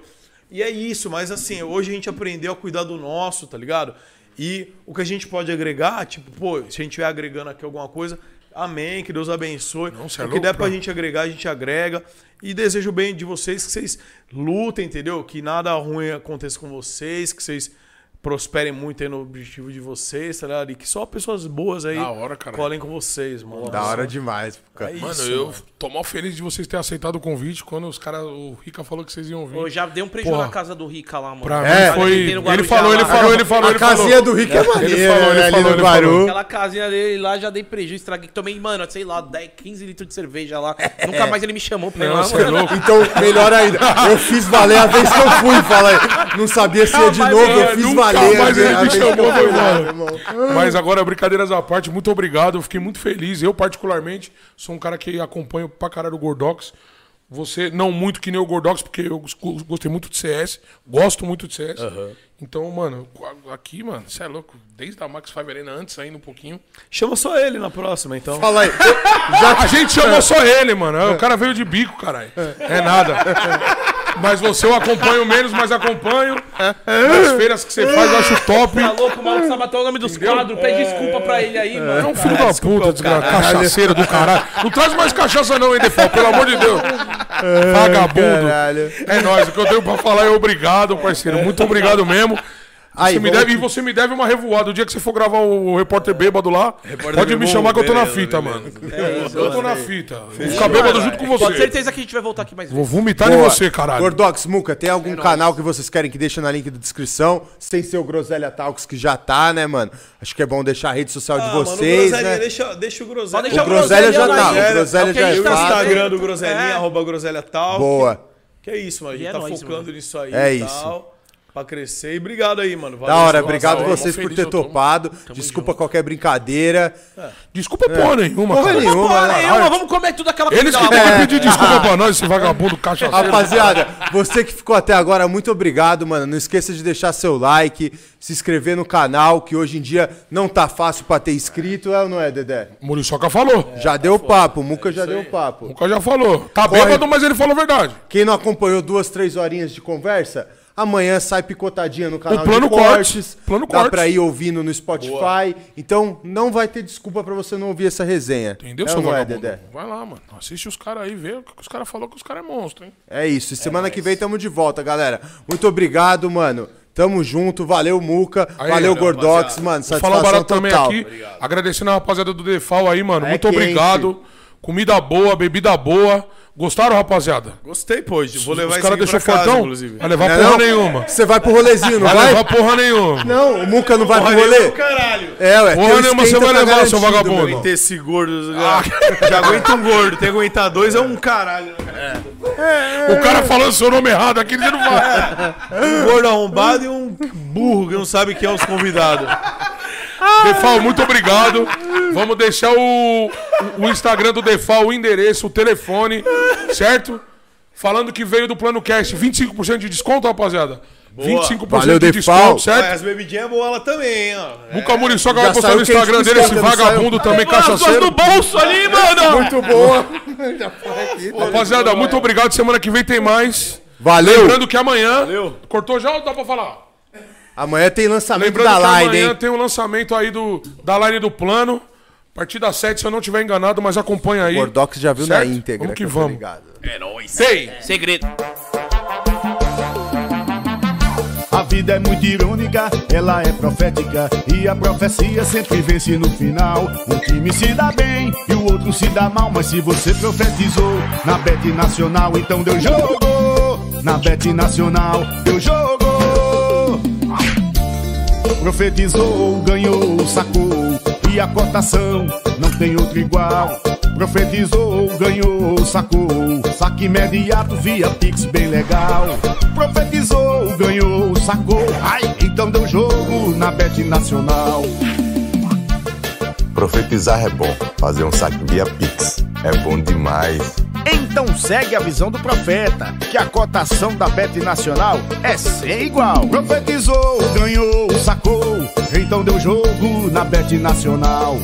E é isso, mas assim, hoje a gente aprendeu a cuidar do nosso, tá ligado? E o que a gente pode agregar, tipo, pô, se a gente estiver agregando aqui alguma coisa, amém, que Deus abençoe. Não, é o que der pra cara. gente agregar, a gente agrega. E desejo o bem de vocês, que vocês lutem, entendeu? Que nada ruim aconteça com vocês, que vocês prosperem muito aí no objetivo de vocês, tá ligado? E que só pessoas boas aí Da hora, cara. colhem com vocês, mano. Da hora demais, cara. É Mano, isso, eu mano. tô mal feliz de vocês terem aceitado o convite quando os caras. O Rica falou que vocês iam vir. Pô, já dei um prejuízo Porra. na casa do Rica lá, mano. Pra É, mim foi. Tem no Ele falou, ele falou, ele falou, A ele falou. casinha do Rick é maneira, falou, ele né, ali falou, no ele Guaru. Aquela casinha dele lá já dei prejuízo, estraguei. Tomei, mano, sei lá, 10, 15 litros de cerveja lá. Nunca mais ele me chamou pra ir lá, é mano. louco. Então, melhor ainda. Eu fiz valer a vez que eu fui, fala aí. Não sabia se ia de novo, eu fiz nunca valer mais a ele me chamou, foi embora. Mas agora, brincadeiras à parte, muito obrigado. Eu fiquei muito feliz. Eu, particularmente, sou um cara que acompanho pra caralho o Gordox. Você, não muito que nem o Gordox, porque eu go- gostei muito de CS. Gosto muito de CS. Então, mano, aqui, mano, você é louco. Desde a Max Five Arena, antes ainda um pouquinho. Chama só ele na próxima, então. Fala aí. A gente chamou só ele, mano. O cara veio de bico, caralho. É nada. Mas você eu acompanho menos, mas acompanho. As feiras que você faz, eu acho top. Tá louco, o maluco sabe até o nome dos quadros. Pede desculpa pra ele aí, É mano. um filho da puta, desgraçado. Cachaceiro do caralho. Não traz mais cachaça não, hein, Defal, pelo amor de Deus. Vagabundo. Caralho. É nóis, o que eu tenho pra falar é obrigado, parceiro. Muito obrigado mesmo. Aí, Você me deve, e você me deve uma revoada. O dia que você for gravar o repórter bêbado lá, pode me chamar que eu tô na beleza, fita, beleza. mano. eu tô na fita. Vou ficar bêbado junto com Com você. certeza que a gente vai voltar aqui mais Vou vezes. vomitar Boa. em você, caralho. Gordox, Muca, tem algum canal que vocês querem que deixe na link da descrição? Sem ser o Groselha Talks, que já tá, né, mano? Acho que é bom deixar a rede social de Ah, mano, o vocês, Groselha, né? Deixa, deixa o Groselha. Pode deixar O Groselha já tá, o Groselha É o já é gente E o tá. Instagram do Groselinha, É. arroba Groselha Talk. Boa. Que é isso, mano. A gente é tá focando mano. nisso aí É e isso. Pra crescer. E obrigado aí, mano. Da Valeu, hora, nossa, obrigado hora, vocês por ter eu topado. Desculpa qualquer brincadeira. Desculpa porra nenhuma, Porra cara. nenhuma, Porra né? nenhuma, vamos comer tudo aquela Eles que lá. que pedir desculpa pra nós, esse vagabundo cachaceiro. Rapaziada, você que ficou até agora, muito obrigado, mano. Não esqueça de deixar seu like, se inscrever no canal, que hoje em dia não tá fácil pra ter inscrito, é ou não é, Dedé? Muriçoca falou. Já deu papo, o Muca já deu papo. O cara já falou. Tá Corre. bêbado, mas ele falou a verdade. Quem não acompanhou duas, três horinhas de conversa, amanhã sai picotadinha no canal O plano de cortes. cortes, plano dá pra ir ouvindo no Spotify. Então não vai ter desculpa pra você não ouvir essa resenha. Entendeu, é seu não é? Dedé? Vai lá, mano. Assiste os caras aí, vê o que os caras falaram que os caras é monstro, hein? É isso. E semana que vem tamo de volta, galera. Muito obrigado, mano. Tamo junto. Valeu, Muca. Aí, valeu, rapaziada. Gordox, mano. Vou falar Satisfação um barato também total. aqui. Agradecendo a rapaziada do Defal aí, mano. É Muito quente. obrigado. Comida boa, bebida boa. Gostaram, rapaziada? Gostei, pô. Vou levar Os esse caras aqui deixou fortão? inclusive. Vai levar Não é porra não? nenhuma. Você vai pro rolezinho, não Vai vai? levar porra nenhuma. Não, o Muca não vai Porra pro rolê? caralho. É, ué. Porra nenhuma, você vai levar, seu vagabundo. Ter esse gordo. Já, já aguenta um gordo. Tem que aguentar dois é um caralho. O cara falando seu nome errado aqui, ele não vai. Um gordo arrombado e um burro que não sabe quem é os convidados. Defal, muito obrigado. Vamos deixar o, o Instagram do Defal, o endereço, o telefone, certo? Falando que veio do Plano Cash, 25% de desconto, rapaziada. Boa. 25% Valeu, de Defal. desconto, certo? as bebidinhas é boa lá também, ó. Muca Muriçoca Já vai postar no Instagram dele esse vagabundo também, cachaceiro. no bolso ali, mano! Muito boa. Rapaziada, muito obrigado. Semana que vem tem mais. Valeu. Lembrando que amanhã. Valeu. Cortou já ou dá pra falar? Amanhã tem lançamento Lembrando da que line, amanhã hein? tem um lançamento aí do, da line do plano. A partir das 7, se eu não tiver enganado, mas acompanha aí. O Gordox já viu Certo? na íntegra. Vamos que eu tô vamos. ligado. Tem! Segredo. A vida é muito irônica, ela é profética e a profecia sempre vence no final. Um time se dá bem e o outro se dá mal, mas se você profetizou na Bet Nacional, então deu jogo. Na Bet Nacional, deu jogo. Profetizou, ganhou, sacou e a cotação não tem outro igual. Profetizou, ganhou, sacou, saque imediato via Pix bem legal. Profetizou, ganhou, sacou, ai, então deu jogo na Bet Nacional. Profetizar é bom, fazer um saque via Pix é bom demais. Então segue a visão do profeta, que a cotação da Bet Nacional é sem igual. Profetizou, ganhou, sacou, então deu jogo na Bet Nacional.